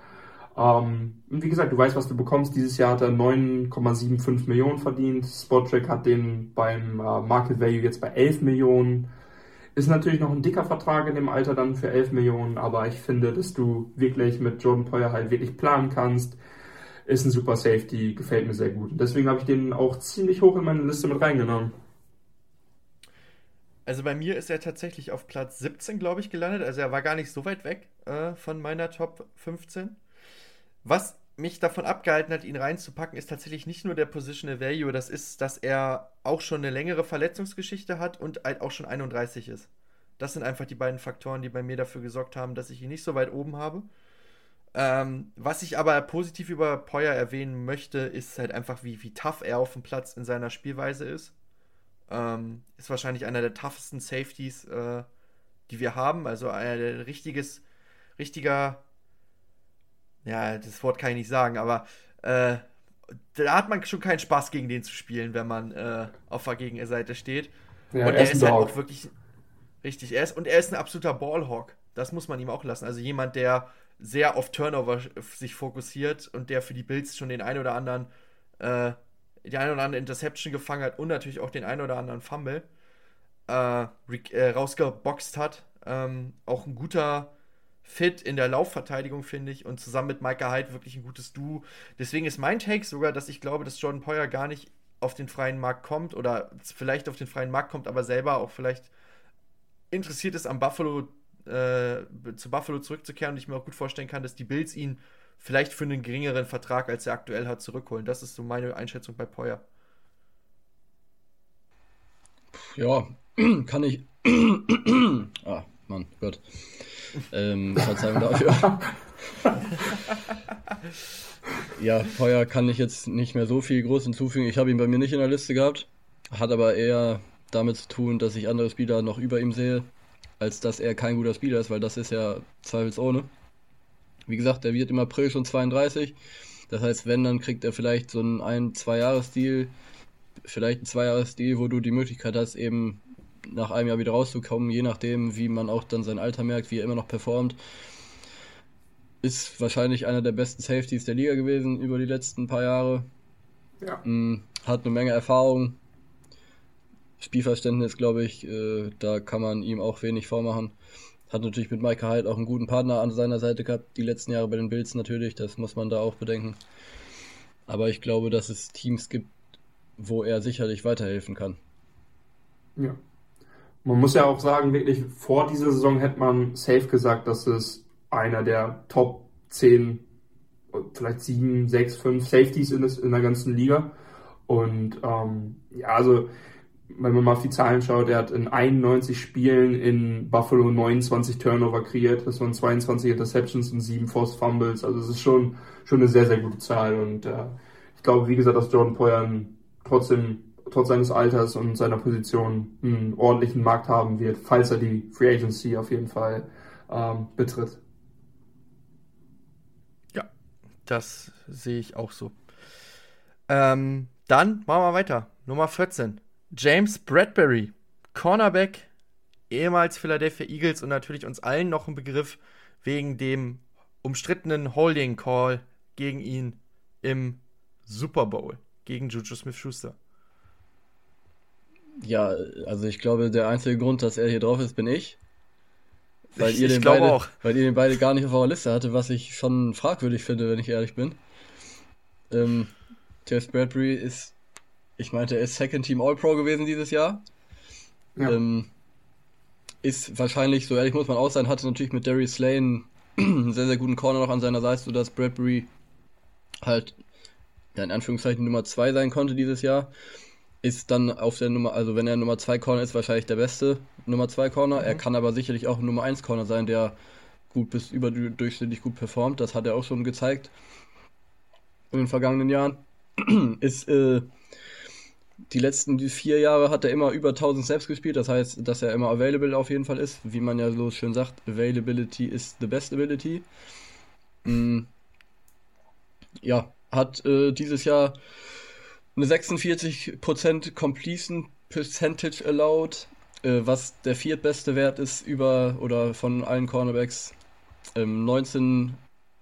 Ähm, und wie gesagt, du weißt, was du bekommst. Dieses Jahr hat er 9,75 Millionen verdient. Spottrack hat den beim äh, Market Value jetzt bei 11 Millionen. Ist natürlich noch ein dicker Vertrag in dem Alter dann für 11 Millionen, aber ich finde, dass du wirklich mit Jordan Poyer halt wirklich planen kannst ist ein super Safety, gefällt mir sehr gut. Deswegen habe ich den auch ziemlich hoch in meine Liste mit reingenommen. Also bei mir ist er tatsächlich auf Platz 17, glaube ich, gelandet. Also er war gar nicht so weit weg äh, von meiner Top 15. Was mich davon abgehalten hat, ihn reinzupacken, ist tatsächlich nicht nur der Positional Value, das ist, dass er auch schon eine längere Verletzungsgeschichte hat und halt auch schon 31 ist. Das sind einfach die beiden Faktoren, die bei mir dafür gesorgt haben, dass ich ihn nicht so weit oben habe. Ähm, was ich aber positiv über Poyer erwähnen möchte, ist halt einfach, wie, wie tough er auf dem Platz in seiner Spielweise ist. Ähm, ist wahrscheinlich einer der toughesten Safeties, äh, die wir haben. Also ein richtiges, richtiger, ja, das Wort kann ich nicht sagen, aber äh, da hat man schon keinen Spaß, gegen den zu spielen, wenn man äh, auf der Gegenseite steht. Ja, und er ist halt auch wirklich richtig. Er ist, und er ist ein absoluter Ballhawk. Das muss man ihm auch lassen. Also jemand, der sehr auf Turnover sich fokussiert und der für die Bills schon den ein oder anderen äh, die eine oder andere Interception gefangen hat und natürlich auch den einen oder anderen Fumble äh, äh, rausgeboxt hat. Ähm, auch ein guter Fit in der Laufverteidigung, finde ich, und zusammen mit Micah Hyde wirklich ein gutes Duo. Deswegen ist mein Take sogar, dass ich glaube, dass Jordan Poyer gar nicht auf den freien Markt kommt oder vielleicht auf den freien Markt kommt, aber selber auch vielleicht interessiert ist, am Buffalo äh, zu Buffalo zurückzukehren und ich mir auch gut vorstellen kann, dass die Bills ihn vielleicht für einen geringeren Vertrag, als er aktuell hat, zurückholen. Das ist so meine Einschätzung bei Poyer. Ja, kann ich. ah, Mann, Gott. Ähm, Verzeihung dafür. ja, Poyer kann ich jetzt nicht mehr so viel groß hinzufügen. Ich habe ihn bei mir nicht in der Liste gehabt. Hat aber eher damit zu tun, dass ich andere Spieler noch über ihm sehe, als dass er kein guter Spieler ist, weil das ist ja zweifelsohne. Wie gesagt, er wird im April schon 32. Das heißt, wenn, dann kriegt er vielleicht so einen ein-, zwei Jahres-Deal, vielleicht einen zwei Jahres-Deal, wo du die Möglichkeit hast, eben nach einem Jahr wieder rauszukommen, je nachdem, wie man auch dann sein Alter merkt, wie er immer noch performt. Ist wahrscheinlich einer der besten Safeties der Liga gewesen über die letzten paar Jahre. Ja. Mm, hat eine Menge Erfahrung, Spielverständnis, glaube ich, äh, da kann man ihm auch wenig vormachen. Hat natürlich mit Micah Hyde auch einen guten Partner an seiner Seite gehabt, die letzten Jahre bei den Bills natürlich, das muss man da auch bedenken. Aber ich glaube, dass es Teams gibt, wo er sicherlich weiterhelfen kann. Ja. Man muss ja auch sagen, wirklich vor dieser Saison hätte man safe gesagt, dass es einer der Top 10, vielleicht 7, 6, 5 Safeties in, in der ganzen Liga. Und ähm, ja, also wenn man mal auf die Zahlen schaut, er hat in 91 Spielen in Buffalo 29 Turnover kreiert. Das waren 22 Interceptions und 7 Forced Fumbles. Also es ist schon, schon eine sehr, sehr gute Zahl. Und äh, ich glaube, wie gesagt, dass Jordan Poyer trotzdem, trotz seines Alters und seiner Position einen ordentlichen Markt haben wird, falls er die Free Agency auf jeden Fall ähm, betritt. Ja, das sehe ich auch so. Ähm, dann machen wir weiter. Nummer 14. James Bradbury, Cornerback, ehemals Philadelphia Eagles und natürlich uns allen noch ein Begriff wegen dem umstrittenen Holding Call gegen ihn im Super Bowl gegen Juju Smith-Schuster. Ja, also ich glaube, der einzige Grund, dass er hier drauf ist, bin ich. Weil, ich, ihr, den beide, auch. weil ihr den beide gar nicht auf eurer Liste hatte, was ich schon fragwürdig finde, wenn ich ehrlich bin. Ähm, James Bradbury ist ich meinte, er ist Second Team All-Pro gewesen dieses Jahr. Ja. Ähm, ist wahrscheinlich, so ehrlich muss man auch sein, hatte natürlich mit Darius Lane einen sehr, sehr guten Corner noch an seiner Seite, sodass Bradbury halt ja, in Anführungszeichen Nummer 2 sein konnte dieses Jahr. Ist dann auf der Nummer, also wenn er Nummer 2 Corner ist, wahrscheinlich der beste Nummer 2 Corner. Mhm. Er kann aber sicherlich auch Nummer 1 Corner sein, der gut bis überdurchschnittlich gut performt. Das hat er auch schon gezeigt in den vergangenen Jahren. ist äh, die letzten vier Jahre hat er immer über 1000 Snaps gespielt, das heißt, dass er immer available auf jeden Fall ist. Wie man ja so schön sagt, Availability is the best ability. Mhm. Ja, hat äh, dieses Jahr eine 46% Completion Percentage allowed, äh, was der viertbeste Wert ist über oder von allen Cornerbacks. Ähm, 19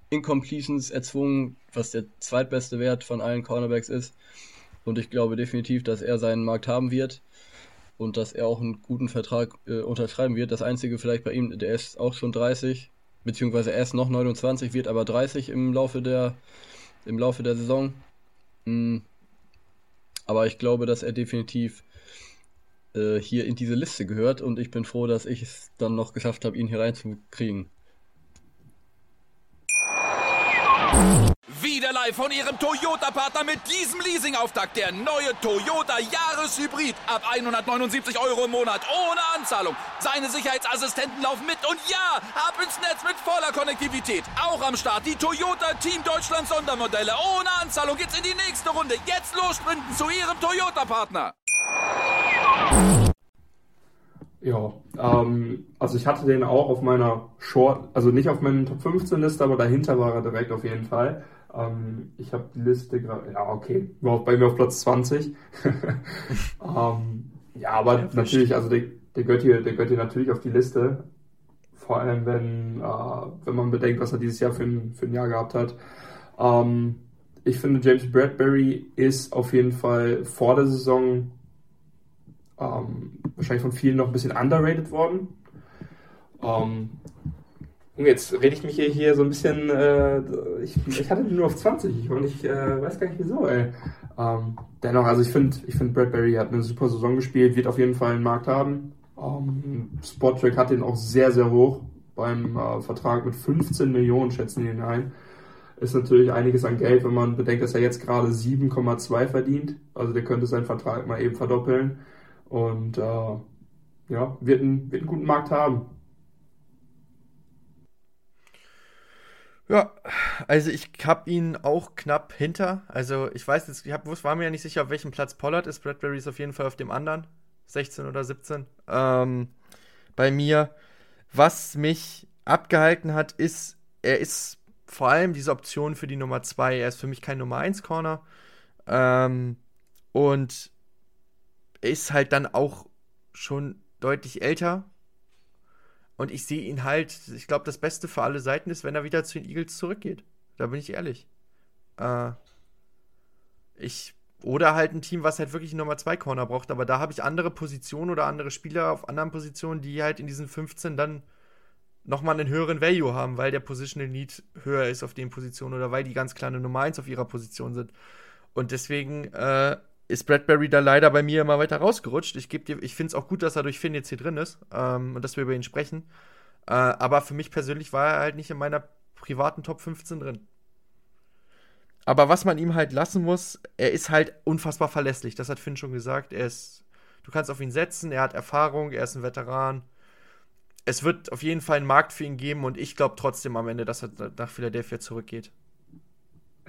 Incompletions erzwungen, was der zweitbeste Wert von allen Cornerbacks ist. Und ich glaube definitiv, dass er seinen Markt haben wird und dass er auch einen guten Vertrag äh, unterschreiben wird. Das Einzige vielleicht bei ihm, der ist auch schon 30, beziehungsweise er ist noch 29, wird aber 30 im Laufe der, im Laufe der Saison. Mhm. Aber ich glaube, dass er definitiv äh, hier in diese Liste gehört und ich bin froh, dass ich es dann noch geschafft habe, ihn hier reinzukriegen. Wieder live von Ihrem Toyota-Partner mit diesem Leasing-Auftakt. Der neue Toyota Jahreshybrid. Ab 179 Euro im Monat. Ohne Anzahlung. Seine Sicherheitsassistenten laufen mit. Und ja, ab ins Netz mit voller Konnektivität. Auch am Start die Toyota Team Deutschland Sondermodelle. Ohne Anzahlung geht's in die nächste Runde. Jetzt los sprinten zu Ihrem Toyota-Partner. Ja, ähm, also ich hatte den auch auf meiner Short, also nicht auf meiner Top 15 Liste, aber dahinter war er direkt auf jeden Fall. Ähm, ich habe die Liste gerade, ja, okay, war auch bei mir auf Platz 20. ähm, ja, aber ja, natürlich, also der, der, gehört hier, der gehört hier natürlich auf die Liste. Vor allem, wenn, äh, wenn man bedenkt, was er dieses Jahr für ein, für ein Jahr gehabt hat. Ähm, ich finde, James Bradbury ist auf jeden Fall vor der Saison ähm, wahrscheinlich von vielen noch ein bisschen underrated worden. Ähm, jetzt rede ich mich hier, so ein bisschen, äh, ich, ich hatte den nur auf 20 und ich äh, weiß gar nicht wieso, ey. Ähm, dennoch, also ich finde, ich finde Bradbury hat eine super Saison gespielt, wird auf jeden Fall einen Markt haben. Ähm, Spottrack hat den auch sehr, sehr hoch beim äh, Vertrag mit 15 Millionen, schätzen die ihn ein. Ist natürlich einiges an Geld, wenn man bedenkt, dass er jetzt gerade 7,2 verdient. Also der könnte seinen Vertrag mal eben verdoppeln. Und äh, ja, wird, ein, wird einen guten Markt haben. Ja, also ich habe ihn auch knapp hinter. Also ich weiß jetzt, ich hab, war mir ja nicht sicher, auf welchem Platz Pollard ist. Bradbury ist auf jeden Fall auf dem anderen. 16 oder 17. Ähm, bei mir. Was mich abgehalten hat, ist, er ist vor allem diese Option für die Nummer 2. Er ist für mich kein Nummer 1 Corner. Ähm, und ist halt dann auch schon deutlich älter. Und ich sehe ihn halt, ich glaube, das Beste für alle Seiten ist, wenn er wieder zu den Eagles zurückgeht. Da bin ich ehrlich. Äh, ich, oder halt ein Team, was halt wirklich Nummer 2 Corner braucht, aber da habe ich andere Positionen oder andere Spieler auf anderen Positionen, die halt in diesen 15 dann nochmal einen höheren Value haben, weil der Positional Need höher ist auf den Positionen oder weil die ganz kleine Nummer 1 auf ihrer Position sind. Und deswegen äh, ist Bradbury da leider bei mir immer weiter rausgerutscht. Ich, ich finde es auch gut, dass er durch Finn jetzt hier drin ist ähm, und dass wir über ihn sprechen. Äh, aber für mich persönlich war er halt nicht in meiner privaten Top 15 drin. Aber was man ihm halt lassen muss, er ist halt unfassbar verlässlich. Das hat Finn schon gesagt. Er ist, du kannst auf ihn setzen, er hat Erfahrung, er ist ein Veteran. Es wird auf jeden Fall einen Markt für ihn geben und ich glaube trotzdem am Ende, dass er nach Philadelphia zurückgeht.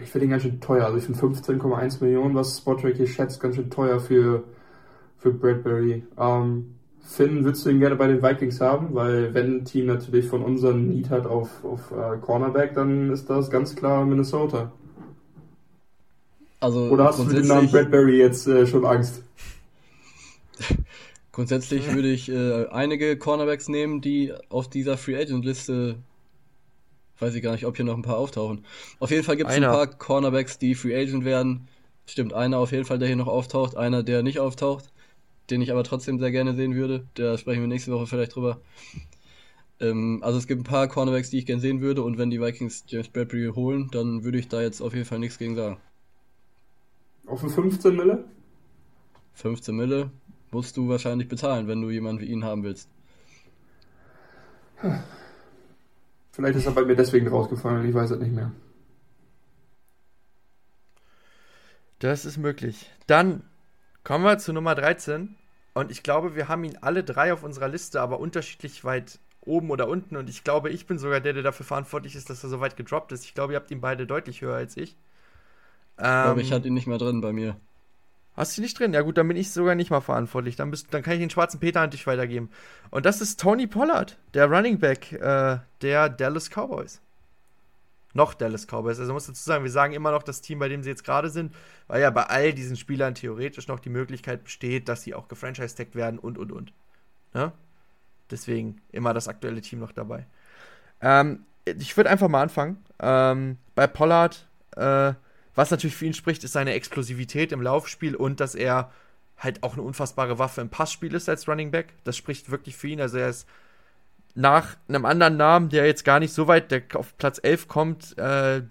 Ich finde ihn ganz schön teuer. Also ich finde 15,1 Millionen, was Spotrack hier schätzt, ganz schön teuer für, für Bradbury. Ähm, Finn, würdest du ihn gerne bei den Vikings haben? Weil wenn ein Team natürlich von unseren Need hat auf, auf uh, Cornerback, dann ist das ganz klar Minnesota. Also Oder hast du mit dem Namen Bradbury jetzt äh, schon Angst? grundsätzlich würde ich äh, einige Cornerbacks nehmen, die auf dieser Free Agent Liste Weiß ich gar nicht, ob hier noch ein paar auftauchen. Auf jeden Fall gibt es ein paar Cornerbacks, die Free Agent werden. Stimmt, einer auf jeden Fall, der hier noch auftaucht, einer, der nicht auftaucht, den ich aber trotzdem sehr gerne sehen würde. Da sprechen wir nächste Woche vielleicht drüber. Ähm, also es gibt ein paar Cornerbacks, die ich gerne sehen würde und wenn die Vikings James Bradbury holen, dann würde ich da jetzt auf jeden Fall nichts gegen sagen. Auf eine 15 Mille? 15 Mille musst du wahrscheinlich bezahlen, wenn du jemanden wie ihn haben willst. Vielleicht ist er bei mir deswegen rausgefallen, ich weiß es nicht mehr. Das ist möglich. Dann kommen wir zu Nummer 13. Und ich glaube, wir haben ihn alle drei auf unserer Liste, aber unterschiedlich weit oben oder unten. Und ich glaube, ich bin sogar der, der dafür verantwortlich ist, dass er so weit gedroppt ist. Ich glaube, ihr habt ihn beide deutlich höher als ich. Ich glaube, ich ähm, hatte ihn nicht mehr drin bei mir. Hast du nicht drin? Ja gut, dann bin ich sogar nicht mal verantwortlich. Dann, bist, dann kann ich den schwarzen Peter an dich weitergeben. Und das ist Tony Pollard, der Running Back äh, der Dallas Cowboys. Noch Dallas Cowboys. Also muss dazu sagen, wir sagen immer noch das Team, bei dem sie jetzt gerade sind, weil ja bei all diesen Spielern theoretisch noch die Möglichkeit besteht, dass sie auch gefranchise-tagged werden und und und. Ne? Deswegen immer das aktuelle Team noch dabei. Ähm, ich würde einfach mal anfangen. Ähm, bei Pollard, äh, was natürlich für ihn spricht, ist seine Explosivität im Laufspiel und dass er halt auch eine unfassbare Waffe im Passspiel ist als Running Back. Das spricht wirklich für ihn. Also er ist nach einem anderen Namen, der jetzt gar nicht so weit, der auf Platz 11 kommt, äh,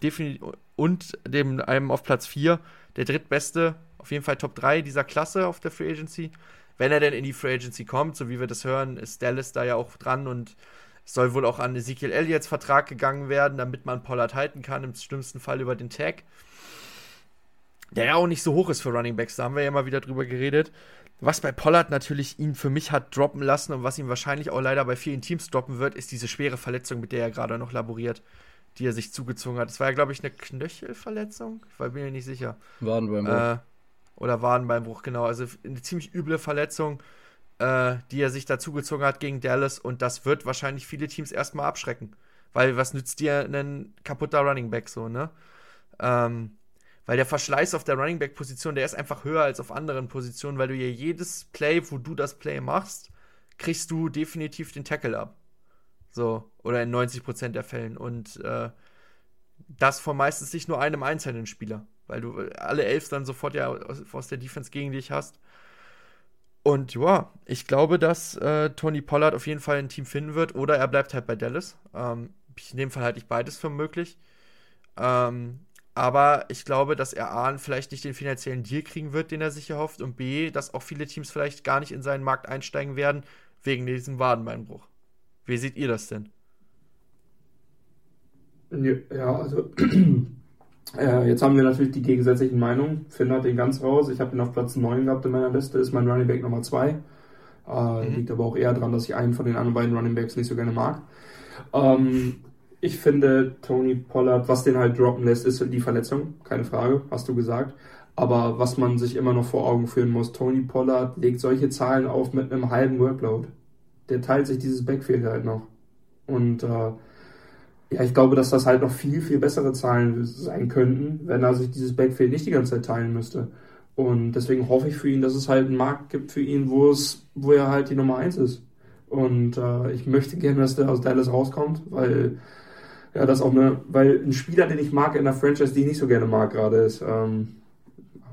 und dem einem auf Platz 4, der drittbeste, auf jeden Fall Top 3 dieser Klasse auf der Free Agency. Wenn er denn in die Free Agency kommt, so wie wir das hören, ist Dallas da ja auch dran und es soll wohl auch an Ezekiel Elliots Vertrag gegangen werden, damit man Pollard halten kann, im schlimmsten Fall über den Tag der ja auch nicht so hoch ist für Running Backs, da haben wir ja mal wieder drüber geredet. Was bei Pollard natürlich ihn für mich hat droppen lassen und was ihm wahrscheinlich auch leider bei vielen Teams droppen wird, ist diese schwere Verletzung, mit der er gerade noch laboriert, die er sich zugezogen hat. Das war ja, glaube ich, eine Knöchelverletzung. Ich war mir nicht sicher. Wadenbeinbruch. Äh, oder Wadenbeinbruch, genau. Also eine ziemlich üble Verletzung, äh, die er sich da zugezogen hat gegen Dallas und das wird wahrscheinlich viele Teams erstmal abschrecken. Weil was nützt dir ein kaputter Running Back so, ne? Ähm, weil der Verschleiß auf der Running Back Position, der ist einfach höher als auf anderen Positionen, weil du ja jedes Play, wo du das Play machst, kriegst du definitiv den Tackle ab. So, oder in 90% der Fällen. Und äh, das von meistens nicht nur einem einzelnen Spieler. weil du alle elf dann sofort ja aus, aus der Defense gegen dich hast. Und ja, ich glaube, dass äh, Tony Pollard auf jeden Fall ein Team finden wird oder er bleibt halt bei Dallas. Ähm, in dem Fall halte ich beides für möglich. Ähm, aber ich glaube, dass er A, vielleicht nicht den finanziellen Deal kriegen wird, den er sich erhofft, und B, dass auch viele Teams vielleicht gar nicht in seinen Markt einsteigen werden, wegen diesem Wadenbeinbruch. Wie seht ihr das denn? Ja, also äh, jetzt haben wir natürlich die gegensätzlichen Meinungen. Finn hat den ganz raus. Ich habe ihn auf Platz 9 gehabt in meiner Liste, ist mein Running Back Nummer 2. Äh, mhm. Liegt aber auch eher daran, dass ich einen von den anderen beiden Running Backs nicht so gerne mag. Ähm, ich finde, Tony Pollard, was den halt droppen lässt, ist die Verletzung, keine Frage, hast du gesagt. Aber was man sich immer noch vor Augen führen muss, Tony Pollard legt solche Zahlen auf mit einem halben Workload. Der teilt sich dieses Backfield halt noch. Und äh, ja, ich glaube, dass das halt noch viel, viel bessere Zahlen sein könnten, wenn er sich dieses Backfield nicht die ganze Zeit teilen müsste. Und deswegen hoffe ich für ihn, dass es halt einen Markt gibt für ihn, wo es, wo er halt die Nummer 1 ist. Und äh, ich möchte gerne, dass der aus Dallas rauskommt, weil ja, das auch eine, weil ein Spieler, den ich mag in der Franchise, die ich nicht so gerne mag gerade ist, ähm,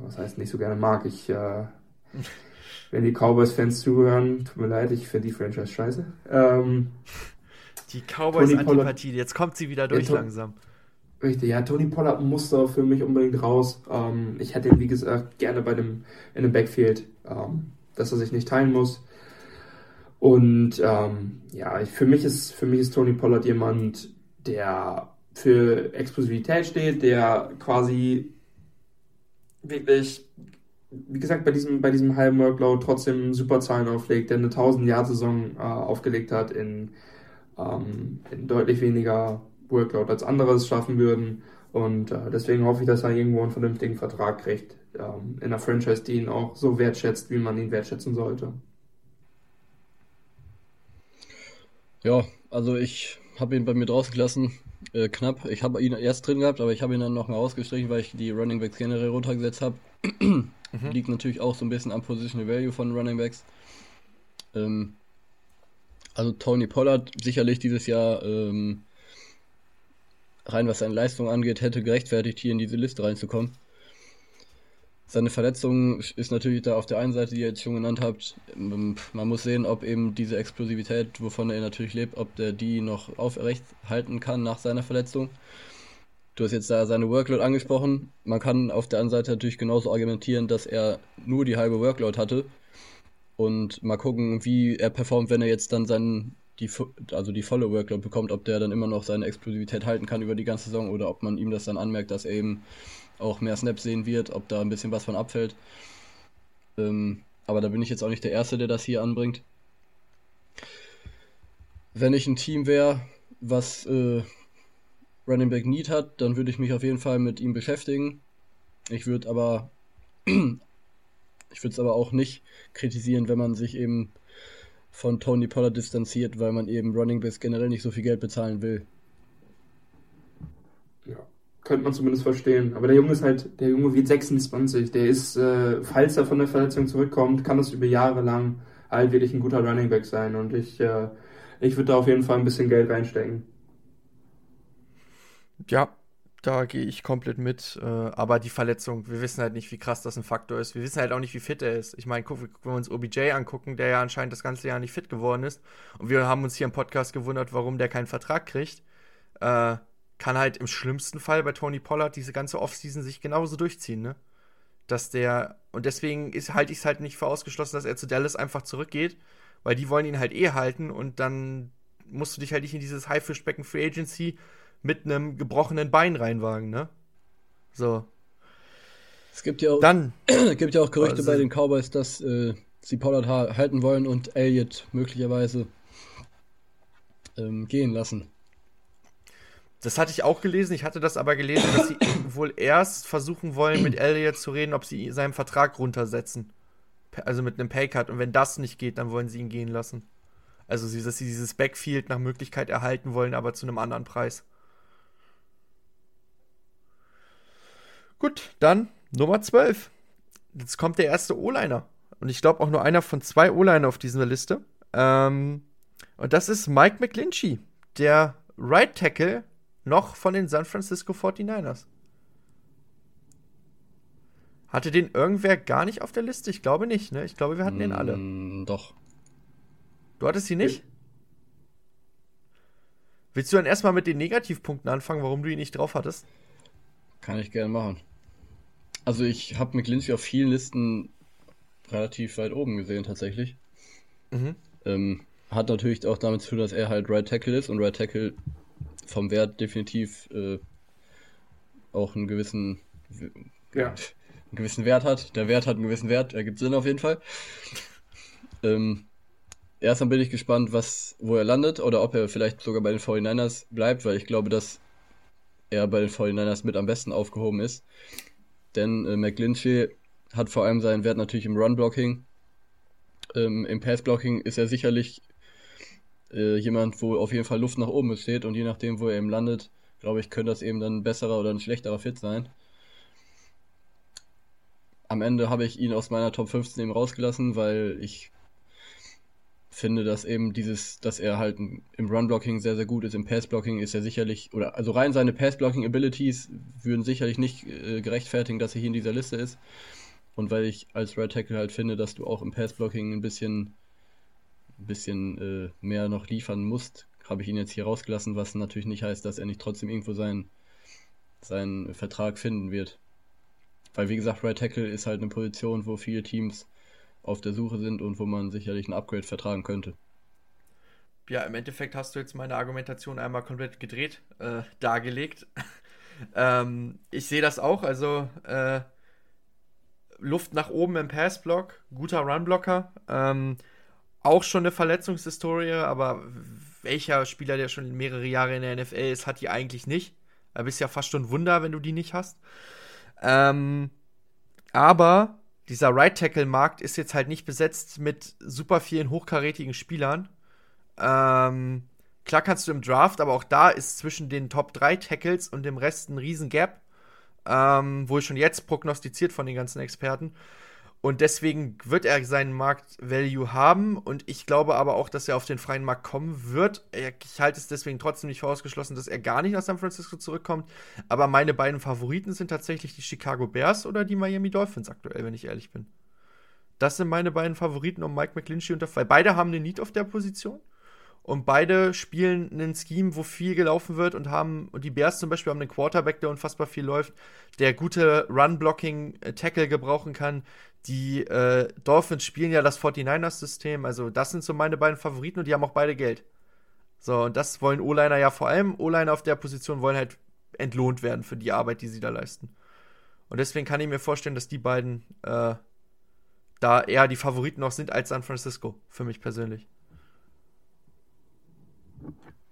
was heißt nicht so gerne mag, ich, äh, wenn die Cowboys-Fans zuhören, tut mir leid, ich finde die Franchise scheiße. Ähm, die Cowboys-Antipathie, jetzt kommt sie wieder durch ja, langsam. Richtig, ja, Tony Pollard muss da für mich unbedingt raus. Ähm, ich hätte ihn, wie gesagt, gerne bei dem, in dem Backfield, ähm, dass er sich nicht teilen muss. Und ähm, ja, ich, für, mich ist, für mich ist Tony Pollard jemand, der für Explosivität steht, der quasi wirklich, wie gesagt, bei diesem, bei diesem halben Workload trotzdem super Zahlen auflegt, der eine 1000-Jahr-Saison äh, aufgelegt hat in, ähm, in, deutlich weniger Workload als andere es schaffen würden. Und äh, deswegen hoffe ich, dass er irgendwo einen vernünftigen Vertrag kriegt ähm, in einer Franchise, die ihn auch so wertschätzt, wie man ihn wertschätzen sollte. Ja, also ich habe ihn bei mir draußen gelassen, äh, knapp. Ich habe ihn erst drin gehabt, aber ich habe ihn dann noch mal ausgestrichen, weil ich die Running Backs generell runtergesetzt habe. mhm. Liegt natürlich auch so ein bisschen am Positional Value von Running Backs. Ähm, also Tony Pollard sicherlich dieses Jahr ähm, rein was seine Leistung angeht, hätte gerechtfertigt, hier in diese Liste reinzukommen. Seine Verletzung ist natürlich da auf der einen Seite, die ihr jetzt schon genannt habt. Ähm, man muss sehen, ob eben diese Explosivität, wovon er natürlich lebt, ob der die noch aufrecht halten kann nach seiner Verletzung. Du hast jetzt da seine Workload angesprochen. Man kann auf der anderen Seite natürlich genauso argumentieren, dass er nur die halbe Workload hatte. Und mal gucken, wie er performt, wenn er jetzt dann seinen, die, also die volle Workload bekommt, ob der dann immer noch seine Explosivität halten kann über die ganze Saison oder ob man ihm das dann anmerkt, dass er eben auch mehr Snaps sehen wird, ob da ein bisschen was von abfällt. Ähm, aber da bin ich jetzt auch nicht der Erste, der das hier anbringt. Wenn ich ein Team wäre, was äh, Running Back Need hat, dann würde ich mich auf jeden Fall mit ihm beschäftigen. Ich würde aber ich würde es aber auch nicht kritisieren, wenn man sich eben von Tony Pollard distanziert, weil man eben Running Backs generell nicht so viel Geld bezahlen will. Könnte man zumindest verstehen. Aber der Junge ist halt, der Junge wird 26. Der ist, äh, falls er von der Verletzung zurückkommt, kann das über Jahre lang halt wirklich ein guter Running Back sein. Und ich, äh, ich würde da auf jeden Fall ein bisschen Geld reinstecken. Ja, da gehe ich komplett mit. Äh, aber die Verletzung, wir wissen halt nicht, wie krass das ein Faktor ist. Wir wissen halt auch nicht, wie fit er ist. Ich meine, guck, wenn wir uns OBJ angucken, der ja anscheinend das ganze Jahr nicht fit geworden ist. Und wir haben uns hier im Podcast gewundert, warum der keinen Vertrag kriegt. Äh, kann halt im schlimmsten Fall bei Tony Pollard diese ganze Offseason sich genauso durchziehen, ne? Dass der, und deswegen ist, halte ich es halt nicht für ausgeschlossen, dass er zu Dallas einfach zurückgeht, weil die wollen ihn halt eh halten und dann musst du dich halt nicht in dieses Haifischbecken Free Agency mit einem gebrochenen Bein reinwagen, ne? So. Es gibt ja auch, dann, gibt ja auch Gerüchte also, bei den Cowboys, dass äh, sie Pollard halten wollen und Elliott möglicherweise ähm, gehen lassen. Das hatte ich auch gelesen. Ich hatte das aber gelesen, dass sie wohl erst versuchen wollen, mit Elliott zu reden, ob sie seinen Vertrag runtersetzen. Also mit einem Paycut. Und wenn das nicht geht, dann wollen sie ihn gehen lassen. Also, dass sie dieses Backfield nach Möglichkeit erhalten wollen, aber zu einem anderen Preis. Gut, dann Nummer 12. Jetzt kommt der erste O-Liner. Und ich glaube auch nur einer von zwei O-Liner auf dieser Liste. Ähm, und das ist Mike McGlinchey, der Right Tackle noch von den San Francisco 49ers. Hatte den irgendwer gar nicht auf der Liste? Ich glaube nicht, ne? Ich glaube, wir hatten den alle. Mm, doch. Du hattest sie nicht? Willst du dann erstmal mit den Negativpunkten anfangen, warum du ihn nicht drauf hattest? Kann ich gerne machen. Also ich habe McGlinchey auf vielen Listen relativ weit oben gesehen tatsächlich. Mhm. Ähm, hat natürlich auch damit zu tun, dass er halt Right Tackle ist und Right Tackle vom Wert definitiv äh, auch einen gewissen, ja. einen gewissen Wert hat. Der Wert hat einen gewissen Wert, ergibt Sinn auf jeden Fall. ähm, erstmal bin ich gespannt, was, wo er landet oder ob er vielleicht sogar bei den 49ers bleibt, weil ich glaube, dass er bei den 49ers mit am besten aufgehoben ist. Denn äh, McGlinchey hat vor allem seinen Wert natürlich im Run-Blocking. Ähm, Im Pass-Blocking ist er sicherlich äh, jemand, wo auf jeden Fall Luft nach oben besteht und je nachdem, wo er eben landet, glaube ich, könnte das eben dann ein besserer oder ein schlechterer Fit sein. Am Ende habe ich ihn aus meiner Top 15 eben rausgelassen, weil ich finde, dass eben dieses, dass er halt im Run-Blocking sehr, sehr gut ist, im Pass-Blocking ist er sicherlich, oder also rein seine Pass-Blocking-Abilities würden sicherlich nicht äh, gerechtfertigen, dass er hier in dieser Liste ist. Und weil ich als Right Tackle halt finde, dass du auch im Pass-Blocking ein bisschen, ein bisschen äh, mehr noch liefern musst, habe ich ihn jetzt hier rausgelassen, was natürlich nicht heißt, dass er nicht trotzdem irgendwo seinen, seinen Vertrag finden wird. Weil wie gesagt, Right Tackle ist halt eine Position, wo viele Teams auf der Suche sind und wo man sicherlich ein Upgrade vertragen könnte. Ja, im Endeffekt hast du jetzt meine Argumentation einmal komplett gedreht, äh, dargelegt. ähm, ich sehe das auch, also äh, Luft nach oben im Passblock, guter Runblocker. Ähm, auch schon eine Verletzungshistorie, aber welcher Spieler, der schon mehrere Jahre in der NFL ist, hat die eigentlich nicht. Da bist ja fast schon ein Wunder, wenn du die nicht hast. Ähm, aber dieser Right Tackle Markt ist jetzt halt nicht besetzt mit super vielen hochkarätigen Spielern. Ähm, klar kannst du im Draft, aber auch da ist zwischen den Top 3 Tackles und dem Rest ein riesen Gap. Ähm, wohl schon jetzt prognostiziert von den ganzen Experten. Und deswegen wird er seinen Markt-Value haben. Und ich glaube aber auch, dass er auf den freien Markt kommen wird. Ich halte es deswegen trotzdem nicht vorausgeschlossen, dass er gar nicht nach San Francisco zurückkommt. Aber meine beiden Favoriten sind tatsächlich die Chicago Bears oder die Miami Dolphins aktuell, wenn ich ehrlich bin. Das sind meine beiden Favoriten um Mike McClinchy und weil beide haben den Need auf der Position. Und beide spielen einen Scheme, wo viel gelaufen wird und haben, und die Bears zum Beispiel haben einen Quarterback, der unfassbar viel läuft, der gute Run-Blocking-Tackle gebrauchen kann. Die äh, Dolphins spielen ja das 49ers-System, also das sind so meine beiden Favoriten und die haben auch beide Geld. So, und das wollen O-Liner ja vor allem. O-Liner auf der Position wollen halt entlohnt werden für die Arbeit, die sie da leisten. Und deswegen kann ich mir vorstellen, dass die beiden äh, da eher die Favoriten noch sind als San Francisco, für mich persönlich.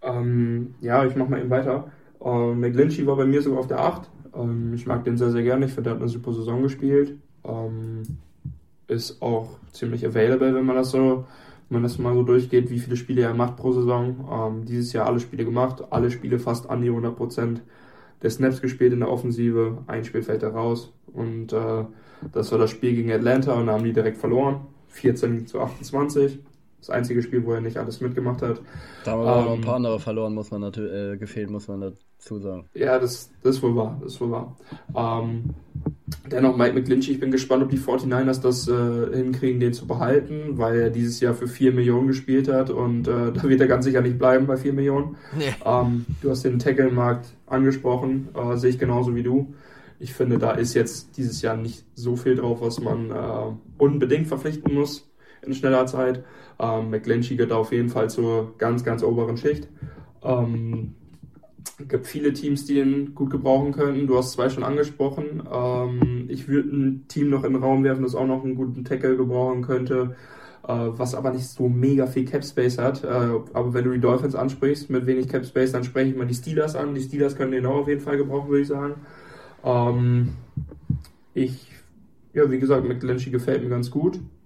Ähm, ja, ich mach mal eben weiter. Ähm, McGlinchey war bei mir sogar auf der 8. Ähm, ich mag den sehr, sehr gerne. Ich finde, der hat eine super Saison gespielt. Ähm, ist auch ziemlich available, wenn man das so, wenn man das mal so durchgeht, wie viele Spiele er macht pro Saison. Ähm, dieses Jahr alle Spiele gemacht, alle Spiele fast an die 100% der Snaps gespielt in der Offensive. Ein Spiel fällt er raus. Und äh, das war das Spiel gegen Atlanta und da haben die direkt verloren. 14 zu 28 das einzige Spiel, wo er nicht alles mitgemacht hat. Da haben wir ähm, noch ein paar andere verloren, muss man natürlich, äh, gefehlt, muss man dazu sagen. Ja, das, das ist wohl wahr, das ist wohl wahr. Ähm, dennoch Mike McGlinchey, ich bin gespannt, ob die 49ers das äh, hinkriegen, den zu behalten, weil er dieses Jahr für 4 Millionen gespielt hat und äh, da wird er ganz sicher nicht bleiben bei 4 Millionen. Nee. Ähm, du hast den Tackle-Markt angesprochen, äh, sehe ich genauso wie du. Ich finde, da ist jetzt dieses Jahr nicht so viel drauf, was man äh, unbedingt verpflichten muss in schneller Zeit. Ähm, McGlinchey gehört auf jeden Fall zur ganz, ganz oberen Schicht. Ähm, gibt viele Teams, die ihn gut gebrauchen könnten. Du hast zwei schon angesprochen. Ähm, ich würde ein Team noch in den Raum werfen, das auch noch einen guten Tackle gebrauchen könnte, äh, was aber nicht so mega viel Cap Space hat. Äh, aber wenn du die Dolphins ansprichst mit wenig Cap Space, dann spreche ich mal die Steelers an. Die Steelers können den auch auf jeden Fall gebrauchen, würde ich sagen. Ähm, ich, ja, wie gesagt, McGlinchey gefällt mir ganz gut.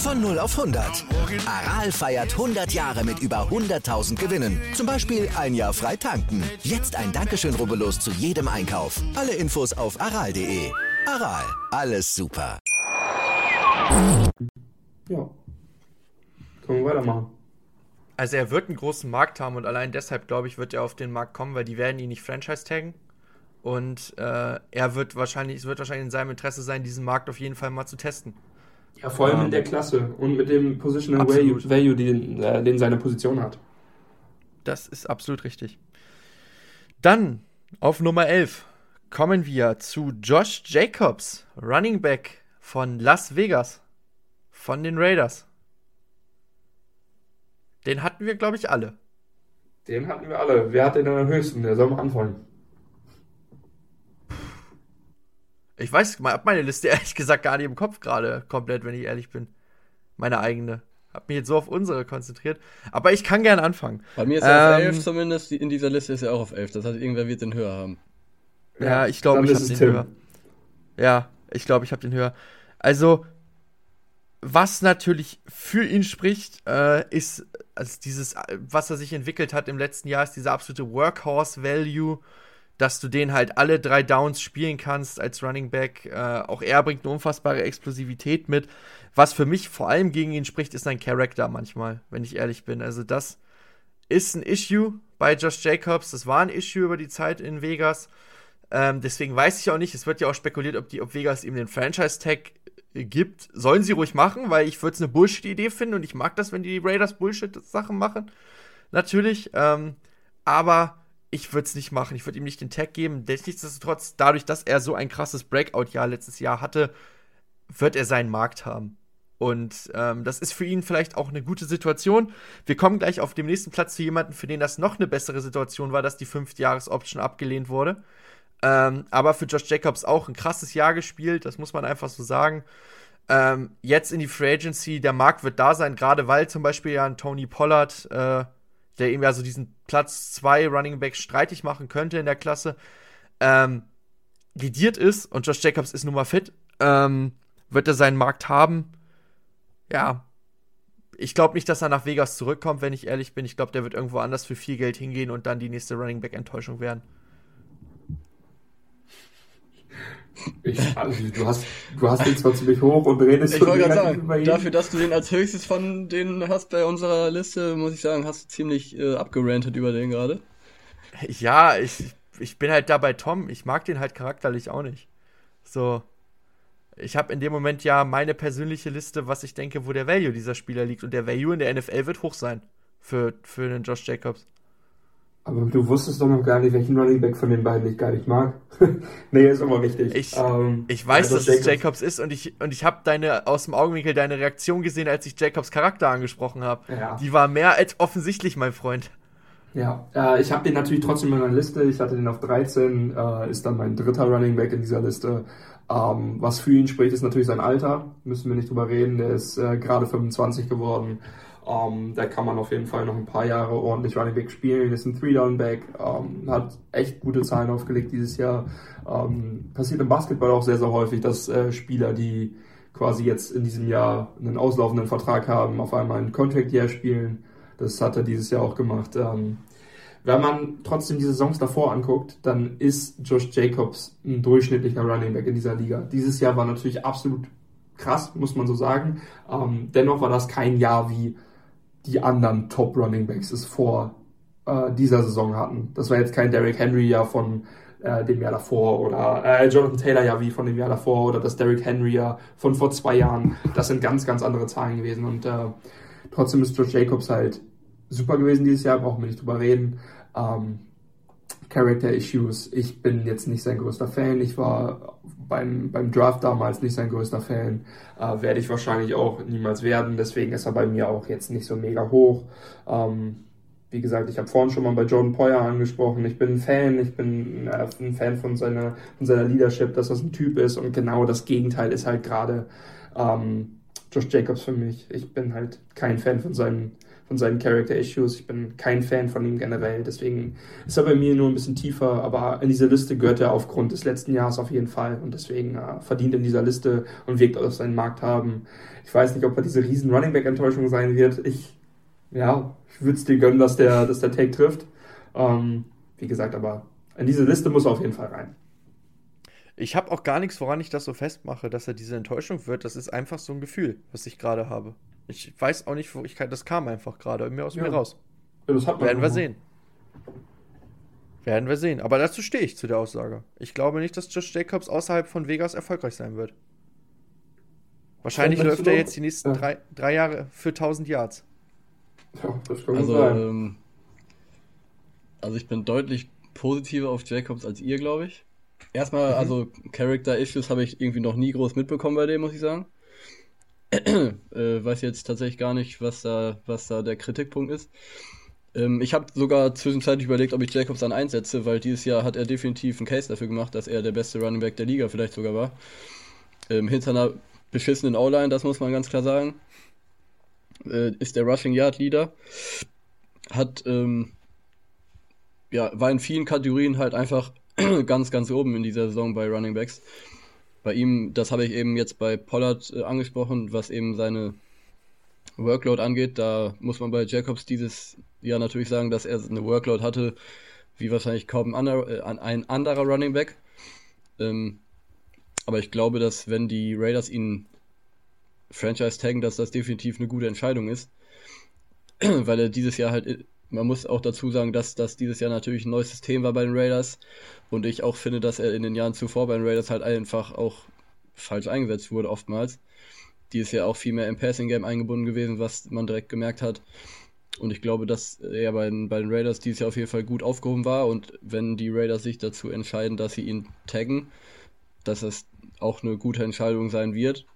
Von 0 auf 100. Aral feiert 100 Jahre mit über 100.000 Gewinnen. Zum Beispiel ein Jahr frei tanken. Jetzt ein Dankeschön, rubbellos zu jedem Einkauf. Alle Infos auf aral.de. Aral, alles super. Ja. Können wir weitermachen. Also er wird einen großen Markt haben und allein deshalb, glaube ich, wird er auf den Markt kommen, weil die werden ihn nicht Franchise taggen. Und äh, er wird wahrscheinlich, es wird wahrscheinlich in seinem Interesse sein, diesen Markt auf jeden Fall mal zu testen. Ja, vor allem um, in der Klasse und mit dem Positional absolut. Value, den, äh, den seine Position hat. Das ist absolut richtig. Dann auf Nummer 11 kommen wir zu Josh Jacobs, Running Back von Las Vegas, von den Raiders. Den hatten wir, glaube ich, alle. Den hatten wir alle. Wer hat den am höchsten? Der soll mal anfangen. Ich weiß, ich habe meine Liste ehrlich gesagt gar nicht im Kopf gerade komplett, wenn ich ehrlich bin. Meine eigene. Hab mich jetzt so auf unsere konzentriert. Aber ich kann gerne anfangen. Bei mir ist er ähm, auf 11 zumindest. In dieser Liste ist er auch auf 11. Das heißt, irgendwer wird den höher haben. Ja, ich glaube, ich habe den Tim. höher. Ja, ich glaube, ich habe den höher. Also, was natürlich für ihn spricht, äh, ist also dieses, was er sich entwickelt hat im letzten Jahr, ist dieser absolute Workhorse-Value dass du den halt alle drei Downs spielen kannst als Running Back. Äh, auch er bringt eine unfassbare Explosivität mit. Was für mich vor allem gegen ihn spricht, ist sein Charakter manchmal, wenn ich ehrlich bin. Also das ist ein Issue bei Josh Jacobs. Das war ein Issue über die Zeit in Vegas. Ähm, deswegen weiß ich auch nicht, es wird ja auch spekuliert, ob, die, ob Vegas ihm den Franchise-Tag gibt. Sollen sie ruhig machen, weil ich würde es eine Bullshit-Idee finden und ich mag das, wenn die Raiders Bullshit-Sachen machen. Natürlich. Ähm, aber ich würde es nicht machen. Ich würde ihm nicht den Tag geben. Nichtsdestotrotz, dadurch, dass er so ein krasses Breakout-Jahr letztes Jahr hatte, wird er seinen Markt haben. Und ähm, das ist für ihn vielleicht auch eine gute Situation. Wir kommen gleich auf dem nächsten Platz zu jemandem, für den das noch eine bessere Situation war, dass die Fünf-Jahres-Option abgelehnt wurde. Ähm, aber für Josh Jacobs auch ein krasses Jahr gespielt, das muss man einfach so sagen. Ähm, jetzt in die Free Agency, der Markt wird da sein, gerade weil zum Beispiel ja ein Tony Pollard äh, der ihm ja so diesen Platz 2 Running Back streitig machen könnte in der Klasse, ähm, lidiert ist und Josh Jacobs ist nun mal fit, ähm, wird er seinen Markt haben. Ja, ich glaube nicht, dass er nach Vegas zurückkommt, wenn ich ehrlich bin. Ich glaube, der wird irgendwo anders für viel Geld hingehen und dann die nächste Running Back Enttäuschung werden. Ich, also, du, hast, du hast den zwar ziemlich hoch und redest Ich wollte gerade sagen, dafür, dass du den als höchstes von denen hast bei unserer Liste, muss ich sagen, hast du ziemlich äh, abgerantet über den gerade. Ja, ich, ich bin halt da bei Tom. Ich mag den halt charakterlich auch nicht. So. Ich habe in dem Moment ja meine persönliche Liste, was ich denke, wo der Value dieser Spieler liegt. Und der Value in der NFL wird hoch sein für, für den Josh Jacobs. Aber du wusstest doch noch gar nicht, welchen Running Back von den beiden ich gar nicht mag. nee, ist immer wichtig. Ich, ähm, ich weiß, dass es Jacobs ist und ich, und ich habe deine aus dem Augenwinkel deine Reaktion gesehen, als ich Jacobs Charakter angesprochen habe. Ja. Die war mehr als offensichtlich, mein Freund. Ja, äh, ich habe den natürlich trotzdem in meiner Liste. Ich hatte den auf 13, äh, ist dann mein dritter Running Back in dieser Liste. Ähm, was für ihn spricht, ist natürlich sein Alter. Müssen wir nicht drüber reden. Der ist äh, gerade 25 geworden. Ähm, da kann man auf jeden Fall noch ein paar Jahre ordentlich Running Back spielen. Ist ein Three-Down-Back, ähm, hat echt gute Zahlen aufgelegt dieses Jahr. Ähm, passiert im Basketball auch sehr, sehr häufig, dass äh, Spieler, die quasi jetzt in diesem Jahr einen auslaufenden Vertrag haben, auf einmal ein Contract-Year spielen. Das hat er dieses Jahr auch gemacht. Wenn man trotzdem die Saisons davor anguckt, dann ist Josh Jacobs ein durchschnittlicher Running Back in dieser Liga. Dieses Jahr war natürlich absolut krass, muss man so sagen. Dennoch war das kein Jahr wie die anderen Top Running Backs es vor äh, dieser Saison hatten. Das war jetzt kein Derrick Henry ja von äh, dem Jahr davor oder äh, Jonathan Taylor ja wie von dem Jahr davor oder das Derrick Henry ja von vor zwei Jahren. Das sind ganz, ganz andere Zahlen gewesen und äh, trotzdem ist Josh Jacobs halt super gewesen dieses Jahr, brauchen wir nicht drüber reden. Ähm, Character Issues. Ich bin jetzt nicht sein größter Fan. Ich war beim, beim Draft damals nicht sein größter Fan. Äh, werde ich wahrscheinlich auch niemals werden. Deswegen ist er bei mir auch jetzt nicht so mega hoch. Ähm, wie gesagt, ich habe vorhin schon mal bei Jordan Poyer angesprochen. Ich bin ein Fan, ich bin äh, ein Fan von seiner, von seiner Leadership, dass das ein Typ ist. Und genau das Gegenteil ist halt gerade ähm, Josh Jacobs für mich. Ich bin halt kein Fan von seinem von seinen Character Issues. Ich bin kein Fan von ihm generell, deswegen ist er bei mir nur ein bisschen tiefer, aber in diese Liste gehört er aufgrund des letzten Jahres auf jeden Fall und deswegen äh, verdient in dieser Liste und wirkt auf seinen Markt haben. Ich weiß nicht, ob er diese riesen Running Back Enttäuschung sein wird. Ich, ja, ich würde es dir gönnen, dass der, dass der Take trifft. Ähm, wie gesagt, aber in diese Liste muss er auf jeden Fall rein. Ich habe auch gar nichts, woran ich das so festmache, dass er diese Enttäuschung wird. Das ist einfach so ein Gefühl, was ich gerade habe. Ich weiß auch nicht, wo ich kann. Das kam einfach gerade mir aus ja. mir raus. Ja, das hat man Werden wir sehen. Werden wir sehen. Aber dazu stehe ich zu der Aussage. Ich glaube nicht, dass Josh Jacobs außerhalb von Vegas erfolgreich sein wird. Wahrscheinlich läuft er jetzt die nächsten ja. drei, drei Jahre für 1000 Yards. Ja, das kann also, sein. Ähm, also ich bin deutlich positiver auf Jacobs als ihr, glaube ich. Erstmal, mhm. also Character Issues habe ich irgendwie noch nie groß mitbekommen bei dem, muss ich sagen. Äh, weiß jetzt tatsächlich gar nicht, was da, was da der Kritikpunkt ist. Ähm, ich habe sogar zwischenzeitlich überlegt, ob ich Jacobs dann einsetze, weil dieses Jahr hat er definitiv einen Case dafür gemacht, dass er der beste Running Back der Liga vielleicht sogar war. Ähm, hinter einer beschissenen O-Line, das muss man ganz klar sagen. Äh, ist der Rushing Yard Leader. Hat, ähm, ja, war in vielen Kategorien halt einfach ganz, ganz oben in dieser Saison bei Running Backs bei ihm, das habe ich eben jetzt bei Pollard äh, angesprochen, was eben seine Workload angeht. Da muss man bei Jacobs dieses Jahr natürlich sagen, dass er eine Workload hatte, wie wahrscheinlich kaum ein anderer, äh, ein anderer Running Back. Ähm, aber ich glaube, dass wenn die Raiders ihn Franchise taggen, dass das definitiv eine gute Entscheidung ist. Weil er dieses Jahr halt man muss auch dazu sagen, dass das dieses Jahr natürlich ein neues System war bei den Raiders und ich auch finde, dass er in den Jahren zuvor bei den Raiders halt einfach auch falsch eingesetzt wurde oftmals. Die ist ja auch viel mehr im Passing Game eingebunden gewesen, was man direkt gemerkt hat. Und ich glaube, dass er bei den, bei den Raiders dieses Jahr auf jeden Fall gut aufgehoben war. Und wenn die Raiders sich dazu entscheiden, dass sie ihn taggen, dass es auch eine gute Entscheidung sein wird.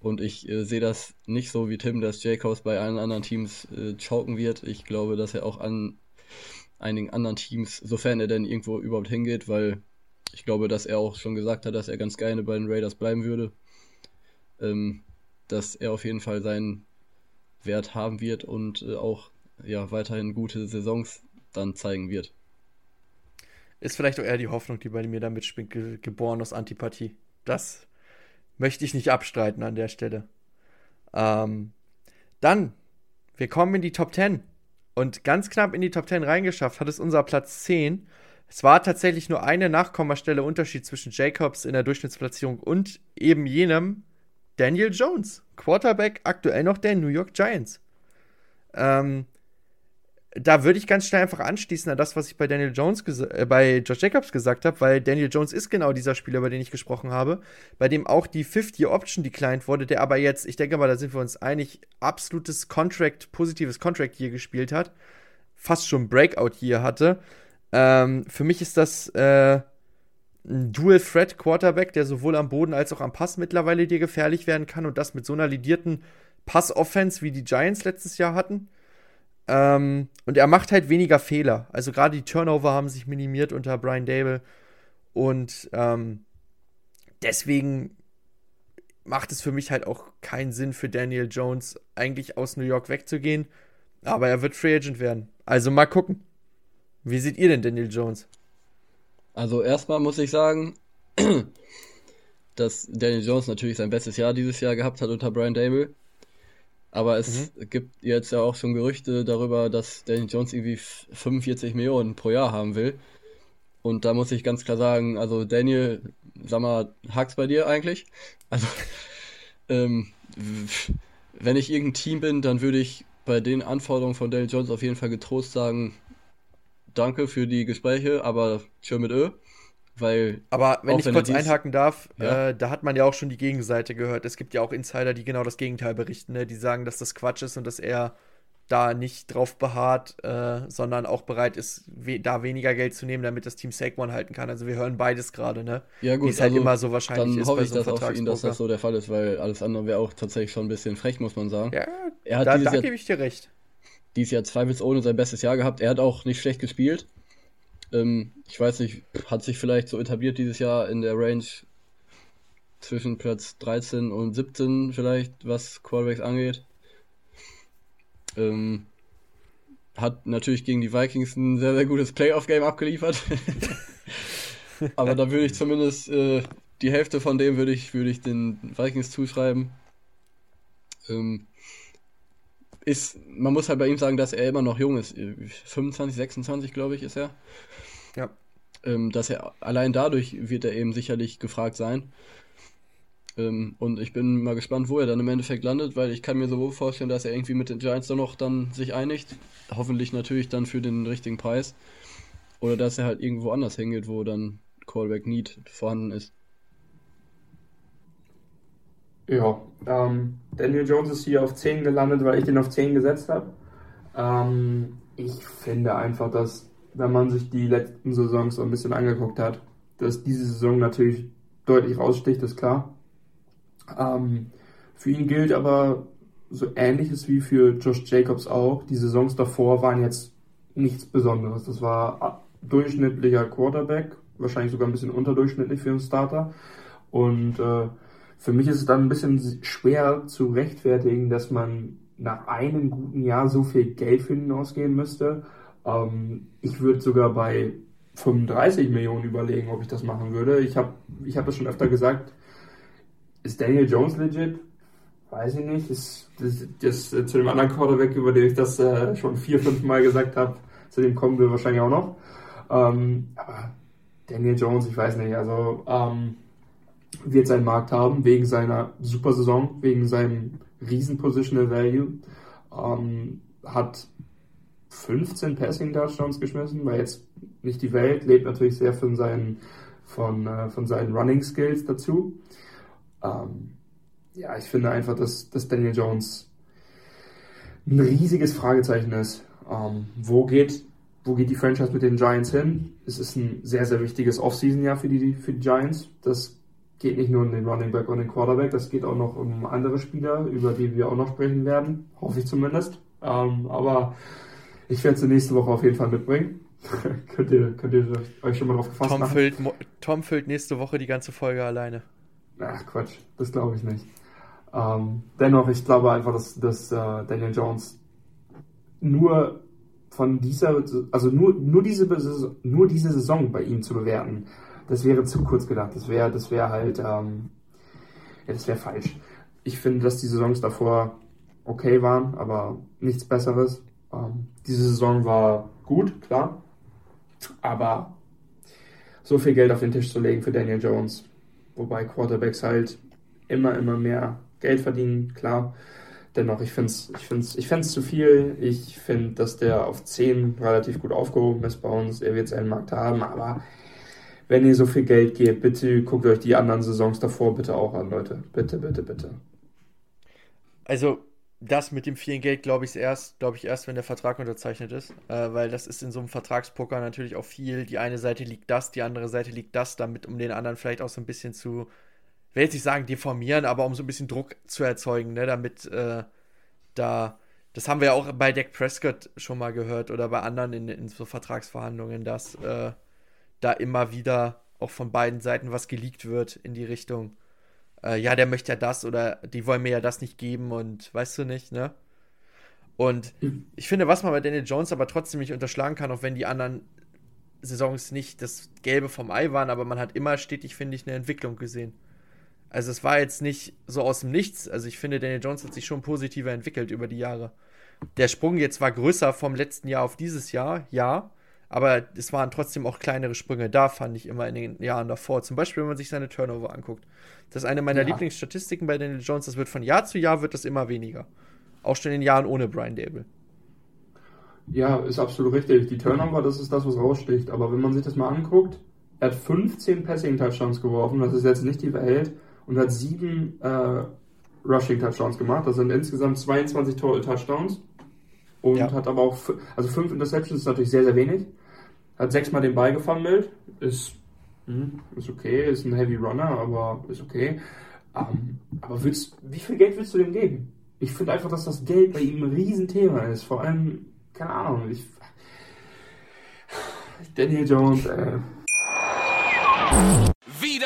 Und ich äh, sehe das nicht so wie Tim, dass Jacobs bei allen anderen Teams äh, choken wird. Ich glaube, dass er auch an einigen anderen Teams, sofern er denn irgendwo überhaupt hingeht, weil ich glaube, dass er auch schon gesagt hat, dass er ganz gerne bei den Raiders bleiben würde. Ähm, dass er auf jeden Fall seinen Wert haben wird und äh, auch ja, weiterhin gute Saisons dann zeigen wird. Ist vielleicht auch eher die Hoffnung, die bei mir da mitspringt, ge geboren aus Antipathie. Das möchte ich nicht abstreiten an der Stelle. Ähm, dann, wir kommen in die Top 10. Und ganz knapp in die Top 10 reingeschafft hat es unser Platz 10. Es war tatsächlich nur eine Nachkommastelle Unterschied zwischen Jacobs in der Durchschnittsplatzierung und eben jenem Daniel Jones, Quarterback aktuell noch der New York Giants. Ähm, da würde ich ganz schnell einfach anschließen an das, was ich bei Daniel Jones äh, bei Josh Jacobs gesagt habe, weil Daniel Jones ist genau dieser Spieler, über den ich gesprochen habe, bei dem auch die 50 Option declined wurde, der aber jetzt, ich denke mal, da sind wir uns einig, absolutes Contract, positives Contract hier gespielt hat, fast schon Breakout hier hatte. Ähm, für mich ist das äh, ein Dual Threat Quarterback, der sowohl am Boden als auch am Pass mittlerweile dir gefährlich werden kann und das mit so einer lidierten Pass-Offense, wie die Giants letztes Jahr hatten. Ähm, und er macht halt weniger Fehler. Also gerade die Turnover haben sich minimiert unter Brian Dable. Und ähm, deswegen macht es für mich halt auch keinen Sinn für Daniel Jones, eigentlich aus New York wegzugehen. Aber er wird Free Agent werden. Also mal gucken. Wie seht ihr denn Daniel Jones? Also erstmal muss ich sagen, dass Daniel Jones natürlich sein bestes Jahr dieses Jahr gehabt hat unter Brian Dable. Aber es mhm. gibt jetzt ja auch schon Gerüchte darüber, dass Daniel Jones irgendwie 45 Millionen pro Jahr haben will. Und da muss ich ganz klar sagen, also Daniel, sag mal, hakt's bei dir eigentlich? Also, ähm, wenn ich irgendein Team bin, dann würde ich bei den Anforderungen von Daniel Jones auf jeden Fall getrost sagen, danke für die Gespräche, aber schön mit Ö. Weil Aber wenn ich wenn kurz einhaken darf, ja. äh, da hat man ja auch schon die Gegenseite gehört. Es gibt ja auch Insider, die genau das Gegenteil berichten, ne? die sagen, dass das Quatsch ist und dass er da nicht drauf beharrt, äh, sondern auch bereit ist, we da weniger Geld zu nehmen, damit das Team Saquon halten kann. Also wir hören beides gerade, ne? Ja gut, Wie es halt also immer so wahrscheinlich dann ist hoffe ich, so dass auch für ihn, dass das so der Fall ist, weil alles andere wäre auch tatsächlich schon ein bisschen frech, muss man sagen. Ja, er hat da, da gebe ich dir recht. Dieses Jahr zweifelsohne sein bestes Jahr gehabt. Er hat auch nicht schlecht gespielt. Ähm, ich weiß nicht, hat sich vielleicht so etabliert dieses Jahr in der Range zwischen Platz 13 und 17 vielleicht, was Quarterbacks angeht. Ähm, hat natürlich gegen die Vikings ein sehr, sehr gutes Playoff-Game abgeliefert. Aber da würde ich zumindest äh, die Hälfte von dem würde ich, würde ich den Vikings zuschreiben. Ähm, ist, man muss halt bei ihm sagen, dass er immer noch jung ist. 25, 26, glaube ich, ist er. Ja. Ähm, dass er allein dadurch wird er eben sicherlich gefragt sein. Ähm, und ich bin mal gespannt, wo er dann im Endeffekt landet, weil ich kann mir so vorstellen, dass er irgendwie mit den Giants dann noch dann sich einigt. Hoffentlich natürlich dann für den richtigen Preis. Oder dass er halt irgendwo anders hingeht, wo dann Callback Need vorhanden ist. Ja, ähm, Daniel Jones ist hier auf 10 gelandet, weil ich den auf 10 gesetzt habe. Ähm, ich finde einfach, dass, wenn man sich die letzten Saisons so ein bisschen angeguckt hat, dass diese Saison natürlich deutlich raussticht, ist klar. Ähm, für ihn gilt aber so ähnliches wie für Josh Jacobs auch. Die Saisons davor waren jetzt nichts Besonderes. Das war durchschnittlicher Quarterback, wahrscheinlich sogar ein bisschen unterdurchschnittlich für einen Starter. Und äh, für mich ist es dann ein bisschen schwer zu rechtfertigen, dass man nach einem guten Jahr so viel Geld für ihn ausgeben müsste. Ähm, ich würde sogar bei 35 Millionen überlegen, ob ich das machen würde. Ich habe ich hab das schon öfter gesagt. Ist Daniel Jones legit? Weiß ich nicht. Ist, das, das, das, zu dem anderen Quarterback, über den ich das äh, schon vier, fünf Mal gesagt habe, zu dem kommen wir wahrscheinlich auch noch. Ähm, aber Daniel Jones, ich weiß nicht. Also ähm, wird seinen Markt haben, wegen seiner super Saison, wegen seinem riesen Positional Value. Ähm, hat 15 Passing Touchdowns geschmissen, war jetzt nicht die Welt, lebt natürlich sehr von seinen, von, äh, von seinen Running Skills dazu. Ähm, ja, ich finde einfach, dass, dass Daniel Jones ein riesiges Fragezeichen ist. Ähm, wo geht wo geht die Franchise mit den Giants hin? Es ist ein sehr, sehr wichtiges Offseason-Jahr für die, für die Giants. Das geht nicht nur um den Running Back und den Quarterback, das geht auch noch um andere Spieler, über die wir auch noch sprechen werden, hoffe ich zumindest. Ähm, aber ich werde sie nächste Woche auf jeden Fall mitbringen. könnt, ihr, könnt ihr euch schon mal drauf gefasst Tom machen? Füllt, Tom füllt nächste Woche die ganze Folge alleine. Ach Quatsch, das glaube ich nicht. Ähm, dennoch, ich glaube einfach, dass, dass äh, Daniel Jones nur von dieser, also nur, nur, diese, nur diese Saison bei ihm zu bewerten, das wäre zu kurz gedacht. Das wäre, das wäre halt, ähm, ja, das wäre falsch. Ich finde, dass die Saisons davor okay waren, aber nichts Besseres. Ähm, diese Saison war gut, klar, aber so viel Geld auf den Tisch zu legen für Daniel Jones, wobei Quarterbacks halt immer, immer mehr Geld verdienen, klar. Dennoch, ich finde es ich find's, ich find's zu viel. Ich finde, dass der auf 10 relativ gut aufgehoben ist bei uns. Er wird seinen Markt haben, aber wenn ihr so viel Geld gebt, bitte guckt euch die anderen Saisons davor bitte auch an, Leute. Bitte, bitte, bitte. Also, das mit dem vielen Geld glaube ich erst, glaube ich erst, wenn der Vertrag unterzeichnet ist, äh, weil das ist in so einem Vertragspoker natürlich auch viel. Die eine Seite liegt das, die andere Seite liegt das, damit um den anderen vielleicht auch so ein bisschen zu, will jetzt nicht sagen deformieren, aber um so ein bisschen Druck zu erzeugen, ne, damit äh, da, das haben wir ja auch bei Dak Prescott schon mal gehört oder bei anderen in, in so Vertragsverhandlungen, dass äh, da immer wieder auch von beiden Seiten was geleakt wird in die Richtung, äh, ja, der möchte ja das oder die wollen mir ja das nicht geben und weißt du nicht, ne? Und ich finde, was man bei Daniel Jones aber trotzdem nicht unterschlagen kann, auch wenn die anderen Saisons nicht das Gelbe vom Ei waren, aber man hat immer stetig, finde ich, eine Entwicklung gesehen. Also es war jetzt nicht so aus dem Nichts. Also ich finde, Daniel Jones hat sich schon positiver entwickelt über die Jahre. Der Sprung jetzt war größer vom letzten Jahr auf dieses Jahr, ja. Aber es waren trotzdem auch kleinere Sprünge da, fand ich immer in den Jahren davor. Zum Beispiel, wenn man sich seine Turnover anguckt. Das ist eine meiner ja. Lieblingsstatistiken bei Daniel Jones. Das wird von Jahr zu Jahr wird das immer weniger. Auch schon in den Jahren ohne Brian Dable. Ja, ist absolut richtig. Die Turnover, das ist das, was raussticht. Aber wenn man sich das mal anguckt, er hat 15 Passing-Touchdowns geworfen, das ist jetzt nicht die Welt, und hat sieben äh, Rushing-Touchdowns gemacht. Das sind insgesamt 22 Total Touchdowns. Und ja. hat aber auch, also fünf Interceptions ist natürlich sehr, sehr wenig. Hat sechsmal den Ball gefummelt. Ist, hm, ist okay, ist ein Heavy Runner, aber ist okay. Um, ähm, aber willst, wie viel Geld willst du dem geben? Ich finde einfach, dass das Geld bei ihm ein Riesenthema ist. Vor allem, keine Ahnung, ich. Daniel Jones, äh.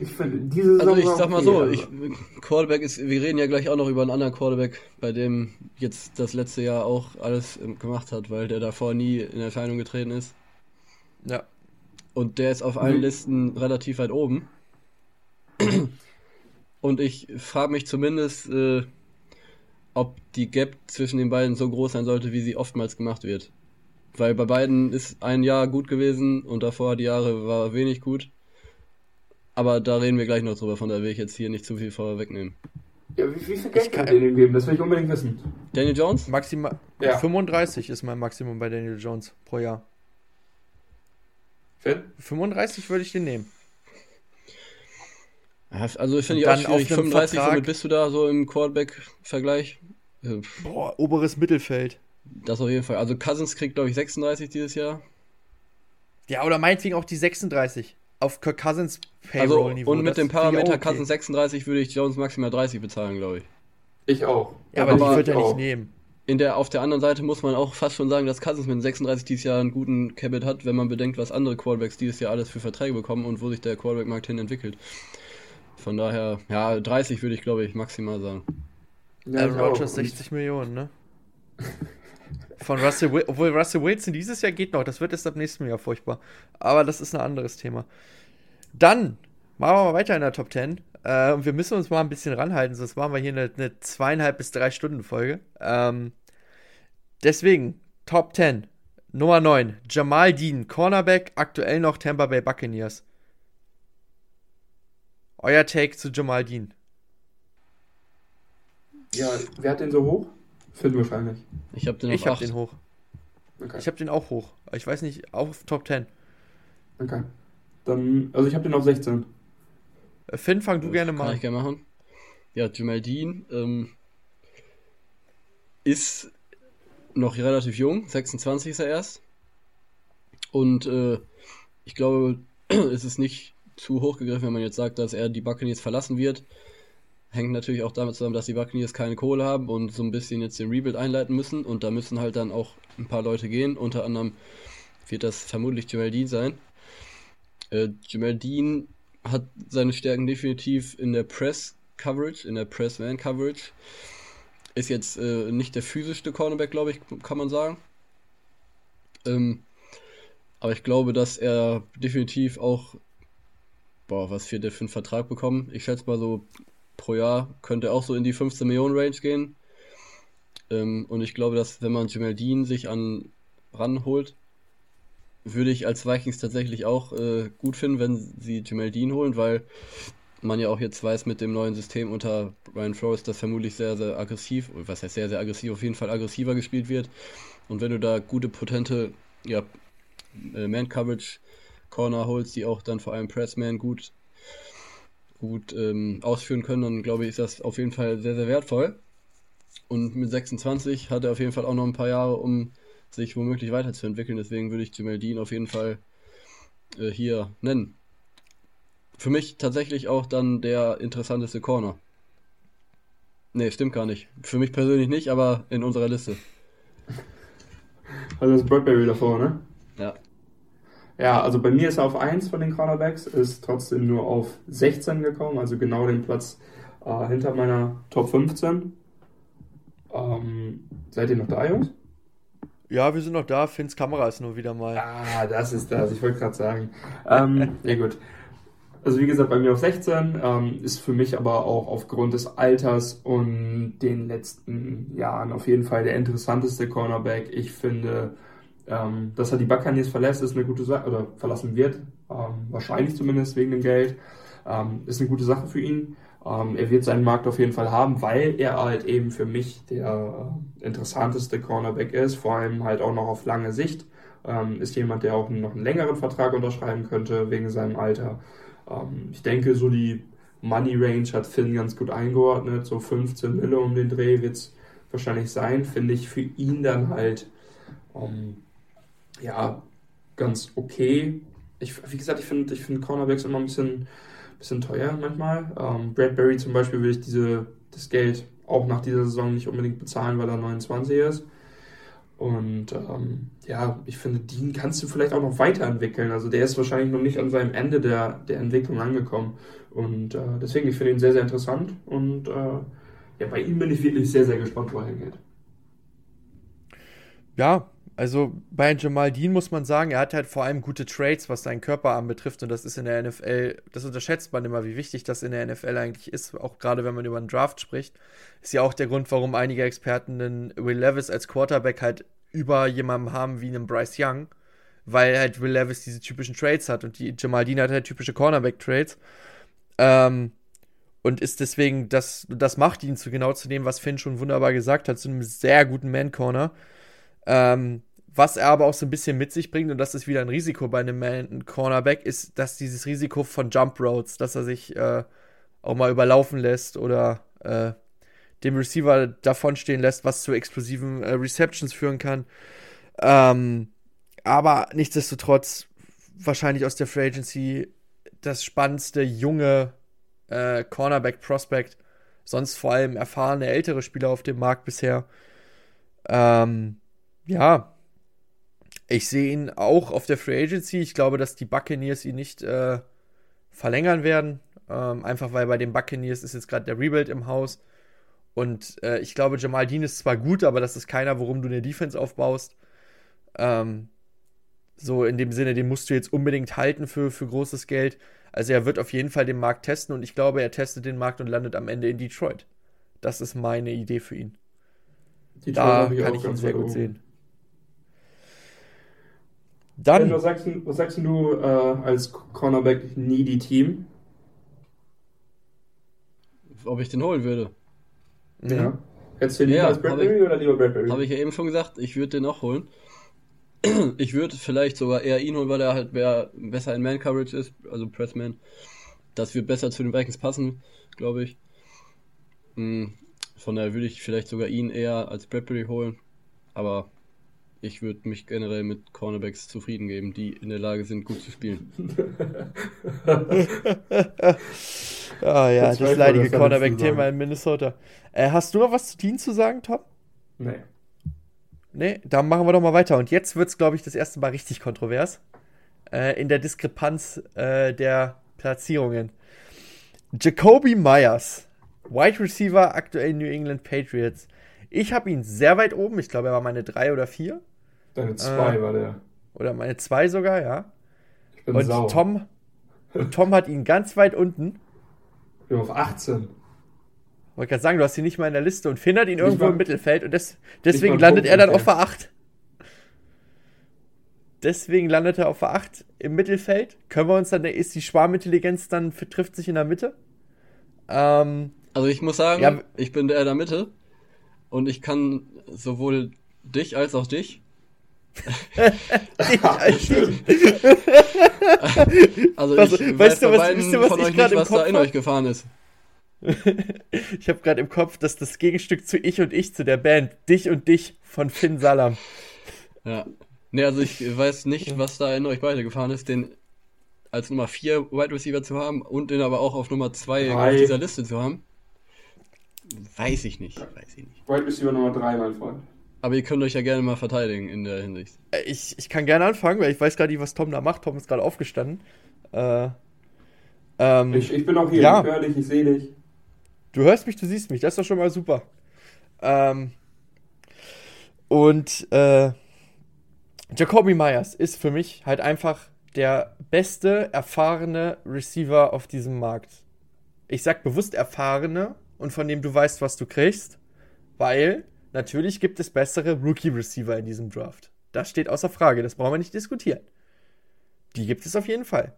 Ich finde, diese Also ich sag mal so, ich, Quarterback ist, wir reden ja gleich auch noch über einen anderen Quarterback, bei dem jetzt das letzte Jahr auch alles ähm, gemacht hat, weil der davor nie in Erscheinung getreten ist. Ja. Und der ist auf allen Mhm. Listen relativ weit oben. Und ich frage mich zumindest, äh, ob die Gap zwischen den beiden so groß sein sollte, wie sie oftmals gemacht wird. Weil bei beiden ist ein Jahr gut gewesen und davor die Jahre war wenig gut. Aber da reden wir gleich noch drüber, von da will ich jetzt hier nicht zu viel vorwegnehmen. Ja, wie, wie viel Geld Ich kann dem geben? Das will ich unbedingt wissen. Daniel Jones? Maximal Ja. 35 ist mein Maximum bei Daniel Jones pro Jahr. Finn? 35 würde ich den nehmen. Ja, Also ich finde ich auch schwierig. auf einem 35, Vertrag- womit bist du da so im Quarterback-Vergleich? Äh, Boah, oberes Mittelfeld. Das auf jeden Fall. Also Cousins kriegt, glaube ich, 36 dieses Jahr. Ja, oder meinetwegen auch die 36. Auf Kirk Cousins Also, Payroll-Niveau. und mit dem ich Parameter okay. Cousins 36 würde ich Jones maximal 30 bezahlen, glaube ich. Ich auch. Ja, aber, aber die wird er nicht nehmen. In der, auf der anderen Seite muss man auch fast schon sagen, dass Cousins mit 36 dieses Jahr einen guten Cabot hat, wenn man bedenkt, was andere Quarterbacks dieses Jahr alles für Verträge bekommen und wo sich der Quarterback-Markt hin entwickelt. Von daher, ja, 30 würde ich, glaube ich, maximal sagen. Ja, Aaron ich auch. Rodgers 60 Millionen, ne? Von Russell Wilson, obwohl Russell Wilson dieses Jahr geht noch, das wird erst ab nächstem Jahr furchtbar. Aber das ist ein anderes Thema. Dann machen wir mal weiter in der Top 10. Äh, und wir müssen uns mal ein bisschen ranhalten, sonst machen wir hier eine, eine zweieinhalb bis drei Stunden Folge. Ähm, deswegen, Top 10. Nummer 9, Jamal Dean, Cornerback, aktuell noch Tampa Bay Buccaneers. Euer Take zu Jamal Dean. Ja, wer hat den so hoch? Finn wahrscheinlich. Ich habe den auf Ich hab 8. den hoch. Okay. Ich habe den auch hoch. Ich weiß nicht, auf Top 10. okay. Dann, also ich habe den auf 16. Äh, Finn, fang du gerne Kann mal ich an. gerne machen. Ja, Jamal Dean ähm, ist noch relativ jung, 26 ist er erst. Und äh, ich glaube, es ist nicht zu hoch gegriffen, wenn man jetzt sagt, dass er die Buccaneers verlassen wird. Hängt natürlich auch damit zusammen, dass die Buccaneers keine Kohle haben und so ein bisschen jetzt den Rebuild einleiten müssen. Und da müssen halt dann auch ein paar Leute gehen. Unter anderem wird das vermutlich Jamal Dean sein. Äh, Jamal Dean hat seine Stärken definitiv in der Press-Coverage, in der Press-Man-Coverage. Ist jetzt äh, nicht der physischste Cornerback, glaube ich, kann man sagen. Ähm, aber ich glaube, dass er definitiv auch, boah, was wird der für einen Vertrag bekommen? Ich schätze mal so pro Jahr könnte auch so in die 15 Millionen Range gehen. Ähm, und ich glaube, dass wenn man Jamal Dean sich an ranholt, würde ich als Vikings tatsächlich auch äh, gut finden, wenn sie Jamal Dean holen, weil man ja auch jetzt weiß mit dem neuen System unter Brian Flores, dass vermutlich sehr, sehr aggressiv, was heißt sehr, sehr aggressiv, auf jeden Fall aggressiver gespielt wird. Und wenn du da gute, potente ja, äh, Man-Coverage Corner holst, die auch dann vor allem Pressman gut, gut ähm, ausführen können, dann glaube ich, ist das auf jeden Fall sehr, sehr wertvoll. Und mit 26 hat er auf jeden Fall auch noch ein paar Jahre, um sich womöglich weiterzuentwickeln. Deswegen würde ich Jamal Dean auf jeden Fall äh, hier nennen. Für mich tatsächlich auch dann der interessanteste Corner. Nee, stimmt gar nicht. Für mich persönlich nicht, aber in unserer Liste. Also das ist Bradbury davor, ne? Ja. Also bei mir ist er auf 1 von den Cornerbacks, ist trotzdem nur auf 16 gekommen, also genau den Platz äh, hinter meiner Top 15. Ähm, seid ihr noch da, Jungs? Ja, wir sind noch da. Finns Kamera ist nur wieder mal. Ah, das ist das, ich wollte gerade sagen. Ähm, ja gut. Also wie gesagt, bei mir auf 16 ähm, ist für mich aber auch aufgrund des Alters und den letzten Jahren auf jeden Fall der interessanteste Cornerback. Ich finde, ähm, dass er die Buccaneers verlässt, ist eine gute Sache, oder verlassen wird, ähm, wahrscheinlich zumindest wegen dem Geld, ähm, ist eine gute Sache für ihn. Ähm, er wird seinen Markt auf jeden Fall haben, weil er halt eben für mich der äh, interessanteste Cornerback ist, vor allem halt auch noch auf lange Sicht. Ähm, ist jemand, der auch noch einen längeren Vertrag unterschreiben könnte wegen seinem Alter. Ähm, ich denke, so die Money Range hat Finn ganz gut eingeordnet. So 15 Mille um den Dreh wird es wahrscheinlich sein, finde ich für ihn dann halt um, ja ganz okay. Ich, wie gesagt, ich finde ich find Cornerbacks immer ein bisschen, bisschen teuer manchmal. Ähm, Bradbury zum Beispiel will ich diese, das Geld auch nach dieser Saison nicht unbedingt bezahlen, weil er 29 ist. Und ähm, ja, ich finde, den kannst du vielleicht auch noch weiterentwickeln. Also der ist wahrscheinlich noch nicht an seinem Ende der, der Entwicklung angekommen. Und äh, deswegen, ich finde ihn sehr, sehr interessant. Und äh, ja, bei ihm bin ich wirklich sehr, sehr gespannt, wo er hingeht. Ja, also bei Jamal Dean muss man sagen, er hat halt vor allem gute Trades, was seinen Körper anbetrifft. Und das ist in der NFL, das unterschätzt man immer, wie wichtig das in der NFL eigentlich ist. Auch gerade wenn man über einen Draft spricht. Ist ja auch der Grund, warum einige Experten den Will Levis als Quarterback halt über jemanden haben wie einen Bryce Young. Weil halt Will Levis diese typischen Trades hat und die Jamal Dean hat halt typische Cornerback-Trades. Ähm, und ist deswegen, das, das macht ihn zu genau zu dem, was Finn schon wunderbar gesagt hat, zu einem sehr guten Man-Corner. Ähm, was er aber auch so ein bisschen mit sich bringt, und das ist wieder ein Risiko bei einem Man-Cornerback, ist, dass dieses Risiko von Jump Roads, dass er sich äh, auch mal überlaufen lässt oder äh, dem Receiver davonstehen lässt, was zu explosiven äh, Receptions führen kann. Ähm, aber nichtsdestotrotz wahrscheinlich aus der Free Agency das spannendste junge äh, Cornerback-Prospect. Sonst vor allem erfahrene ältere Spieler auf dem Markt bisher. Ähm, ja, ich sehe ihn auch auf der Free Agency. Ich glaube, dass die Buccaneers ihn nicht äh, verlängern werden. Ähm, einfach weil bei den Buccaneers ist jetzt gerade der Rebuild im Haus. Und äh, ich glaube, Jamal Dean ist zwar gut, aber das ist keiner, worum du eine Defense aufbaust. Ähm, so in dem Sinne, den musst du jetzt unbedingt halten für, für großes Geld. Also er wird auf jeden Fall den Markt testen und ich glaube, er testet den Markt und landet am Ende in Detroit. Das ist meine Idee für ihn. Detroit da kann ich ihn sehr gut oben. sehen. Dann. Was sagst, was sagst du äh, als Cornerback needy Team? Ob ich den holen würde? Ja. Mhm. Hättest du lieber ja, als Bradbury oder lieber Bradbury? Habe ich ja eben schon gesagt, ich würde den auch holen. Ich würde vielleicht sogar eher ihn holen, weil er halt mehr, besser in Man-Coverage ist, also Pressman. Das wird besser zu den Vikings passen, glaube ich. Hm, von daher würde ich vielleicht sogar ihn eher als Bradbury holen. Aber ich würde mich generell mit Cornerbacks zufrieden geben, die in der Lage sind, gut zu spielen. ah ja, das, das leidige Cornerback-Thema in Minnesota. Äh, hast du noch was zu Dean zu sagen, Tom? Nee. Nee, dann machen wir doch mal weiter. Und jetzt wird es, glaube ich, das erste Mal richtig kontrovers. Äh, in der Diskrepanz äh, der Platzierungen. Jacoby Myers, Wide Receiver, aktuell New England Patriots. Ich habe ihn sehr weit oben. Ich glaube, er war meine drei oder vier. Deine zwei äh, war der. Oder meine zwei sogar, ja. Ich bin und sauer. Tom, und Tom hat ihn ganz weit unten. Ich bin auf 18. Wollte gerade sagen, du hast ihn nicht mal in der Liste und Finn hat ihn irgendwo mal, im Mittelfeld und des, deswegen landet er dann auf der 8. Deswegen landet er auf der 8 im Mittelfeld. Können wir uns dann, ist die Schwarmintelligenz dann trifft sich in der Mitte? Ähm, also ich muss sagen, ja, ich bin der in der Mitte und ich kann sowohl dich als auch dich. dich. also was, ich weißt du, was, weißt du, was von euch nicht, was da in euch gefahren ist. ich habe gerade im Kopf, dass das Gegenstück zu Ich und Ich zu der Band Dich und Dich von Finn Salam. Ja. Ne, also ich weiß nicht, was da in euch beide gefahren ist, den als Nummer 4 Wide Receiver zu haben und den aber auch auf Nummer 2 auf dieser Liste zu haben. Weiß ich nicht. Weiß ich nicht. Wide Receiver Nummer 3, mein Freund. Aber ihr könnt euch ja gerne mal verteidigen in der Hinsicht. Äh, ich, ich kann gerne anfangen, weil ich weiß gerade nicht, was Tom da macht. Tom ist gerade aufgestanden. Äh, ähm, ich, ich, bin auch hier, ja. ich höre dich, ich sehe dich. Du hörst mich, du siehst mich, das ist doch schon mal super. Ähm, und äh, Jacoby Myers ist für mich halt einfach der beste, erfahrene Receiver auf diesem Markt. Ich sag bewusst erfahrene, und von dem du weißt, was du kriegst, weil natürlich gibt es bessere Rookie-Receiver in diesem Draft. Das steht außer Frage, das brauchen wir nicht diskutieren. Die gibt es auf jeden Fall.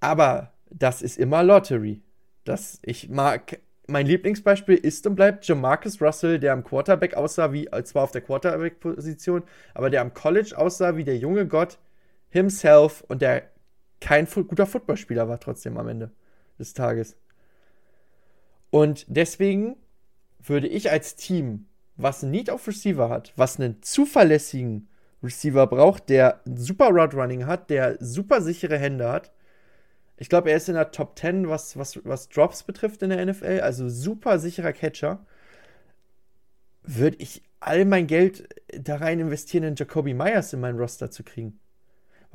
Aber das ist immer Lottery. Das, ich mag, mein Lieblingsbeispiel ist und bleibt Jamarcus Russell, der am Quarterback aussah wie, äh, zwar auf der Quarterback-Position, aber der am College aussah wie der junge Gott himself und der kein guter Footballspieler war trotzdem am Ende des Tages. Und deswegen würde ich als Team was ein Need auf Receiver hat, was einen zuverlässigen Receiver braucht, der super Route Running hat, der super sichere Hände hat. Ich glaube, er ist in der Top 10, was, was, was Drops betrifft in der NFL, also super sicherer Catcher. Würde ich all mein Geld da rein investieren, in Jacoby Myers in meinen Roster zu kriegen.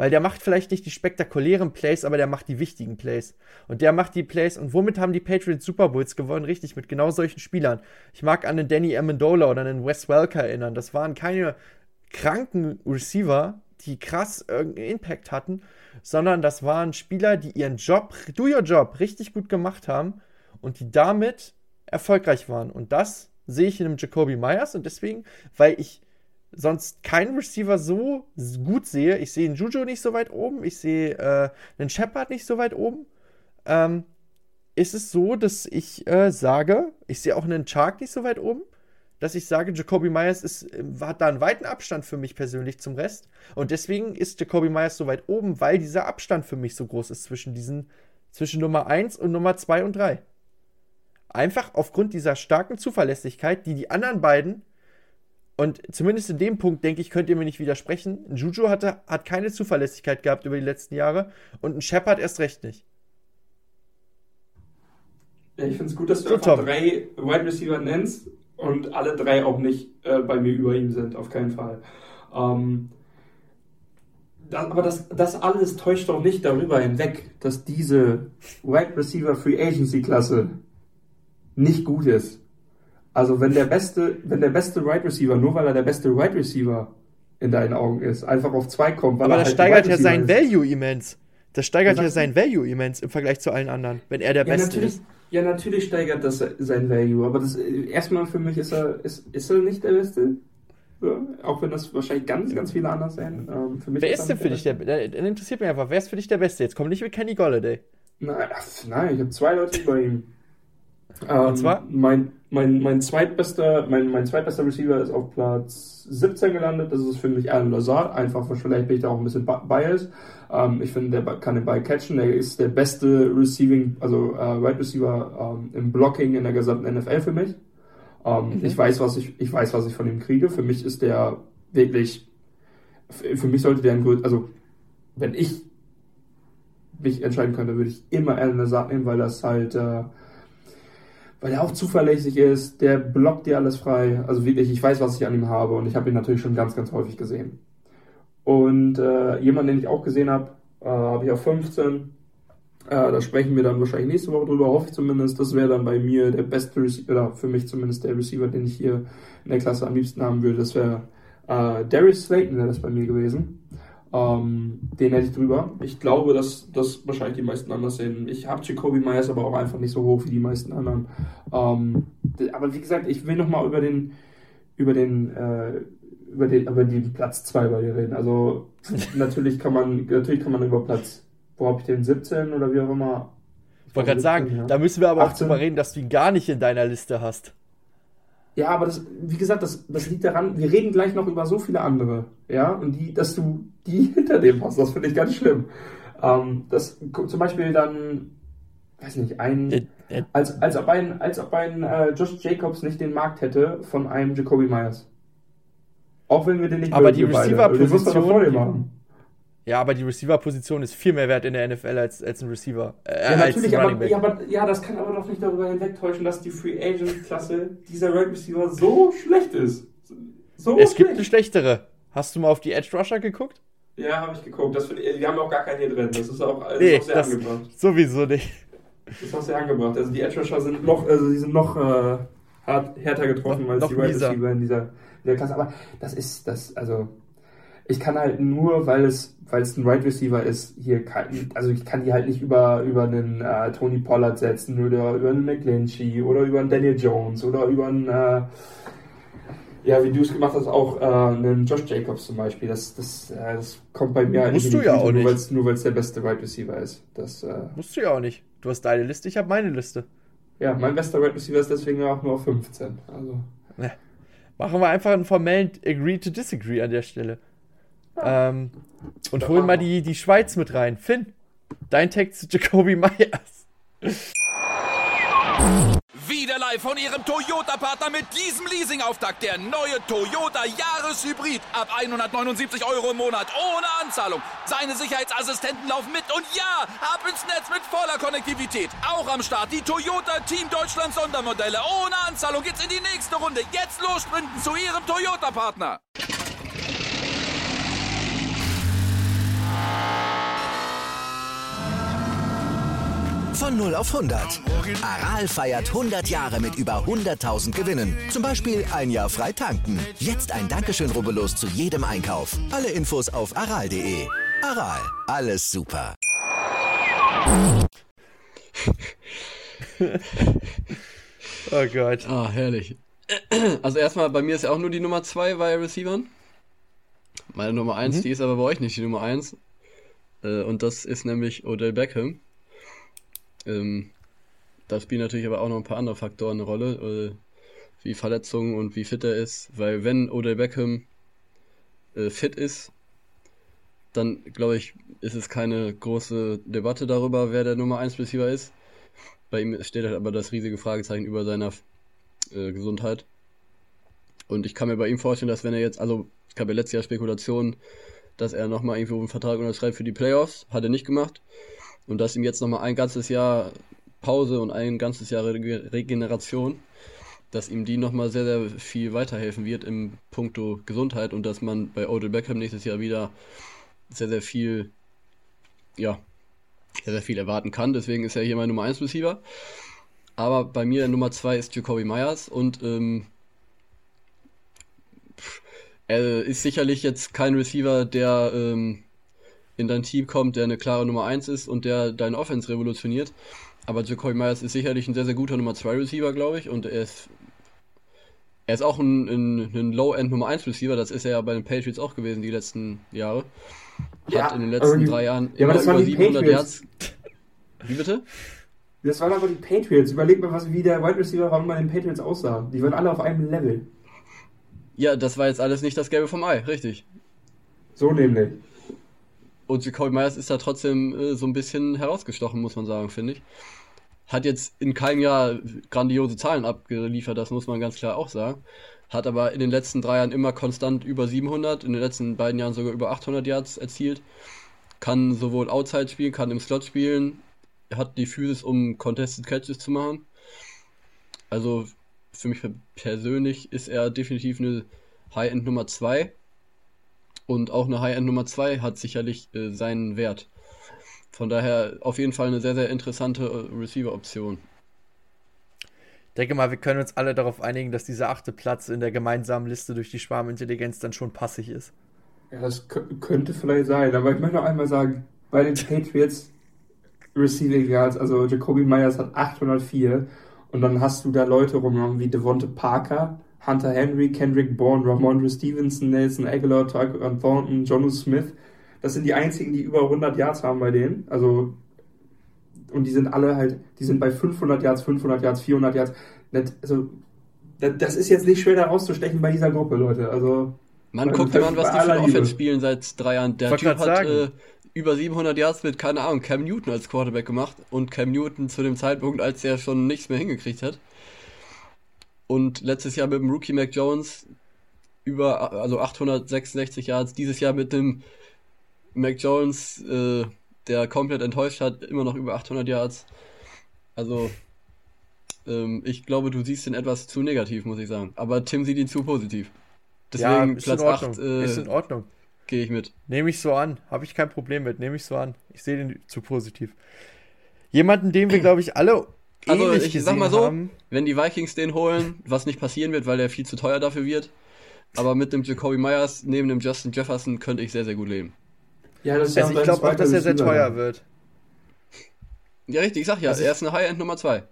Weil der macht vielleicht nicht die spektakulären Plays, aber der macht die wichtigen Plays. Und der macht die Plays. Und womit haben die Patriots Super Bowls gewonnen? Richtig, mit genau solchen Spielern. Ich mag an den Danny Amendola oder an den Wes Welker erinnern. Das waren keine kranken Receiver, die krass irgendeinen Impact hatten, sondern das waren Spieler, die ihren Job, do your job, richtig gut gemacht haben und die damit erfolgreich waren. Und das sehe ich in einem Jacoby Myers und deswegen, weil ich sonst keinen Receiver so gut sehe, ich sehe einen Juju nicht so weit oben, ich sehe äh, einen Shepard nicht so weit oben, ähm, ist es so, dass ich äh, sage, ich sehe auch einen Chark nicht so weit oben, dass ich sage, Jacoby Myers ist, hat da einen weiten Abstand für mich persönlich zum Rest. Und deswegen ist Jacoby Myers so weit oben, weil dieser Abstand für mich so groß ist zwischen diesen, zwischen Nummer 1 und Nummer 2 und 3. Einfach aufgrund dieser starken Zuverlässigkeit, die die anderen beiden, und zumindest in dem Punkt, denke ich, könnt ihr mir nicht widersprechen, ein Juju hatte, hat keine Zuverlässigkeit gehabt über die letzten Jahre und ein Shepard erst recht nicht. Ja, ich finde es gut, dass du so, einfach Tom. drei Wide Receiver nennst und alle drei auch nicht äh, bei mir über ihm sind, auf keinen Fall. Ähm, das, aber das, das alles täuscht doch nicht darüber hinweg, dass diese Wide Receiver Free Agency Klasse nicht gut ist. Also wenn der beste, wenn der beste Wide Receiver, nur weil er der beste Wide Receiver in deinen Augen ist, einfach auf zwei kommt, weil aber er das halt steigert ja sein Value immens. Das steigert ja sein Value immens im Vergleich zu allen anderen, wenn er der ja, Beste ist. Ja, natürlich steigert das sein Value, aber das erstmal für mich ist er, ist, ist er nicht der Beste. Ja, auch wenn das wahrscheinlich ganz, ganz viele anders sein. Ähm, für mich wer ist, denn für dich der Beste? Der interessiert mich einfach, wer ist für dich der Beste? Jetzt komm nicht mit Kenny Golladay. Nein, nein ich habe zwei Leute über ihm. Ähm, Und zwar? Mein, mein, mein, zweitbester, mein, mein zweitbester Receiver ist auf Platz 17 gelandet. Das ist für mich Alan Lazard. Einfach, vielleicht bin ich da auch ein bisschen biased. Ähm, ich finde, der kann den Ball catchen. Der ist der beste Receiving, also äh, Wide Receiver ähm, im Blocking in der gesamten NFL für mich. Ähm, mhm. Ich weiß, was ich, ich weiß, was ich von ihm kriege. Für mich ist der wirklich, für mich sollte der ein größer, also wenn ich mich entscheiden könnte, würde ich immer Alan Lazard nehmen, weil das halt äh, weil er auch zuverlässig ist, der blockt dir alles frei. Also wirklich, ich weiß, was ich an ihm habe und ich habe ihn natürlich schon ganz, ganz häufig gesehen. Und äh, jemand, den ich auch gesehen habe, äh, habe ich auf 15. Äh, da sprechen wir dann wahrscheinlich nächste Woche drüber, hoffe ich zumindest. Das wäre dann bei mir der beste Receiver, oder für mich zumindest der Receiver, den ich hier in der Klasse am liebsten haben würde. Das wäre äh, Darius Slayton, wäre das bei mir gewesen. Ähm, den hätte ich drüber. Ich glaube, dass das wahrscheinlich die meisten anders sehen. Ich habe Jacoby Myers aber auch einfach nicht so hoch wie die meisten anderen. Ähm, aber wie gesagt, ich will nochmal über den, über den, äh, über den, über den Platz 2 bei dir reden. Also natürlich kann man, natürlich kann man über Platz, wo habe ich den 17 oder wie auch immer. Ich wollte gerade sagen, ja. da müssen wir aber 18. auch drüber reden, dass du ihn gar nicht in deiner Liste hast. Ja, aber das, wie gesagt, das, das liegt daran, wir reden gleich noch über so viele andere, ja, und die, dass du die hinter dem hast, das finde ich ganz schlimm. Ähm, das zum Beispiel dann, weiß nicht, ein, äh, äh, als, als ob ein, als ob ein äh, Josh Jacobs nicht den Markt hätte von einem Jacoby Myers. Auch wenn wir den nicht Aber die Receiver-Position. Ja, aber die Receiver-Position ist viel mehr wert in der NFL als, als ein Receiver. Äh, ja, natürlich, aber, ja, aber, ja, das kann aber doch nicht darüber hinwegtäuschen, dass die Free Agent-Klasse dieser Red Receiver so schlecht ist. So es schlecht. gibt eine schlechtere. Hast du mal auf die Edge Rusher geguckt? Ja, habe ich geguckt. Das, die haben auch gar keinen hier drin. Das ist auch, das nee, ist auch sehr das angebracht. Sowieso nicht. Das ist auch sehr angebracht. Also die Edge Rusher sind noch, also die sind noch äh, hart, härter getroffen noch, als noch die Wide Receiver in dieser, in dieser Klasse. Aber das ist, das, also ich kann halt nur, weil es, weil es ein Wide Receiver ist, hier kann, also ich kann die halt nicht über, über einen äh, Tony Pollard setzen oder über einen McGlinchey oder über einen Daniel Jones oder über einen, äh, ja, wie du es gemacht hast, auch äh, einen Josh Jacobs zum Beispiel. Das, das, äh, das kommt bei mir halt Musst du ja auch nur, nicht. Nur weil es der beste Wide Receiver ist. Das, äh, Musst du ja auch nicht. Du hast deine Liste, ich habe meine Liste. Ja, mein bester Wide Receiver ist deswegen auch nur auf 15. Also. Ja. Machen wir einfach einen formellen Agree to Disagree an der Stelle. Ähm, und holen mal die, die Schweiz mit rein. Finn, dein Text zu Jacoby Myers. wieder live von Ihrem Toyota-Partner mit diesem Leasing-Auftakt. Der neue Toyota Jahreshybrid. Ab 179 Euro im Monat. Ohne Anzahlung. Seine Sicherheitsassistenten laufen mit. Und ja, ab ins Netz mit voller Konnektivität. Auch am Start die Toyota Team Deutschland Sondermodelle. Ohne Anzahlung geht's in die nächste Runde. Jetzt los sprinten zu Ihrem Toyota-Partner. Von 0 auf 100. Aral feiert 100 Jahre mit über 100.000 Gewinnen. Zum Beispiel ein Jahr frei tanken. Jetzt ein Dankeschön, rubbellos zu jedem Einkauf. Alle Infos auf aral.de. Aral, alles super. oh Gott. Ah, herrlich. Also erstmal, bei mir ist ja auch nur die Nummer 2 bei Receivern. Meine Nummer 1, mhm. die ist aber bei euch nicht die Nummer 1. Äh, und das ist nämlich Odell Beckham. Ähm, da spielen natürlich aber auch noch ein paar andere Faktoren eine Rolle, äh, wie Verletzungen und wie fit er ist. Weil wenn Odell Beckham äh, fit ist, dann glaube ich, ist es keine große Debatte darüber, wer der Nummer 1 Receiver ist. Bei ihm steht halt aber das riesige Fragezeichen über seiner äh, Gesundheit. Und ich kann mir bei ihm vorstellen, dass wenn er jetzt, also es gab ja letztes Jahr Spekulationen, dass er nochmal irgendwo einen Vertrag unterschreibt für die Playoffs, hat er nicht gemacht. Und dass ihm jetzt nochmal ein ganzes Jahr Pause und ein ganzes Jahr Regeneration, dass ihm die nochmal sehr, sehr viel weiterhelfen wird im Punkto Gesundheit und dass man bei Odell Beckham nächstes Jahr wieder sehr, sehr viel, ja, sehr, sehr viel erwarten kann. Deswegen ist er hier mein Nummer 1 Receiver. Aber bei mir Nummer 2 ist Jacoby Myers und ähm, er ist sicherlich jetzt kein Receiver, der ähm, in dein Team kommt, der eine klare Nummer 1 ist und der deine Offense revolutioniert. Aber Jacoby Myers ist sicherlich ein sehr, sehr guter Nummer 2 Receiver, glaube ich. Und er ist, er ist auch ein, ein, ein Low-End Nummer 1 Receiver. Das ist er ja bei den Patriots auch gewesen die letzten Jahre. Hat ja, in den letzten die, drei Jahren ja, immer über 700 Yards. Wie bitte? Das waren aber die Patriots. Überleg mal, was, wie der Wide Receiver Raum bei den Patriots aussah. Die waren alle auf einem Level. Ja, das war jetzt alles nicht das Gelbe vom Ei, richtig. So nämlich. Und Jacoby Myers ist da trotzdem äh, so ein bisschen herausgestochen, muss man sagen, finde ich. Hat jetzt in keinem Jahr grandiose Zahlen abgeliefert, das muss man ganz klar auch sagen. Hat aber in den letzten drei Jahren immer konstant über 700, in den letzten beiden Jahren sogar über 800 Yards erzielt. Kann sowohl Outside spielen, kann im Slot spielen. Hat die Physis, um Contested Catches zu machen. Also für mich persönlich ist er definitiv eine High-End Nummer 2. Und auch eine High-End Nummer 2 hat sicherlich äh, seinen Wert. Von daher auf jeden Fall eine sehr, sehr interessante äh, Receiver-Option. Ich denke mal, wir können uns alle darauf einigen, dass dieser achte Platz in der gemeinsamen Liste durch die Schwarmintelligenz dann schon passig ist. Ja, das könnte vielleicht sein, aber ich möchte noch einmal sagen, bei den Patriots Receiving Yards, also Jacoby Myers hat 804 und dann hast du da Leute rumgenommen wie Devonte Parker, Hunter Henry, Kendrick Bourne, Ramondre Stevenson, Nelson Aguilar, Tyquan Thornton, Jonu Smith. Das sind die einzigen, die über 100 Yards haben bei denen. Also, und die sind alle halt, die sind bei 500 Yards, 500 Yards, 400 Yards. Also, das ist jetzt nicht schwer da rauszustechen bei dieser Gruppe, Leute. Also, man guckt dir an, was die für Offense spielen seit drei Jahren. Der Typ hat äh, über 700 Yards mit, keine Ahnung, Cam Newton als Quarterback gemacht und Cam Newton zu dem Zeitpunkt, als er schon nichts mehr hingekriegt hat. Und letztes Jahr mit dem Rookie Mac Jones über also 866 Yards. Dieses Jahr mit dem Mac Jones, äh, der komplett enttäuscht hat, immer noch über 800 Yards. Also ähm, ich glaube, du siehst ihn etwas zu negativ, muss ich sagen. Aber Tim sieht ihn zu positiv. Deswegen ja, Platz 8 äh, ist in Ordnung. Gehe ich mit. Nehme ich so an. Habe ich kein Problem mit. Nehme ich so an. Ich sehe den zu positiv. Jemanden, den wir, glaube ich, alle also ich sag mal so, haben. wenn die Vikings den holen, was nicht passieren wird, weil der viel zu teuer dafür wird, aber mit dem Jacoby Myers neben dem Justin Jefferson könnte ich sehr, sehr gut leben. Ja, das ist also ja ich glaube auch, dass er sehr teuer wird. Ja, richtig, ich sag ja, also er ist eine High-End Nummer 2.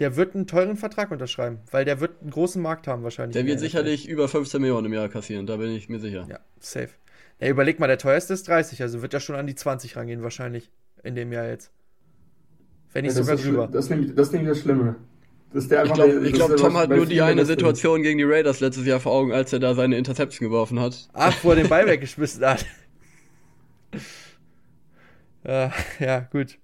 Der wird einen teuren Vertrag unterschreiben, weil der wird einen großen Markt haben wahrscheinlich. Der wird sicherlich über 15 Millionen im Jahr kassieren, da bin ich mir sicher. Ja, safe. Ja, überleg mal, der teuerste ist 30, also wird er schon an die 20 rangehen wahrscheinlich in dem Jahr jetzt. Wenn nicht ja, sogar drüber. Das ist, das nämlich das Schlimme. Das ich glaube, glaub, Tom hat nur die eine Situation gegen die Raiders letztes Jahr vor Augen, als er da seine Interception geworfen hat. Ach, wo er den Ball weggeschmissen hat. ja, ja, gut.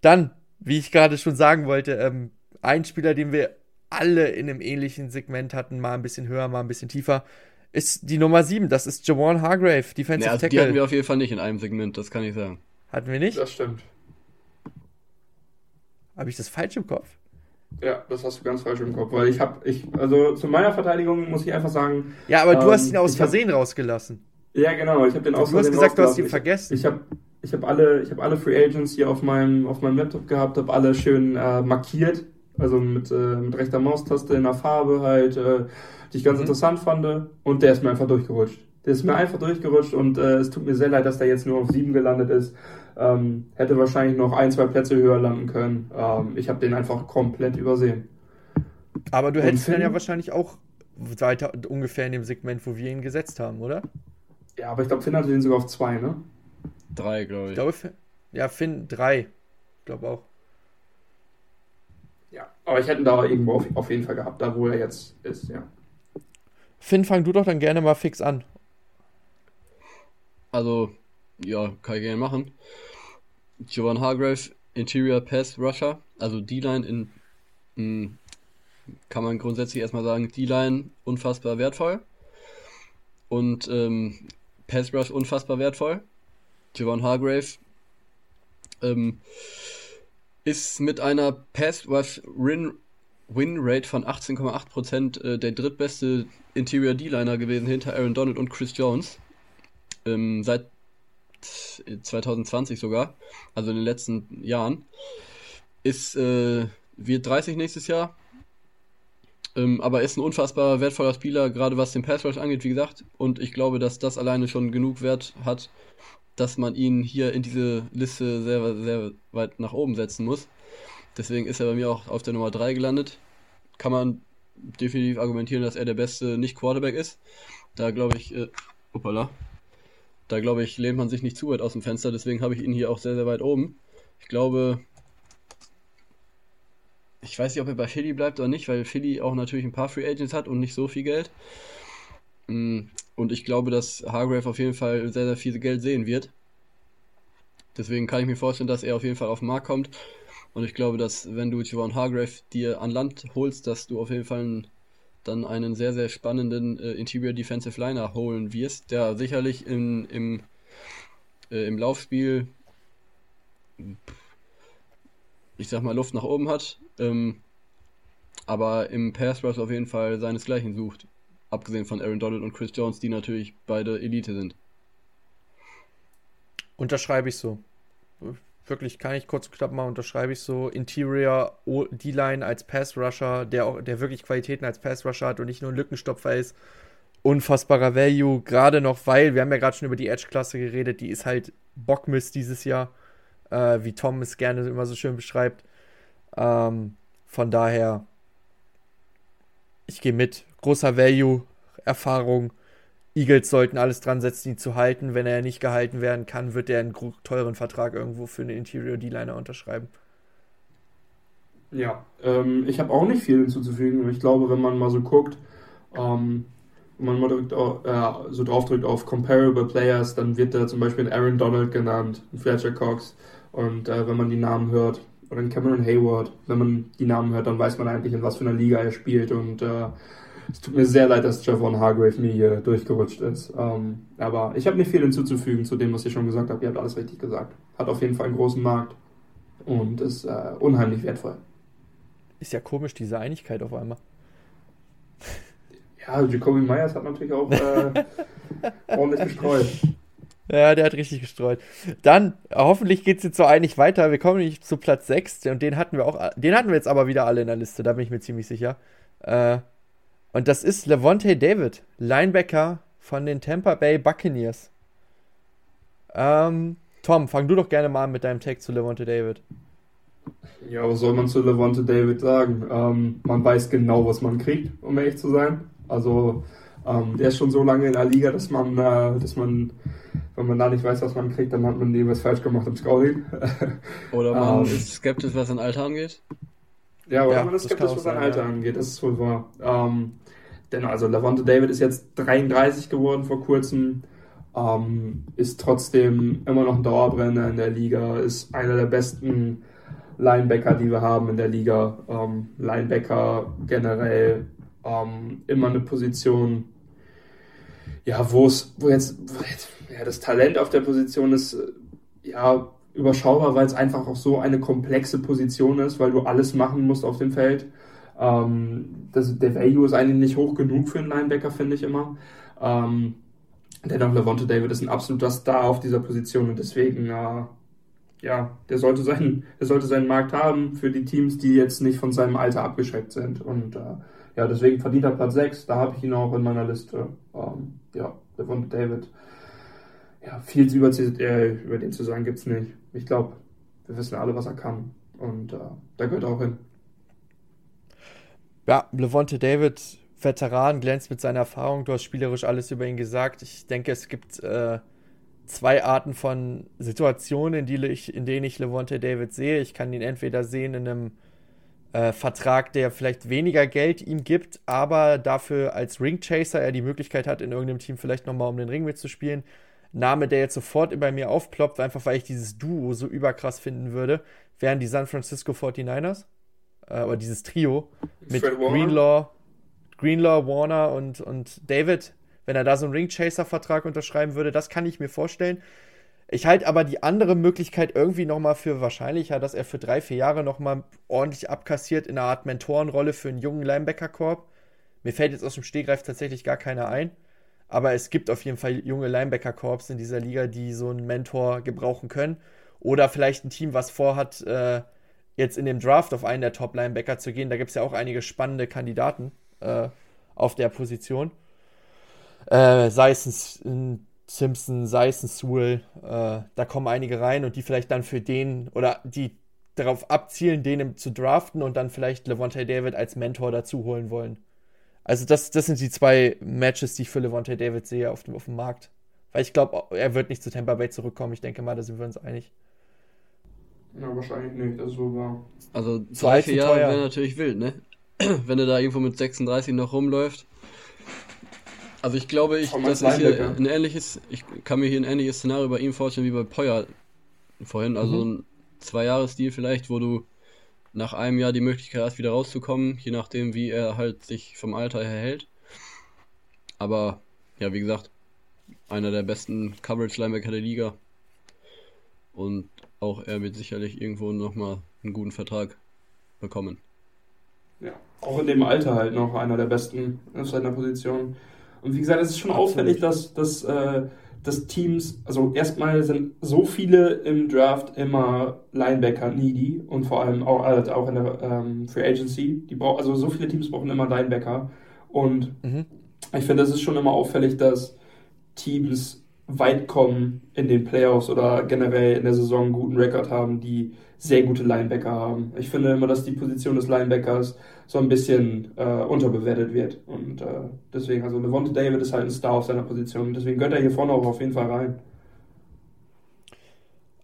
Dann, wie ich gerade schon sagen wollte, ähm, ein Spieler, den wir alle in einem ähnlichen Segment hatten, mal ein bisschen höher, mal ein bisschen tiefer, ist die Nummer 7. Das ist Jawan Hargrave, Defensive nee, also Tackle. Die hatten wir auf jeden Fall nicht in einem Segment, das kann ich sagen. Hatten wir nicht? Das stimmt. Habe ich das falsch im Kopf? Ja, das hast du ganz falsch im Kopf, weil ich habe, ich, also zu meiner Verteidigung muss ich einfach sagen. Ja, aber du ähm, hast ihn aus ich hab- Versehen rausgelassen. Ja, genau, ich habe den aus Du hast Versehen gesagt, du hast ihn vergessen. Ich, ich habe ich hab alle, ich hab alle Free Agents hier auf meinem, auf meinem Laptop gehabt, habe alle schön äh, markiert, also mit, äh, mit rechter Maustaste in der Farbe halt, äh, die ich ganz Mhm. interessant fand. Und der ist mir einfach durchgerutscht. Der ist mir einfach durchgerutscht und äh, es tut mir sehr leid, dass der jetzt nur auf sieben gelandet ist. Ähm, hätte wahrscheinlich noch ein, zwei Plätze höher landen können. Ähm, ich habe den einfach komplett übersehen. Aber du hättest ihn Finn? ja wahrscheinlich auch weiter ungefähr in dem Segment, wo wir ihn gesetzt haben, oder? Ja, aber ich glaube, Finn hatte den sogar auf zwei, ne? Drei, glaube Ich ich. glaube, ja, Finn 3. Ich glaube auch. Ja. Aber ich hätte ihn da irgendwo auf, auf jeden Fall gehabt, da wo er jetzt ist, ja. Finn, fang du doch dann gerne mal fix an. Also, ja, kann ich gerne machen. Jovan Hargrave, Interior Pass Rusher, also D-Line in, mh, kann man grundsätzlich erstmal sagen, D-Line unfassbar wertvoll. Und ähm, Pass Rush unfassbar wertvoll. Jovan Hargrave ähm, ist mit einer Pass Rush Win, Win Rate von 18,8% äh, der drittbeste Interior D-Liner gewesen hinter Aaron Donald und Chris Jones. Ähm, seit 2020 sogar, also in den letzten Jahren. Ist, äh, wird 30 nächstes Jahr. Ähm, aber ist ein unfassbar wertvoller Spieler, gerade was den Pass Rush angeht, wie gesagt. Und ich glaube, dass das alleine schon genug Wert hat, dass man ihn hier in diese Liste sehr, sehr weit nach oben setzen muss. Deswegen ist er bei mir auch auf der Nummer 3 gelandet. Kann man definitiv argumentieren, dass er der beste Nicht-Quarterback ist. Da glaube ich, äh. Da glaube ich, lehnt man sich nicht zu weit aus dem Fenster, deswegen habe ich ihn hier auch sehr, sehr weit oben. Ich glaube, ich weiß nicht, ob er bei Philly bleibt oder nicht, weil Philly auch natürlich ein paar Free Agents hat und nicht so viel Geld. Mm, Und ich glaube, dass Hargrave auf jeden Fall sehr, sehr viel Geld sehen wird. Deswegen kann ich mir vorstellen, dass er auf jeden Fall auf den Markt kommt. Und ich glaube, dass wenn du Javon Hargrave dir an Land holst, dass du auf jeden Fall einen, dann einen sehr, sehr spannenden äh, Interior Defensive Liner holen wirst, der sicherlich in, im, äh, im Laufspiel, ich sag mal, Luft nach oben hat, ähm, aber im Pass Rush auf jeden Fall seinesgleichen sucht. Abgesehen von Aaron Donald und Chris Jones, die natürlich beide Elite sind. Unterschreibe ich so. Wirklich, kann ich kurz und knapp mal unterschreibe ich so. Interior D-Line als Pass-Rusher, der auch, der wirklich Qualitäten als Pass-Rusher hat und nicht nur ein Lückenstopfer ist. Unfassbarer Value, gerade noch, weil, wir haben ja gerade schon über die Edge-Klasse geredet, die ist halt Bockmist dieses Jahr, äh, wie Tom es gerne immer so schön beschreibt. Ähm, von daher, ich gehe mit. Großer Value, Erfahrung. Eagles sollten alles dran setzen, ihn zu halten. Wenn er nicht gehalten werden kann, wird er einen teuren Vertrag irgendwo für einen Interior D-Liner unterschreiben. Ja, ähm, ich habe auch nicht viel hinzuzufügen. Ich glaube, wenn man mal so guckt, ähm, wenn man mal drückt, äh, so draufdrückt auf Comparable Players, dann wird da zum Beispiel ein Aaron Donald genannt, ein Fletcher Cox. Und äh, wenn man die Namen hört, oder ein Cameron Hayward, wenn man die Namen hört, dann weiß man eigentlich, in was für einer Liga er spielt. Und äh, es tut mir sehr leid, dass Javon Hargrave mir hier durchgerutscht ist. Ähm, aber ich habe nicht viel hinzuzufügen zu dem, was ich schon gesagt habe. Ihr habt alles richtig gesagt. Hat auf jeden Fall einen großen Markt und ist äh, unheimlich wertvoll. Ist ja komisch, diese Einigkeit auf einmal. Ja, Jacoby Myers hat natürlich auch äh, ordentlich gestreut. Ja, der hat richtig gestreut. Dann, äh, hoffentlich geht es jetzt so einig weiter. Wir kommen nämlich zu Platz 6 und den hatten wir auch, den hatten wir jetzt aber wieder alle in der Liste, da bin ich mir ziemlich sicher. Äh, und das ist Levante David, Linebacker von den Tampa Bay Buccaneers. Ähm, Tom, fang du doch gerne mal an mit deinem Tag zu Levante David. Ja, was soll man zu Levante David sagen? Ähm, man weiß genau, was man kriegt, um ehrlich zu sein. Also, ähm, der ist schon so lange in der Liga, dass man, äh, dass man, wenn man da nicht weiß, was man kriegt, dann hat man irgendwas falsch gemacht im Scouting. Oder man Ähm. ist skeptisch, was ein Alter angeht. Ja, oder Ja, man ist skeptisch, was sein sein, Alter ja. angeht, das ist wohl wahr. Ähm, denn also Levante David ist jetzt 33 geworden vor kurzem, ähm, ist trotzdem immer noch ein Dauerbrenner in der Liga, ist einer der besten Linebacker, die wir haben in der Liga. Ähm, Linebacker generell ähm, immer eine Position, ja, wo es, wo jetzt, wo jetzt ja, das Talent auf der Position ist, äh, ja, überschaubar, weil es einfach auch so eine komplexe Position ist, weil du alles machen musst auf dem Feld. Ähm, das, der Value ist eigentlich nicht hoch genug für einen Linebacker, finde ich immer. Ähm, dennoch, Levante David ist ein absoluter Star auf dieser Position und deswegen, äh, ja, der sollte, seinen, der sollte seinen Markt haben für die Teams, die jetzt nicht von seinem Alter abgeschreckt sind. Und äh, ja, deswegen verdient er Platz 6, da habe ich ihn auch in meiner Liste. Ähm, ja, Levante David. Ja, viel über, äh, über den zu sagen gibt es nicht. Ich glaube, wir wissen alle, was er kann. Und äh, da gehört er auch hin. Ja, Levante David, Veteran, glänzt mit seiner Erfahrung. Du hast spielerisch alles über ihn gesagt. Ich denke, es gibt äh, zwei Arten von Situationen, in, ich, in denen ich Levante David sehe. Ich kann ihn entweder sehen in einem äh, Vertrag, der vielleicht weniger Geld ihm gibt, aber dafür als Ringchaser er die Möglichkeit hat, in irgendeinem Team vielleicht nochmal um den Ring mitzuspielen. Name, der jetzt sofort bei mir aufploppt, einfach weil ich dieses Duo so überkrass finden würde, wären die San Francisco 49ers. Äh, oder dieses Trio mit Greenlaw, Greenlaw, Warner und, und David. Wenn er da so einen Ringchaser-Vertrag unterschreiben würde, das kann ich mir vorstellen. Ich halte aber die andere Möglichkeit irgendwie nochmal für wahrscheinlicher, dass er für drei, vier Jahre nochmal ordentlich abkassiert in einer Art Mentorenrolle für einen jungen Linebacker-Korb. Mir fällt jetzt aus dem Stegreif tatsächlich gar keiner ein. Aber es gibt auf jeden Fall junge Linebacker-Korps in dieser Liga, die so einen Mentor gebrauchen können. Oder vielleicht ein Team, was vorhat, äh, jetzt in dem Draft auf einen der Top-Linebacker zu gehen. Da gibt es ja auch einige spannende Kandidaten äh, auf der Position. Äh, sei es ein, Simpson, sei es ein Sewell, äh, da kommen einige rein und die vielleicht dann für den oder die darauf abzielen, den zu draften und dann vielleicht Levante David als Mentor dazu holen wollen. Also das, das sind die zwei Matches, die ich für Levante David sehe auf dem, auf dem Markt. Weil ich glaube, er wird nicht zu Tampa Bay zurückkommen. Ich denke mal, da sind wir uns einig. Ja, wahrscheinlich nicht, das ist so wahr. Also zwei, vier Jahre wäre natürlich wild, ne? Wenn er da irgendwo mit 36 noch rumläuft. Also ich glaube, ich, das ist hier ein ähnliches, ich kann mir hier ein ähnliches Szenario bei ihm vorstellen wie bei Poyer vorhin. Also mhm. ein Zwei-Jahres-Deal vielleicht, wo du nach einem Jahr die Möglichkeit hast, wieder rauszukommen, je nachdem, wie er halt sich vom Alter her hält. Aber ja, wie gesagt, einer der besten Coverage-Linebacker der Liga. Und auch er wird sicherlich irgendwo nochmal einen guten Vertrag bekommen. Ja, auch in dem Alter halt noch einer der besten auf seiner Position. Und wie gesagt, es ist schon Absolut. auffällig, dass, dass, äh, dass Teams, also erstmal sind so viele im Draft immer Linebacker needy und vor allem auch, also auch in der ähm, Free Agency. Die brauch, also so viele Teams brauchen immer Linebacker. Und mhm. ich finde, es ist schon immer auffällig, dass Teams weit kommen in den Playoffs oder generell in der Saison einen guten Rekord haben, die sehr gute Linebacker haben. Ich finde immer, dass die Position des Linebackers so ein bisschen äh, unterbewertet wird. Und äh, deswegen, also Levante David ist halt ein Star auf seiner Position. Deswegen gehört er hier vorne auch auf jeden Fall rein.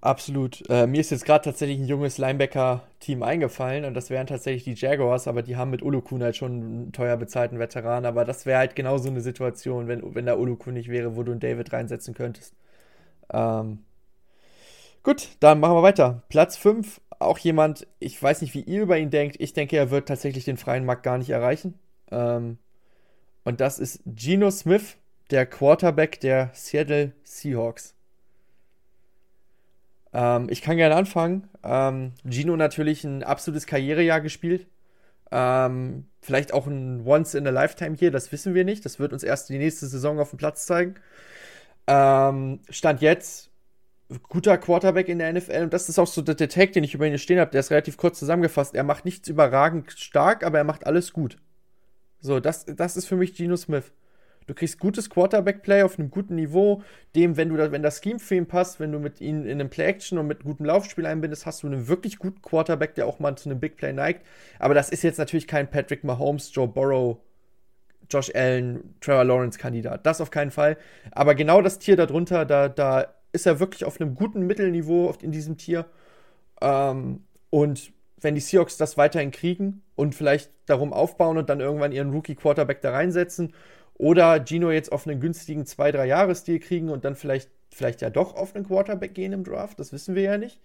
Absolut. Äh, mir ist jetzt gerade tatsächlich ein junges Linebacker-Team eingefallen und das wären tatsächlich die Jaguars, aber die haben mit Ulukun halt schon einen teuer bezahlten Veteran. Aber das wäre halt genau so eine Situation, wenn, wenn da Ulukun nicht wäre, wo du einen David reinsetzen könntest. Ähm, gut, dann machen wir weiter. Platz 5, auch jemand, ich weiß nicht, wie ihr über ihn denkt. Ich denke, er wird tatsächlich den freien Markt gar nicht erreichen. Ähm, und das ist Geno Smith, der Quarterback der Seattle Seahawks. Ähm, ich kann gerne anfangen. Ähm, Gino natürlich ein absolutes Karrierejahr gespielt. Ähm, vielleicht auch ein Once in a Lifetime hier, das wissen wir nicht. Das wird uns erst die nächste Saison auf dem Platz zeigen. Ähm, Stand jetzt guter Quarterback in der NFL und das ist auch so der, der Tag, den ich über ihn stehen habe. Der ist relativ kurz zusammengefasst. Er macht nichts überragend stark, aber er macht alles gut. So, das, das ist für mich Gino Smith. Du kriegst gutes Quarterback-Play auf einem guten Niveau. Dem, wenn du da, wenn das Scheme für ihn passt, wenn du mit ihm in einem Play-Action und mit gutem Laufspiel einbindest, hast du einen wirklich guten Quarterback, der auch mal zu einem Big Play neigt. Aber das ist jetzt natürlich kein Patrick Mahomes, Joe Burrow, Josh Allen, Trevor Lawrence-Kandidat. Das auf keinen Fall. Aber genau das Tier darunter, da, da ist er wirklich auf einem guten Mittelniveau in diesem Tier. Ähm, und wenn die Seahawks das weiterhin kriegen und vielleicht darum aufbauen und dann irgendwann ihren Rookie-Quarterback da reinsetzen oder Gino jetzt auf einen günstigen 2-3-Jahres-Deal kriegen und dann vielleicht, vielleicht ja doch auf einen Quarterback gehen im Draft, das wissen wir ja nicht.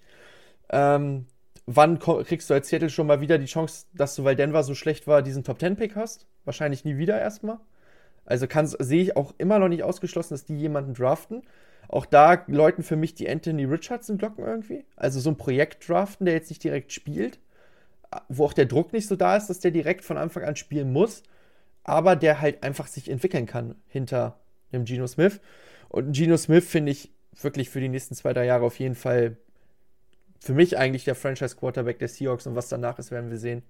Ähm, wann kriegst du als Seattle schon mal wieder die Chance, dass du, weil Denver so schlecht war, diesen Top 10 Pick hast? Wahrscheinlich nie wieder erstmal. Also sehe ich auch immer noch nicht ausgeschlossen, dass die jemanden draften. Auch da läuten für mich die Anthony Richardson Glocken irgendwie. Also so ein Projekt draften, der jetzt nicht direkt spielt, wo auch der Druck nicht so da ist, dass der direkt von Anfang an spielen muss, aber der halt einfach sich entwickeln kann hinter dem Geno Smith. Und Geno Smith finde ich wirklich für die nächsten zwei, drei Jahre auf jeden Fall für mich eigentlich der Franchise-Quarterback der Seahawks und was danach ist, werden wir sehen.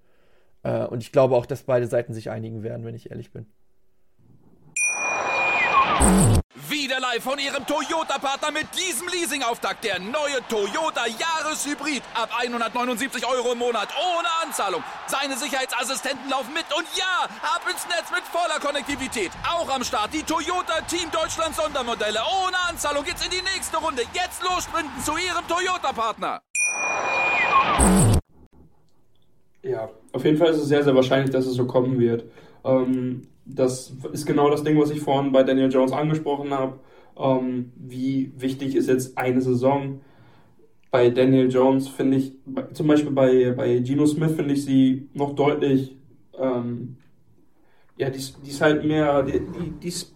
Äh, und ich glaube auch, dass beide Seiten sich einigen werden, wenn ich ehrlich bin. Wieder live von Ihrem Toyota-Partner mit diesem Leasing-Auftakt. Der neue Toyota Jahreshybrid. Ab 179 Euro im Monat. Ohne Anzahlung. Seine Sicherheitsassistenten laufen mit. Und ja, ab ins Netz mit voller Konnektivität. Auch am Start die Toyota Team Deutschland Sondermodelle. Ohne Anzahlung geht's in die nächste Runde. Jetzt los sprinten zu Ihrem Toyota-Partner. Ja, auf jeden Fall ist es sehr, sehr wahrscheinlich, dass es so kommen wird. Ähm, das ist genau das Ding, was ich vorhin bei Daniel Jones angesprochen habe. Ähm, wie wichtig ist jetzt eine Saison? Bei Daniel Jones finde ich, zum Beispiel bei, bei Geno Smith finde ich sie noch deutlich, ähm, ja, die, die ist halt mehr, die, die, die, ist,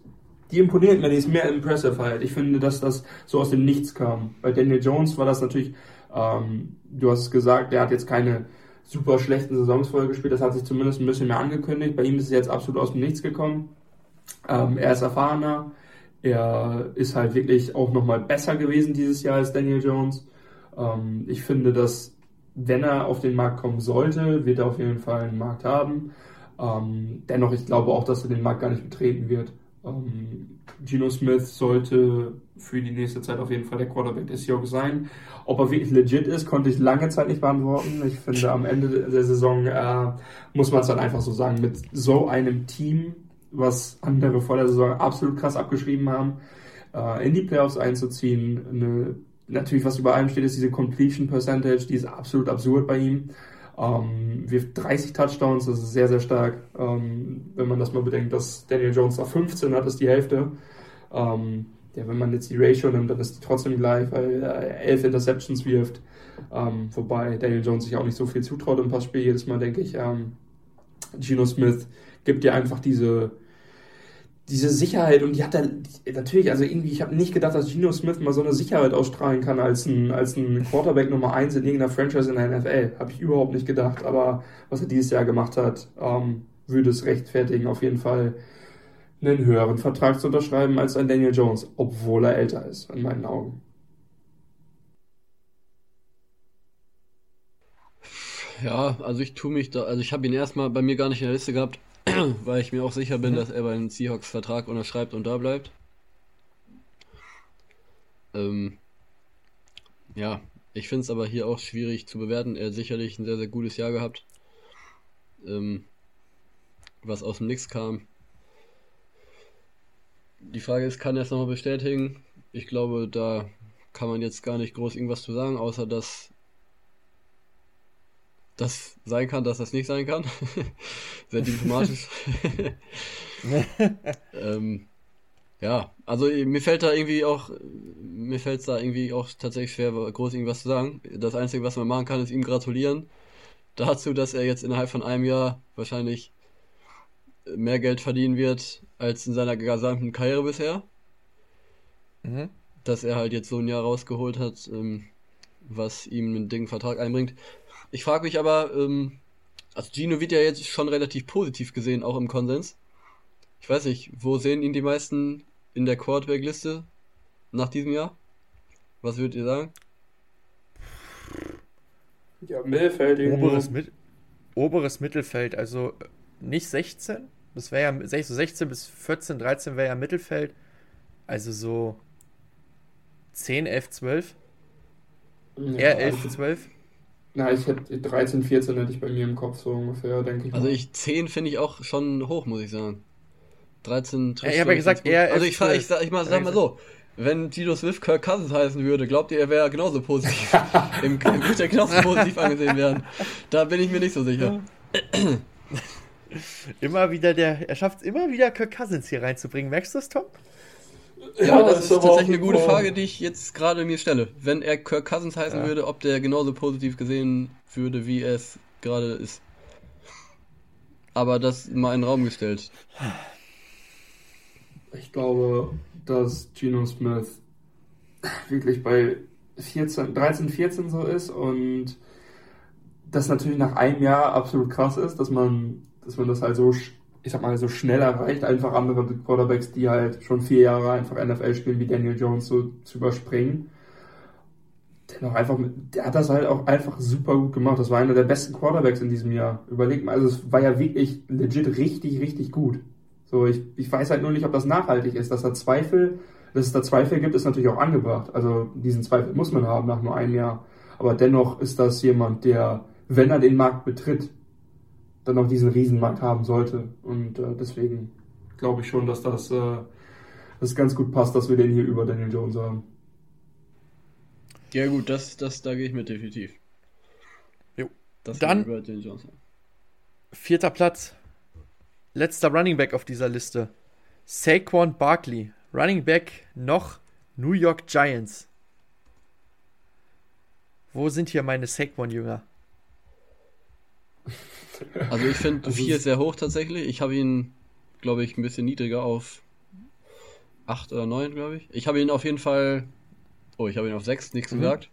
die imponiert mir, die ist mehr impressive halt. Ich finde, dass das so aus dem Nichts kam. Bei Daniel Jones war das natürlich, ähm, du hast es gesagt, der hat jetzt keine super schlechten Saisons vorher gespielt. Das hat sich zumindest ein bisschen mehr angekündigt. Bei ihm ist es jetzt absolut aus dem Nichts gekommen. Ähm, er ist erfahrener. Er ist halt wirklich auch nochmal besser gewesen dieses Jahr als Daniel Jones. Ähm, ich finde, dass wenn er auf den Markt kommen sollte, wird er auf jeden Fall einen Markt haben. Ähm, dennoch, ich glaube auch, dass er den Markt gar nicht betreten wird. Ähm, Geno Smith sollte für die nächste Zeit auf jeden Fall der Quarterback des Seahawks sein. Ob er wirklich legit ist, konnte ich lange Zeit nicht beantworten. Ich finde, am Ende der Saison äh, muss man es dann einfach so sagen, mit so einem Team, was andere vor der Saison absolut krass abgeschrieben haben, äh, in die Playoffs einzuziehen. Eine, natürlich, was über allem steht, ist diese Completion Percentage, die ist absolut absurd bei ihm. Ähm, wirft 30 Touchdowns, das ist sehr, sehr stark. Ähm, wenn man das mal bedenkt, dass Daniel Jones da 15 hat, ist die Hälfte. Ähm, ja, wenn man jetzt die Ratio nimmt, dann ist die trotzdem gleich, weil er elf Interceptions wirft. Ähm, wobei Daniel Jones sich auch nicht so viel zutraut im Passspiel. Jedes Mal denke ich, ähm, Geno Smith gibt dir einfach diese, diese Sicherheit und die hat er natürlich, also irgendwie, ich habe nicht gedacht, dass Geno Smith mal so eine Sicherheit ausstrahlen kann als ein, als ein Quarterback Nummer 1 in irgendeiner Franchise in der NFL. Habe ich überhaupt nicht gedacht, aber was er dieses Jahr gemacht hat, ähm, würde es rechtfertigen, auf jeden Fall einen höheren Vertrag zu unterschreiben als ein Daniel Jones, obwohl er älter ist, in meinen Augen. Ja, also ich tue mich da, also ich habe ihn erstmal bei mir gar nicht in der Liste gehabt, weil ich mir auch sicher bin, mhm. dass er bei den Seahawks Vertrag unterschreibt und da bleibt. Ähm, ja, ich finde es aber hier auch schwierig zu bewerten. Er hat sicherlich ein sehr, sehr gutes Jahr gehabt. Ähm, was aus dem Nix kam. Die Frage ist, kann er es nochmal bestätigen? Ich glaube, da kann man jetzt gar nicht groß irgendwas zu sagen, außer dass das sein kann, dass das nicht sein kann. Sehr diplomatisch. ähm, ja, also mir fällt da irgendwie auch, mir fällt es da irgendwie auch tatsächlich schwer, groß irgendwas zu sagen. Das Einzige, was man machen kann, ist ihm gratulieren dazu, dass er jetzt innerhalb von einem Jahr wahrscheinlich mehr Geld verdienen wird als in seiner gesamten Karriere bisher. Mhm. Dass er halt jetzt so ein Jahr rausgeholt hat, ähm, was ihm einen dicken Vertrag einbringt. Ich frage mich aber, ähm, also Gino wird ja jetzt schon relativ positiv gesehen, auch im Konsens. Ich weiß nicht, wo sehen ihn die meisten in der Quarterback-Liste nach diesem Jahr? Was würdet ihr sagen? Ja, Mittelfeld. Oberes, Mit oberes Mittelfeld, also nicht 16. Das wäre ja 16 bis 14, 13 wäre ja Mittelfeld. Also so 10, 11, 12. Ja, Eher 11, 12. Na, ich hätte 13, 14 hätte ich bei mir im Kopf so ungefähr, denke ich. Also ich 10 finde ich auch schon hoch, muss ich sagen. 13 ja, Ich habe ja gesagt, eher Also ich, ich, ich, sag, ich mal, sag mal so, wenn Tito Swift Kirk Cousins heißen würde, glaubt ihr, er wäre genauso positiv, im, würde er genauso positiv angesehen werden? Da bin ich mir nicht so sicher. immer wieder der, er schafft es immer wieder Kirk Cousins hier reinzubringen. Merkst du das, Tom? Ja, ja das, das, ist tatsächlich eine gute Frage, die ich jetzt gerade mir stelle. Wenn er Kirk Cousins heißen ja. würde, ob der genauso positiv gesehen würde, wie er es gerade ist. Aber das mal in den Raum gestellt. Ich glaube, dass Geno Smith wirklich bei 14, 13, 14 so ist und das natürlich nach einem Jahr absolut krass ist, dass man, dass man das halt so ich sag mal, so schnell erreicht, einfach andere Quarterbacks, die halt schon vier Jahre einfach NFL spielen, wie Daniel Jones, so zu überspringen. Dennoch einfach, der hat das halt auch einfach super gut gemacht. Das war einer der besten Quarterbacks in diesem Jahr. Überlegt mal, also es war ja wirklich legit richtig, richtig gut. So, ich, ich weiß halt nur nicht, ob das nachhaltig ist. Dass da Zweifel, dass es da Zweifel gibt, ist natürlich auch angebracht. Also diesen Zweifel muss man haben nach nur einem Jahr. Aber dennoch ist das jemand, der, wenn er den Markt betritt, dann noch diesen Riesenmarkt haben sollte. Und äh, deswegen glaube ich schon, dass das, äh, das ganz gut passt, dass wir den hier über Daniel Jones haben. Ja gut, das, das da gehe ich mit definitiv. Jo. Das dann über Daniel Jones. Vierter Platz. Letzter Running Back auf dieser Liste. Saquon Barkley. Running Back noch New York Giants. Wo sind hier meine Saquon-Jünger? Also ich finde 4 sehr hoch tatsächlich. Ich habe ihn, glaube ich, ein bisschen niedriger auf 8 oder 9, glaube ich. Ich habe ihn auf jeden Fall. Oh, ich habe ihn auf 6, nichts mhm. gesagt.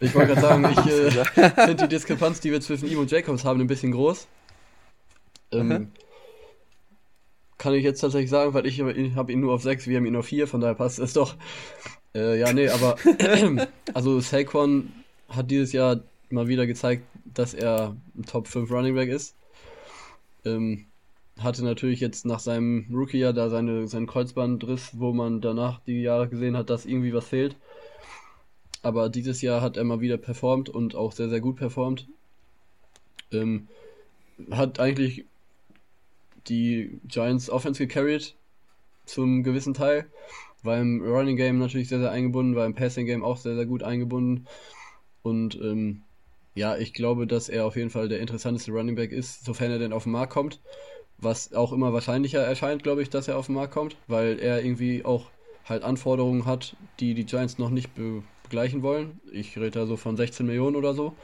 Ich wollte gerade sagen, ich äh, finde die Diskrepanz, die wir zwischen ihm und Jacobs haben, ein bisschen groß. Ähm, mhm. Kann ich jetzt tatsächlich sagen, weil ich habe ihn nur auf 6, wir haben ihn auf 4, von daher passt es doch. Äh, ja, nee, aber also Saquon hat dieses Jahr mal wieder gezeigt, dass er ein Top 5 Running Back ist. Ähm, hatte natürlich jetzt nach seinem Rookie-Jahr da seine, seinen Kreuzbandriss, wo man danach die Jahre gesehen hat, dass irgendwie was fehlt. Aber dieses Jahr hat er mal wieder performt und auch sehr, sehr gut performt. Ähm, hat eigentlich die Giants Offense gecarried zum gewissen Teil. War im Running Game natürlich sehr, sehr eingebunden, war im Passing Game auch sehr, sehr gut eingebunden. Und ähm, ja, ich glaube, dass er auf jeden Fall der interessanteste Running Back ist, sofern er denn auf den Markt kommt. Was auch immer wahrscheinlicher erscheint, glaube ich, dass er auf den Markt kommt, weil er irgendwie auch halt Anforderungen hat, die die Giants noch nicht begleichen wollen. Ich rede da so von 16 Millionen oder so.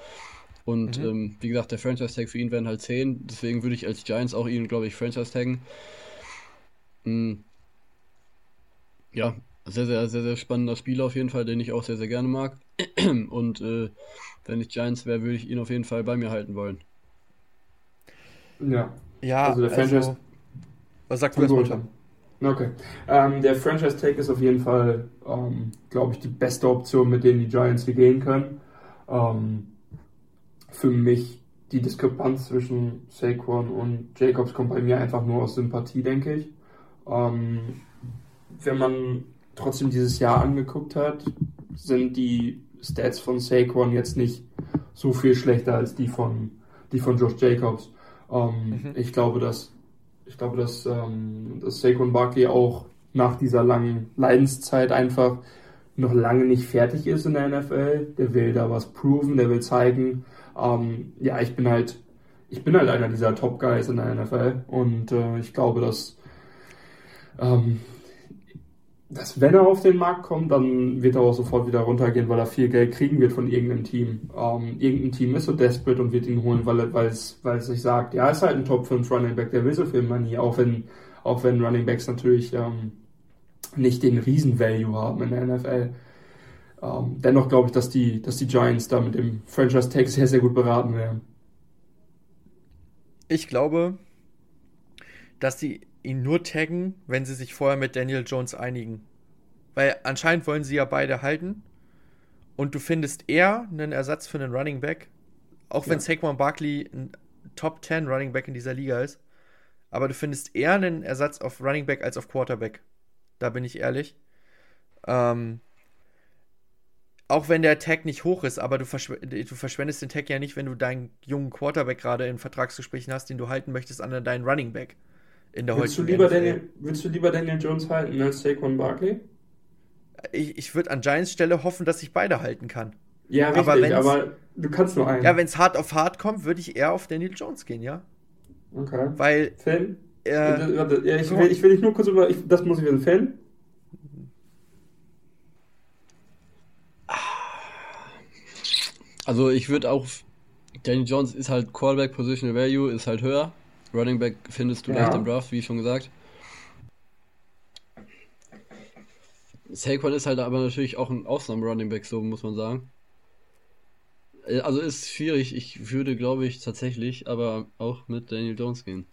Und mhm. ähm, wie gesagt, der Franchise-Tag für ihn wären halt 10. Deswegen würde ich als Giants auch ihn, glaube ich, Franchise-Taggen. Mhm. Ja, sehr, sehr, sehr, sehr spannender Spieler auf jeden Fall, den ich auch sehr, sehr gerne mag. Und äh, wenn ich Giants wäre, würde ich ihn auf jeden Fall bei mir halten wollen. Ja. Ja, also der Franchise. Also, was sagst du erstmal? Okay. Ähm, der Franchise-Tag ist auf jeden Fall, ähm, glaube ich, die beste Option, mit denen die Giants hier gehen können. Ähm, für mich die Diskrepanz zwischen Saquon und Jacobs kommt bei mir einfach nur aus Sympathie, denke ich. Ähm, wenn man trotzdem dieses Jahr angeguckt hat, sind die Stats von Saquon jetzt nicht so viel schlechter als die von, die von Josh Jacobs. Ähm, mhm. Ich glaube, dass, ich glaube, dass, ähm, dass Saquon Barkley auch nach dieser langen Leidenszeit einfach noch lange nicht fertig ist in der NFL. Der will da was proven, der will zeigen, ähm, ja, ich bin halt, ich bin halt einer dieser Top Guys in der NFL und äh, ich glaube, dass ähm, dass wenn er auf den Markt kommt, dann wird er auch sofort wieder runtergehen, weil er viel Geld kriegen wird von irgendeinem Team. Ähm, irgendein Team ist so desperate und wird ihn holen, weil, weil, es, weil es sich sagt, ja, ist halt ein Top 5 Running Back, der will so viel Money, auch wenn, auch wenn Running Backs natürlich ähm, nicht den Riesen-Value haben in der NFL. Ähm, dennoch glaube ich, dass die, dass die Giants da mit dem Franchise-Tag sehr, sehr gut beraten werden. Ich glaube, dass die ihn nur taggen, wenn sie sich vorher mit Daniel Jones einigen. Weil anscheinend wollen sie ja beide halten. Und du findest eher einen Ersatz für einen Running Back. Auch wenn ja. Saquon Barkley ein Top 10 Running Back in dieser Liga ist. Aber du findest eher einen Ersatz auf Running Back als auf Quarterback. Da bin ich ehrlich. Ähm, auch wenn der Tag nicht hoch ist, aber du, verschw du, verschwendest den Tag ja nicht, wenn du deinen jungen Quarterback gerade in Vertragsgesprächen hast, den du halten möchtest an deinen Running Back in der willst heutigen du lieber Willst du lieber Daniel Jones halten als Saquon Barkley? Ich, ich würde an Giants Stelle hoffen, dass ich beide halten kann. Ja, richtig, aber, aber du kannst nur einen. Ja, wenn es hart auf hart kommt, würde ich eher auf Daniel Jones gehen, ja. Okay. Weil. Fan? Äh, warte, ja, ich, will, ich will dich nur kurz über. Ich, das muss ich wissen. Fan? Also, ich würde auch. Daniel Jones ist halt Callback Positional Value, ist halt höher. Running Back findest du ja. leicht im Draft, wie schon gesagt. Saquon ist halt aber natürlich auch ein Ausnahmen-Running Back, so muss man sagen. Äh, also ist schwierig. Ich würde, glaube ich, tatsächlich aber auch mit Daniel Jones gehen.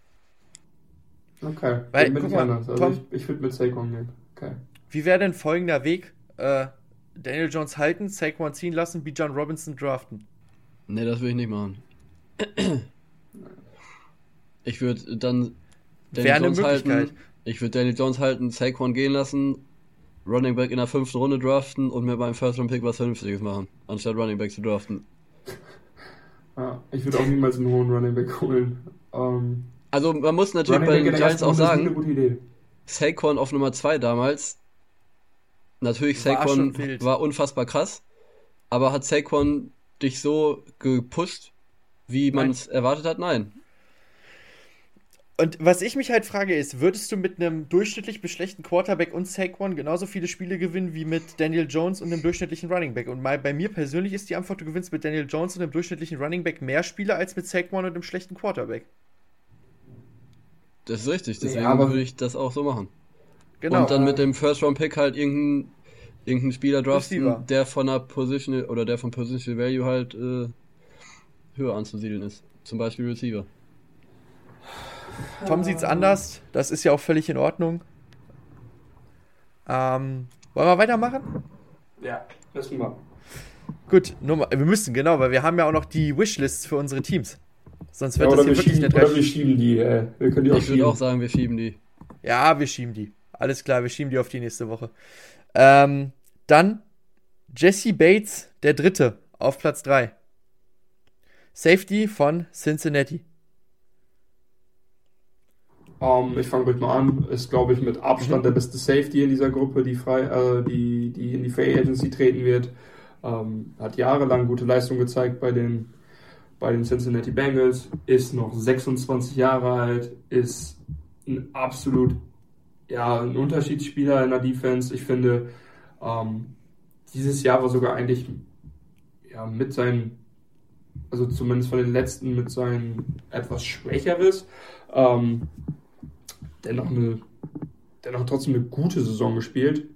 Okay, Weil, bin ich mal, anders. Also Tom, ich, ich würde mit Saquon gehen. Okay. Wie wäre denn folgender Weg? Äh, Daniel Jones halten, Saquon ziehen lassen, wie John Robinson draften? Ne, das würde ich nicht machen. Ich würde dann Daniel Jones halten. Ich würde Daniel Jones halten, Saquon gehen lassen, Running Back in der fünften Runde draften und mir beim First Round Pick was Vernünftiges machen, anstatt Running Back zu draften. Ja, ich würde auch niemals einen hohen Running Back holen. Ähm, also man muss natürlich Running bei den Giants auch sagen, Saquon auf Nummer 2 damals, natürlich Saquon war, war unfassbar krass, aber hat Saquon dich so gepusht, wie man es erwartet hat? Nein. Und was ich mich halt frage ist, würdest du mit einem durchschnittlich beschlechten Quarterback und Saquon genauso viele Spiele gewinnen wie mit Daniel Jones und einem durchschnittlichen Running Back? Und mal bei mir persönlich ist die Antwort, du gewinnst mit Daniel Jones und einem durchschnittlichen Running Back mehr Spiele als mit Saquon und einem schlechten Quarterback. Das ist richtig, deswegen ja, würde ich das auch so machen. Genau. Und dann mit dem First Round Pick halt irgendeinen irgendein Spieler draften, der von der Position oder der von Positional Value halt äh, höher anzusiedeln ist. Zum Beispiel Receiver. Tom sieht es anders. Das ist ja auch völlig in Ordnung. Ähm, wollen wir weitermachen? Ja, müssen wir. Gut, Nummer, wir müssen, genau, weil wir haben ja auch noch die Wishlists für unsere Teams. Sonst wird ja, das hier wirklich schieben, Oder wir schieben die. Äh, wir können die auch ich würde auch sagen, wir schieben die. Ja, wir schieben die. Alles klar, wir schieben die auf die nächste Woche. Ähm, dann Jesse Bates, der Dritte, auf Platz 3. Safety von Cincinnati. Um, ähm, ich fange ruhig mal an. Ist, glaube ich, mit Abstand mhm. der beste Safety in dieser Gruppe, die, frei, äh, die, die in die Free Agency treten wird. Um, ähm, hat jahrelang gute Leistung gezeigt bei den, bei den Cincinnati Bengals. Ist noch 26 Jahre alt. Ist ein absolut ja, ein Unterschiedsspieler in der Defense. Ich finde, um, ähm, dieses Jahr war sogar eigentlich ja, mit seinen, also zumindest von den letzten, mit seinen etwas schwächeres. Dennoch eine, dennoch trotzdem eine gute Saison gespielt.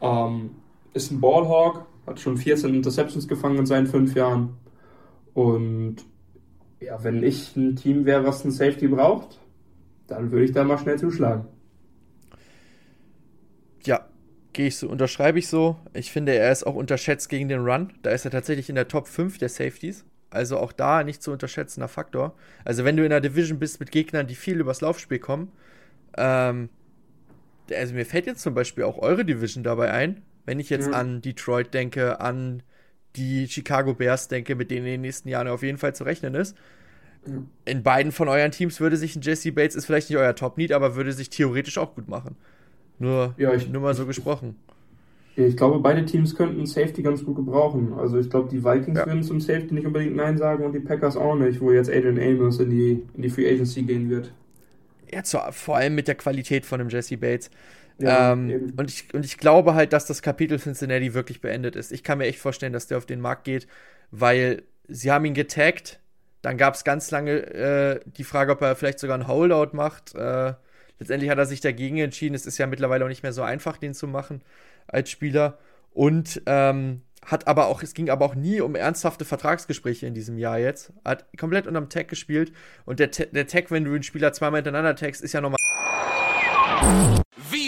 Ähm, ist ein Ballhawk, hat schon 14 Interceptions gefangen in seinen fünf Jahren. Und ja, wenn ich ein Team wäre, was ein Safety braucht, dann würde ich da mal schnell zuschlagen. Ja, gehe ich so, unterschreibe ich so. Ich finde, er ist auch unterschätzt gegen den Run. Da ist er tatsächlich in der Top 5 der Safeties. Also auch da nicht zu unterschätzender Faktor. Also wenn du in der Division bist mit Gegnern, die viel übers Laufspiel kommen, ähm, also mir fällt jetzt zum Beispiel auch eure Division dabei ein, wenn ich jetzt ja. an Detroit denke, an die Chicago Bears denke, mit denen in den nächsten Jahren auf jeden Fall zu rechnen ist. Ja. In beiden von euren Teams würde sich ein Jesse Bates, ist vielleicht nicht euer Top-Need, aber würde sich theoretisch auch gut machen. Nur, ja, ich, nur mal so gesprochen. Ich glaube, beide Teams könnten Safety ganz gut gebrauchen. Also ich glaube, die Vikings ja. würden zum Safety nicht unbedingt Nein sagen und die Packers auch nicht, wo jetzt Adrian Amos in die, in die Free Agency gehen wird. Ja, zu, vor allem mit der Qualität von dem Jesse Bates. Ja, ähm, und, ich, und ich glaube halt, dass das Kapitel Cincinnati wirklich beendet ist. Ich kann mir echt vorstellen, dass der auf den Markt geht, weil sie haben ihn getaggt. Dann gab es ganz lange äh, die Frage, ob er vielleicht sogar ein Holdout macht. Äh, letztendlich hat er sich dagegen entschieden. Es ist ja mittlerweile auch nicht mehr so einfach, den zu machen als Spieler. Und ähm, hat aber auch, es ging aber auch nie um ernsthafte Vertragsgespräche in diesem Jahr jetzt. Hat komplett unterm Tag gespielt und der, der Tag, wenn du einen Spieler zweimal hintereinander tagst, ist ja nochmal.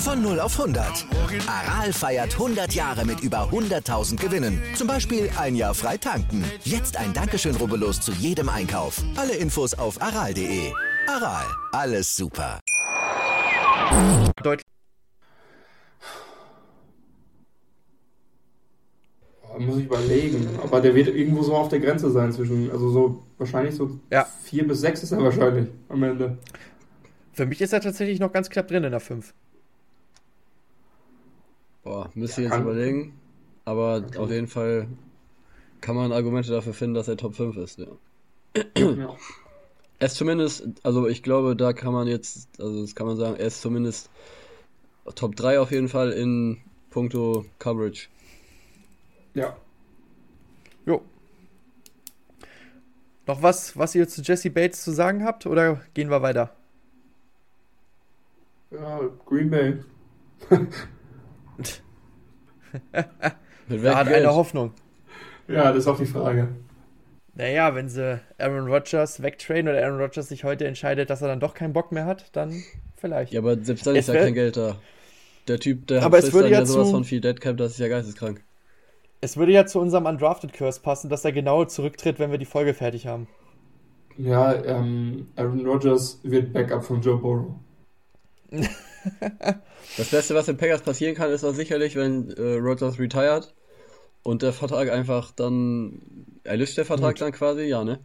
Von 0 auf 100. Aral feiert 100 Jahre mit über 100.000 Gewinnen. Zum Beispiel ein Jahr frei tanken. Jetzt ein Dankeschön, rubbellos zu jedem Einkauf. Alle Infos auf aral.de. Aral, alles super. Muss ich überlegen. Aber der wird irgendwo so auf der Grenze sein zwischen, also so wahrscheinlich so ja. vier bis sechs ist er wahrscheinlich am Ende. Für mich ist er tatsächlich noch ganz knapp drin in der 5. Boah, müsste ja, jetzt überlegen. Aber okay. auf jeden Fall kann man Argumente dafür finden, dass er Top 5 ist, ja. ja. Er ist zumindest, also ich glaube, da kann man jetzt, also das kann man sagen, er ist zumindest Top 3 auf jeden Fall in puncto Coverage. Ja. Jo. Noch was, was ihr zu Jesse Bates zu sagen habt oder gehen wir weiter? Ja, Green Bay. Wer hat eine Hoffnung? Ja, das ist auch die Frage. Naja, wenn sie Aaron Rodgers wegtrainen oder Aaron Rodgers sich heute entscheidet, dass er dann doch keinen Bock mehr hat, dann vielleicht. Ja, aber selbst dann ist ja kein Geld da. Der Typ, der aber es würde ja, ja sowas zu, von viel Deadcap, das ist ja geisteskrank. Es würde ja zu unserem Undrafted Curse passen, dass er genau zurücktritt, wenn wir die Folge fertig haben. Ja, ähm, Aaron Rodgers wird Backup von Joe Burrow. das Beste, was in Packers passieren kann, ist auch sicherlich, wenn äh, Rodgers retired und der Vertrag einfach dann. Erlischt der Vertrag Gut. dann quasi? Ja, ne?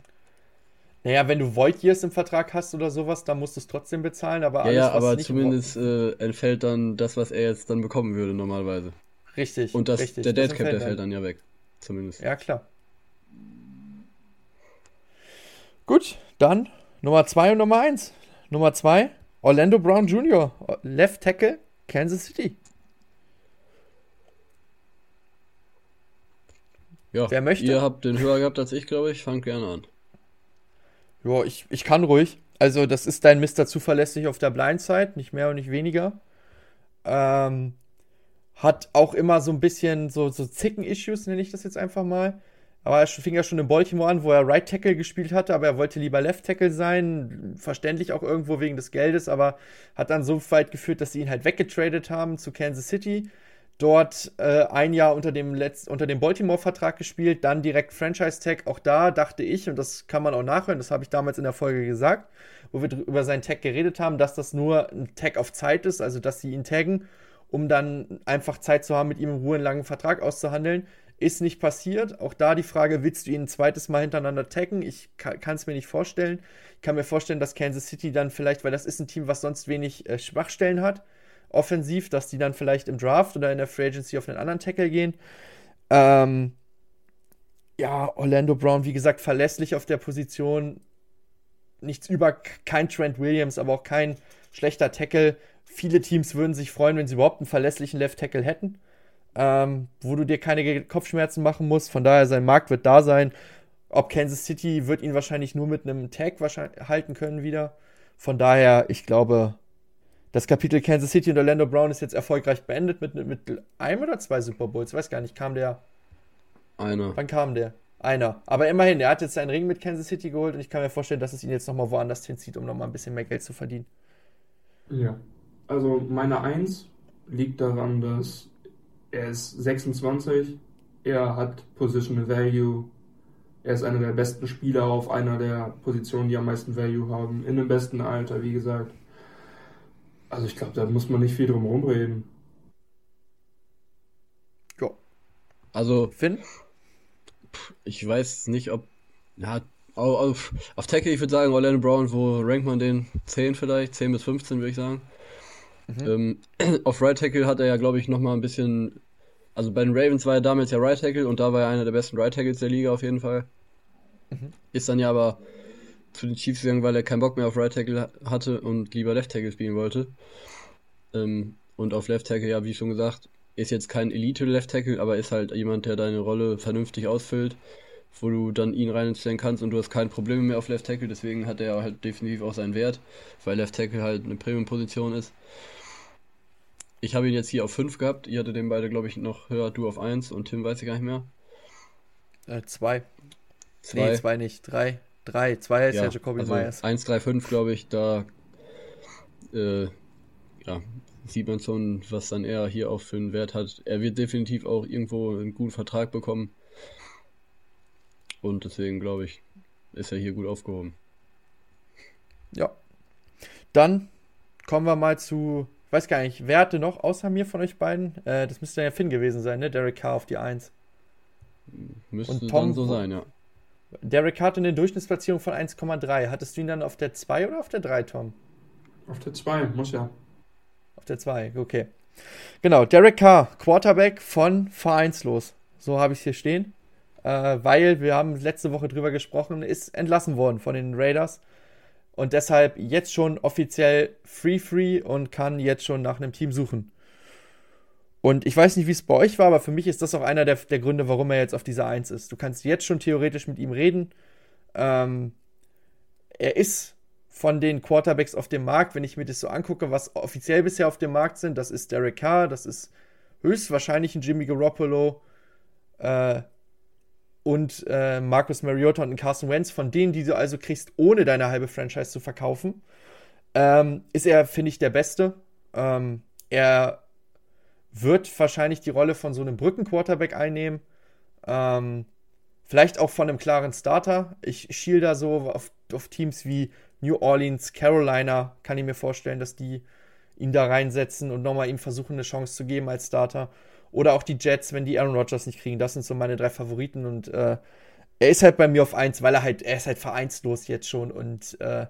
Naja, wenn du Void Years im Vertrag hast oder sowas, dann musst du es trotzdem bezahlen, aber alles, Ja, ja aber zumindest äh, entfällt dann das, was er jetzt dann bekommen würde, normalerweise. Richtig. Und das, richtig, der Deadcap, der fällt dann ja weg. Zumindest. Ja, klar. Gut, dann Nummer 2 und Nummer 1. Nummer 2, Orlando Brown Jr., Left Tackle, Kansas City. Ja, Wer möchte? Ihr habt den höher gehabt als ich, glaube ich. Fangt gerne an. Ja, ich, ich kann ruhig. Also, das ist dein Mr. Zuverlässig auf der Blindside, nicht mehr und nicht weniger. Ähm, hat auch immer so ein bisschen so, so Zicken-Issues, nenne ich das jetzt einfach mal. Aber er fing ja schon in Baltimore an, wo er Right Tackle gespielt hatte, aber er wollte lieber Left Tackle sein. Verständlich auch irgendwo wegen des Geldes, aber hat dann so weit geführt, dass sie ihn halt weggetradet haben zu Kansas City dort äh, ein Jahr unter dem, unter dem Baltimore-Vertrag gespielt, dann direkt Franchise-Tag. Auch da dachte ich, und das kann man auch nachhören, das habe ich damals in der Folge gesagt, wo wir über seinen Tag geredet haben, dass das nur ein Tag auf Zeit ist, also dass sie ihn taggen, um dann einfach Zeit zu haben, mit ihm in Ruhe einen langen Vertrag auszuhandeln. Ist nicht passiert. Auch da die Frage, willst du ihn ein zweites Mal hintereinander taggen? Ich kann es mir nicht vorstellen. Ich kann mir vorstellen, dass Kansas City dann vielleicht, weil das ist ein Team, was sonst wenig äh, Schwachstellen hat, offensiv, dass die dann vielleicht im Draft oder in der Free Agency auf einen anderen Tackle gehen. Ähm, ja, Orlando Brown, wie gesagt, verlässlich auf der Position. Nichts über, kein Trent Williams, aber auch kein schlechter Tackle. Viele Teams würden sich freuen, wenn sie überhaupt einen verlässlichen Left Tackle hätten, ähm, wo du dir keine Kopfschmerzen machen musst. Von daher, sein Markt wird da sein. Ob Kansas City wird ihn wahrscheinlich nur mit einem Tag halten können wieder. Von daher, ich glaube, das Kapitel Kansas City und Orlando Brown ist jetzt erfolgreich beendet mit, mit einem oder zwei Super Bowls. Ich weiß gar nicht, kam der. Einer. Wann kam der? Einer. Aber immerhin, er hat jetzt seinen Ring mit Kansas City geholt und ich kann mir vorstellen, dass es ihn jetzt nochmal woanders hinzieht, um nochmal ein bisschen mehr Geld zu verdienen. Ja. Also meine Eins liegt daran, dass er ist 26, er hat Positional Value, er ist einer der besten Spieler auf einer der Positionen, die am meisten Value haben, in dem besten Alter, wie gesagt. Also ich glaube, da muss man nicht viel drum herum reden. Ja. Also, Finn? Ich weiß nicht, ob. Ja, auf, auf Tackle, ich würde sagen, Orlando Brown, wo rankt man den? 10 vielleicht? 10 bis 15 würde ich sagen. Mhm. Ähm, auf Right Tackle hat er ja, glaube ich, nochmal ein bisschen. Also bei den Ravens war er damals ja Right Tackle und da war er einer der besten Right Tackles der Liga auf jeden Fall. Mhm. Ist dann ja aber zu den Chiefs gegangen, weil er keinen Bock mehr auf Right Tackle hatte und lieber Left Tackle spielen wollte. Ähm, und auf Left Tackle, ja, wie schon gesagt, ist jetzt kein Elite Left Tackle, aber ist halt jemand, der deine Rolle vernünftig ausfüllt, wo du dann ihn reinstellen kannst und du hast keine Probleme mehr auf Left Tackle, deswegen hat er halt definitiv auch seinen Wert, weil Left Tackle halt eine Premium-Position ist. Ich habe ihn jetzt hier auf 5 gehabt, ihr hattet den beide, glaube ich, noch höher, du auf 1 und Tim weiß ich gar nicht mehr. 2. Äh, zwei. Nee, 2 nicht, 3. 3, 2 ist ja, ja Jacoby also Myers. 1, 3, 5, glaube ich, da äh, ja, sieht man schon, was dann er hier auch für einen Wert hat. Er wird definitiv auch irgendwo einen guten Vertrag bekommen. Und deswegen glaube ich, ist er hier gut aufgehoben. Ja. Dann kommen wir mal zu, ich weiß gar nicht, wer hatte noch außer mir von euch beiden? Äh, das müsste ja Finn gewesen sein, ne? Derek Carr auf die 1. Müsste und Tom, dann so sein, ja. Derek hat eine Durchschnittsplatzierung von 1,3. Hattest du ihn dann auf der 2 oder auf der 3, Tom? Auf der 2, muss ja. Auf der 2, okay. Genau, Derek Carr, Quarterback von Vereinslos. So habe ich es hier stehen. Äh, weil, wir haben letzte Woche drüber gesprochen, ist entlassen worden von den Raiders. Und deshalb jetzt schon offiziell free-free und kann jetzt schon nach einem Team suchen. Und ich weiß nicht, wie es bei euch war, aber für mich ist das auch einer der, der Gründe, warum er jetzt auf dieser 1 ist. Du kannst jetzt schon theoretisch mit ihm reden. Ähm, er ist von den Quarterbacks auf dem Markt, wenn ich mir das so angucke, was offiziell bisher auf dem Markt sind, das ist Derek Carr, das ist höchstwahrscheinlich ein Jimmy Garoppolo äh, und äh, Marcus Mariota und Carson Wentz, von denen, die du also kriegst, ohne deine halbe Franchise zu verkaufen, ähm, ist er, finde ich, der Beste. Ähm, er wird wahrscheinlich die Rolle von so einem Brückenquarterback einnehmen. Ähm, vielleicht auch von einem klaren Starter. Ich schiel da so auf, auf, Teams wie New Orleans, Carolina, kann ich mir vorstellen, dass die ihn da reinsetzen und nochmal ihm versuchen, eine Chance zu geben als Starter. Oder auch die Jets, wenn die Aaron Rodgers nicht kriegen. Das sind so meine drei Favoriten. Und äh, er ist halt bei mir auf eins, weil er halt, er ist halt vereinslos jetzt schon und äh,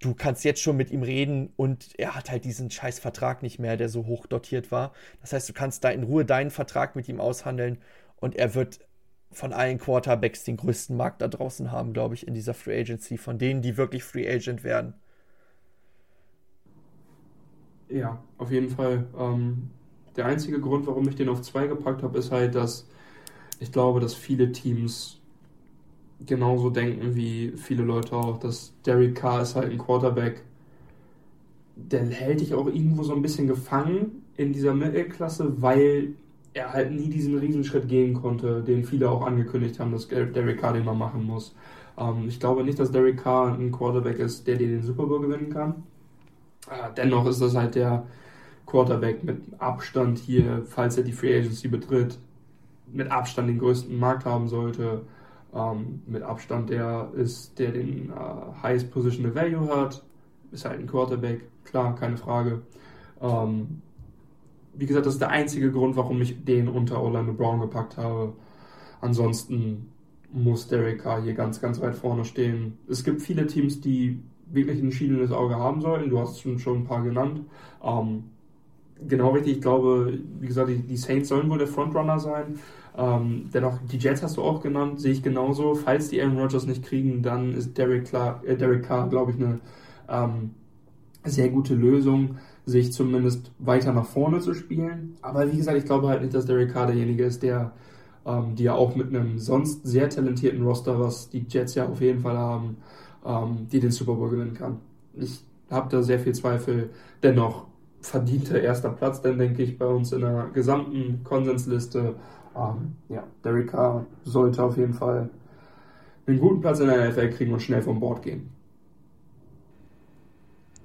du kannst jetzt schon mit ihm reden und er hat halt diesen scheiß Vertrag nicht mehr, der so hoch dotiert war. Das heißt, du kannst da in Ruhe deinen Vertrag mit ihm aushandeln und er wird von allen Quarterbacks den größten Markt da draußen haben, glaube ich, in dieser Free Agency, von denen, die wirklich Free Agent werden. Ja, auf jeden Fall. Ähm, der einzige Grund, warum ich den auf zwei gepackt habe, ist halt, dass ich glaube, dass viele Teams genauso denken wie viele Leute auch, dass Derek Carr ist halt ein Quarterback, der hält dich auch irgendwo so ein bisschen gefangen in dieser Mittelklasse, weil er halt nie diesen Riesenschritt gehen konnte, den viele auch angekündigt haben, dass Derek Carr den mal machen muss. Ähm, ich glaube nicht, dass Derek Carr ein Quarterback ist, der dir den Super Bowl gewinnen kann. Äh, dennoch ist das halt der Quarterback mit Abstand hier, falls er die Free Agency betritt, mit Abstand den größten Markt haben sollte ähm, mit Abstand der ist, der den äh, highest positional value hat. Ist halt ein Quarterback, klar, keine Frage. Ähm, wie gesagt, das ist der einzige Grund, warum ich den unter Orlando Brown gepackt habe. Ansonsten muss Derek Carr hier ganz, ganz weit vorne stehen. Es gibt viele Teams, die wirklich ein schiedendes Auge haben sollten. Du hast schon, schon ein paar genannt. Ähm, genau richtig, ich glaube, wie gesagt, die, die Saints sollen wohl der Frontrunner sein. Ähm, dennoch, die Jets hast du auch genannt, sehe ich genauso. Falls die Aaron Rodgers nicht kriegen, dann ist Derek, Clark, äh, Derek Carr, glaube ich, eine ähm, sehr gute Lösung, sich zumindest weiter nach vorne zu spielen. Aber wie gesagt, ich glaube halt nicht, dass Derek Carr derjenige ist, der ähm, die ja auch mit einem sonst sehr talentierten Roster, was die Jets ja auf jeden Fall haben, ähm, die den Super Bowl gewinnen kann. Ich habe da sehr viel Zweifel. Dennoch verdienter erster Platz, dann denke ich, bei uns in der gesamten Konsensliste ähm, ja, Derek Carr sollte auf jeden Fall einen guten Platz in der NFL kriegen und schnell vom Bord gehen.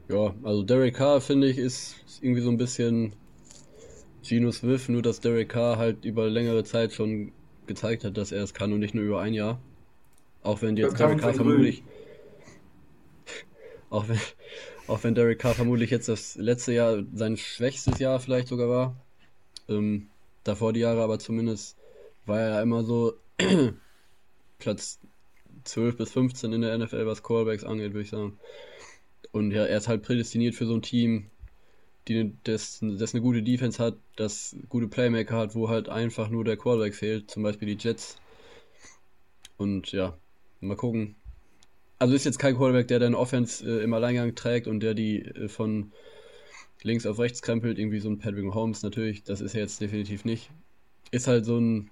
Ja, also Derek Carr finde ich ist, irgendwie so ein bisschen Geno Swift, nur dass Derek Carr halt über längere Zeit schon gezeigt hat, dass er es kann und nicht nur über ein Jahr. Auch wenn jetzt Derek Carr vermutlich. auch wenn, auch wenn Derek Carr vermutlich jetzt das letzte Jahr sein schwächstes Jahr vielleicht sogar war. Ähm, davor die Jahre, aber zumindest war er ja immer so Platz 12 bis 15 in der NFL, was Callbacks angeht, würde ich sagen. Und ja, er ist halt prädestiniert für so ein Team, die, das, das eine gute Defense hat, das gute Playmaker hat, wo halt einfach nur der Quarterback fehlt, zum Beispiel die Jets. Und ja, mal gucken. Also ist jetzt kein Quarterback, der deine Offense äh, im Alleingang trägt und der die äh, von links auf rechts krempelt, irgendwie so ein Patrick Holmes natürlich, das ist er jetzt definitiv nicht. Ist halt so ein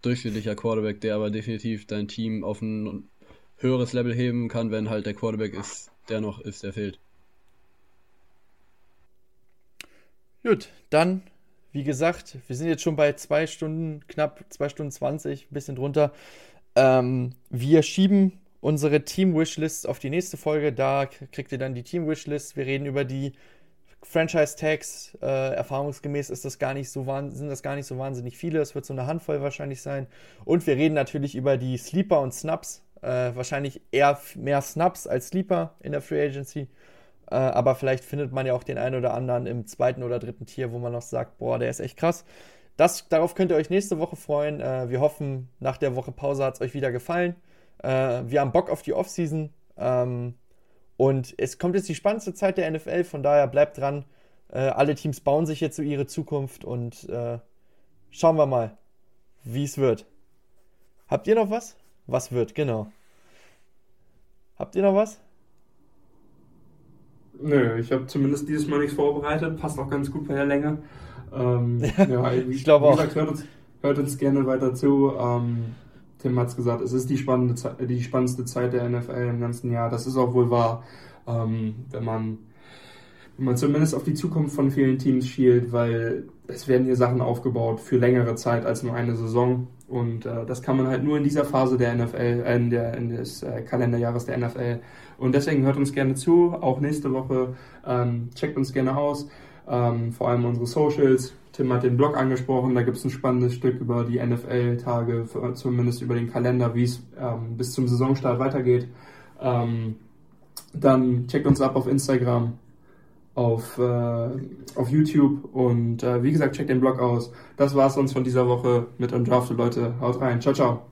durchschnittlicher Quarterback, der aber definitiv dein Team auf ein höheres Level heben kann, wenn halt der Quarterback ist, der noch ist, der fehlt. Gut, dann, wie gesagt, wir sind jetzt schon bei zwei Stunden, knapp zwei Stunden 20, ein bisschen drunter. Ähm, wir schieben unsere Team-Wishlist auf die nächste Folge. Da kriegt ihr dann die Team-Wishlist. Wir reden über die Franchise-Tags, äh, erfahrungsgemäß ist das gar nicht so sind das gar nicht so wahnsinnig viele. Es wird so eine Handvoll wahrscheinlich sein. Und wir reden natürlich über die Sleeper und Snaps. Äh, wahrscheinlich eher mehr Snaps als Sleeper in der Free Agency. Äh, aber vielleicht findet man ja auch den einen oder anderen im zweiten oder dritten Tier, wo man noch sagt, boah, der ist echt krass. das, darauf könnt ihr euch nächste Woche freuen. Äh, wir hoffen, nach der Woche Pause hat es euch wieder gefallen. Äh, wir haben Bock auf die Offseason. Ähm, und es kommt jetzt die spannendste Zeit der NFL, von daher bleibt dran. Äh, alle Teams bauen sich jetzt so ihre Zukunft und äh, schauen wir mal, wie es wird. Habt ihr noch was? Was wird, genau. Habt ihr noch was? Nö, ich habe zumindest dieses Mal nichts vorbereitet. Passt auch ganz gut bei der Länge. Ähm, ja, ich glaube auch. Gesagt, hört, uns, hört uns, gerne weiter zu. Ähm, Tim hat es gesagt, es ist die, spannende die spannendste Zeit der NFL im ganzen Jahr. Das ist auch wohl wahr, ähm, wenn man wenn man zumindest auf die Zukunft von vielen Teams schielt, weil es werden hier Sachen aufgebaut für längere Zeit als nur eine Saison. Und äh, das kann man halt nur in dieser Phase der NFL, äh, in, der, in des äh, Kalenderjahres der NFL. Und deswegen hört uns gerne zu, auch nächste Woche. Ähm, checkt uns gerne aus, ähm, vor allem unsere Socials. Tim hat den Blog angesprochen, da gibt es ein spannendes Stück über die NFL-Tage, zumindest über den Kalender, wie es ähm, bis zum Saisonstart weitergeht. Ähm, dann checkt uns ab auf Instagram auf, äh, auf YouTube und äh, wie gesagt, checkt den Blog aus. Das war's sonst von dieser Woche mit Undrafted, Leute. Haut rein. Ciao, ciao.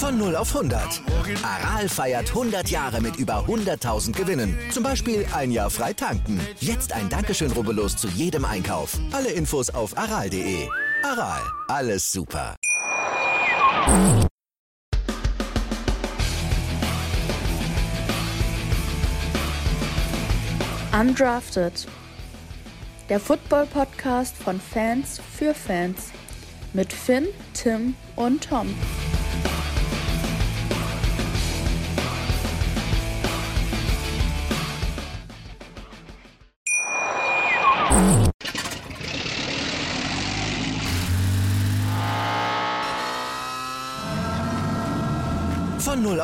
Von 0 auf 100. Aral feiert 100 Jahre mit über 100.000 Gewinnen. Zum Beispiel ein Jahr frei tanken. Jetzt ein Dankeschön, rubbellos zu jedem Einkauf. Alle Infos auf aral.de. Aral, alles super. Undrafted. Der Football-Podcast von Fans für Fans. Mit Finn, Tim und Tom.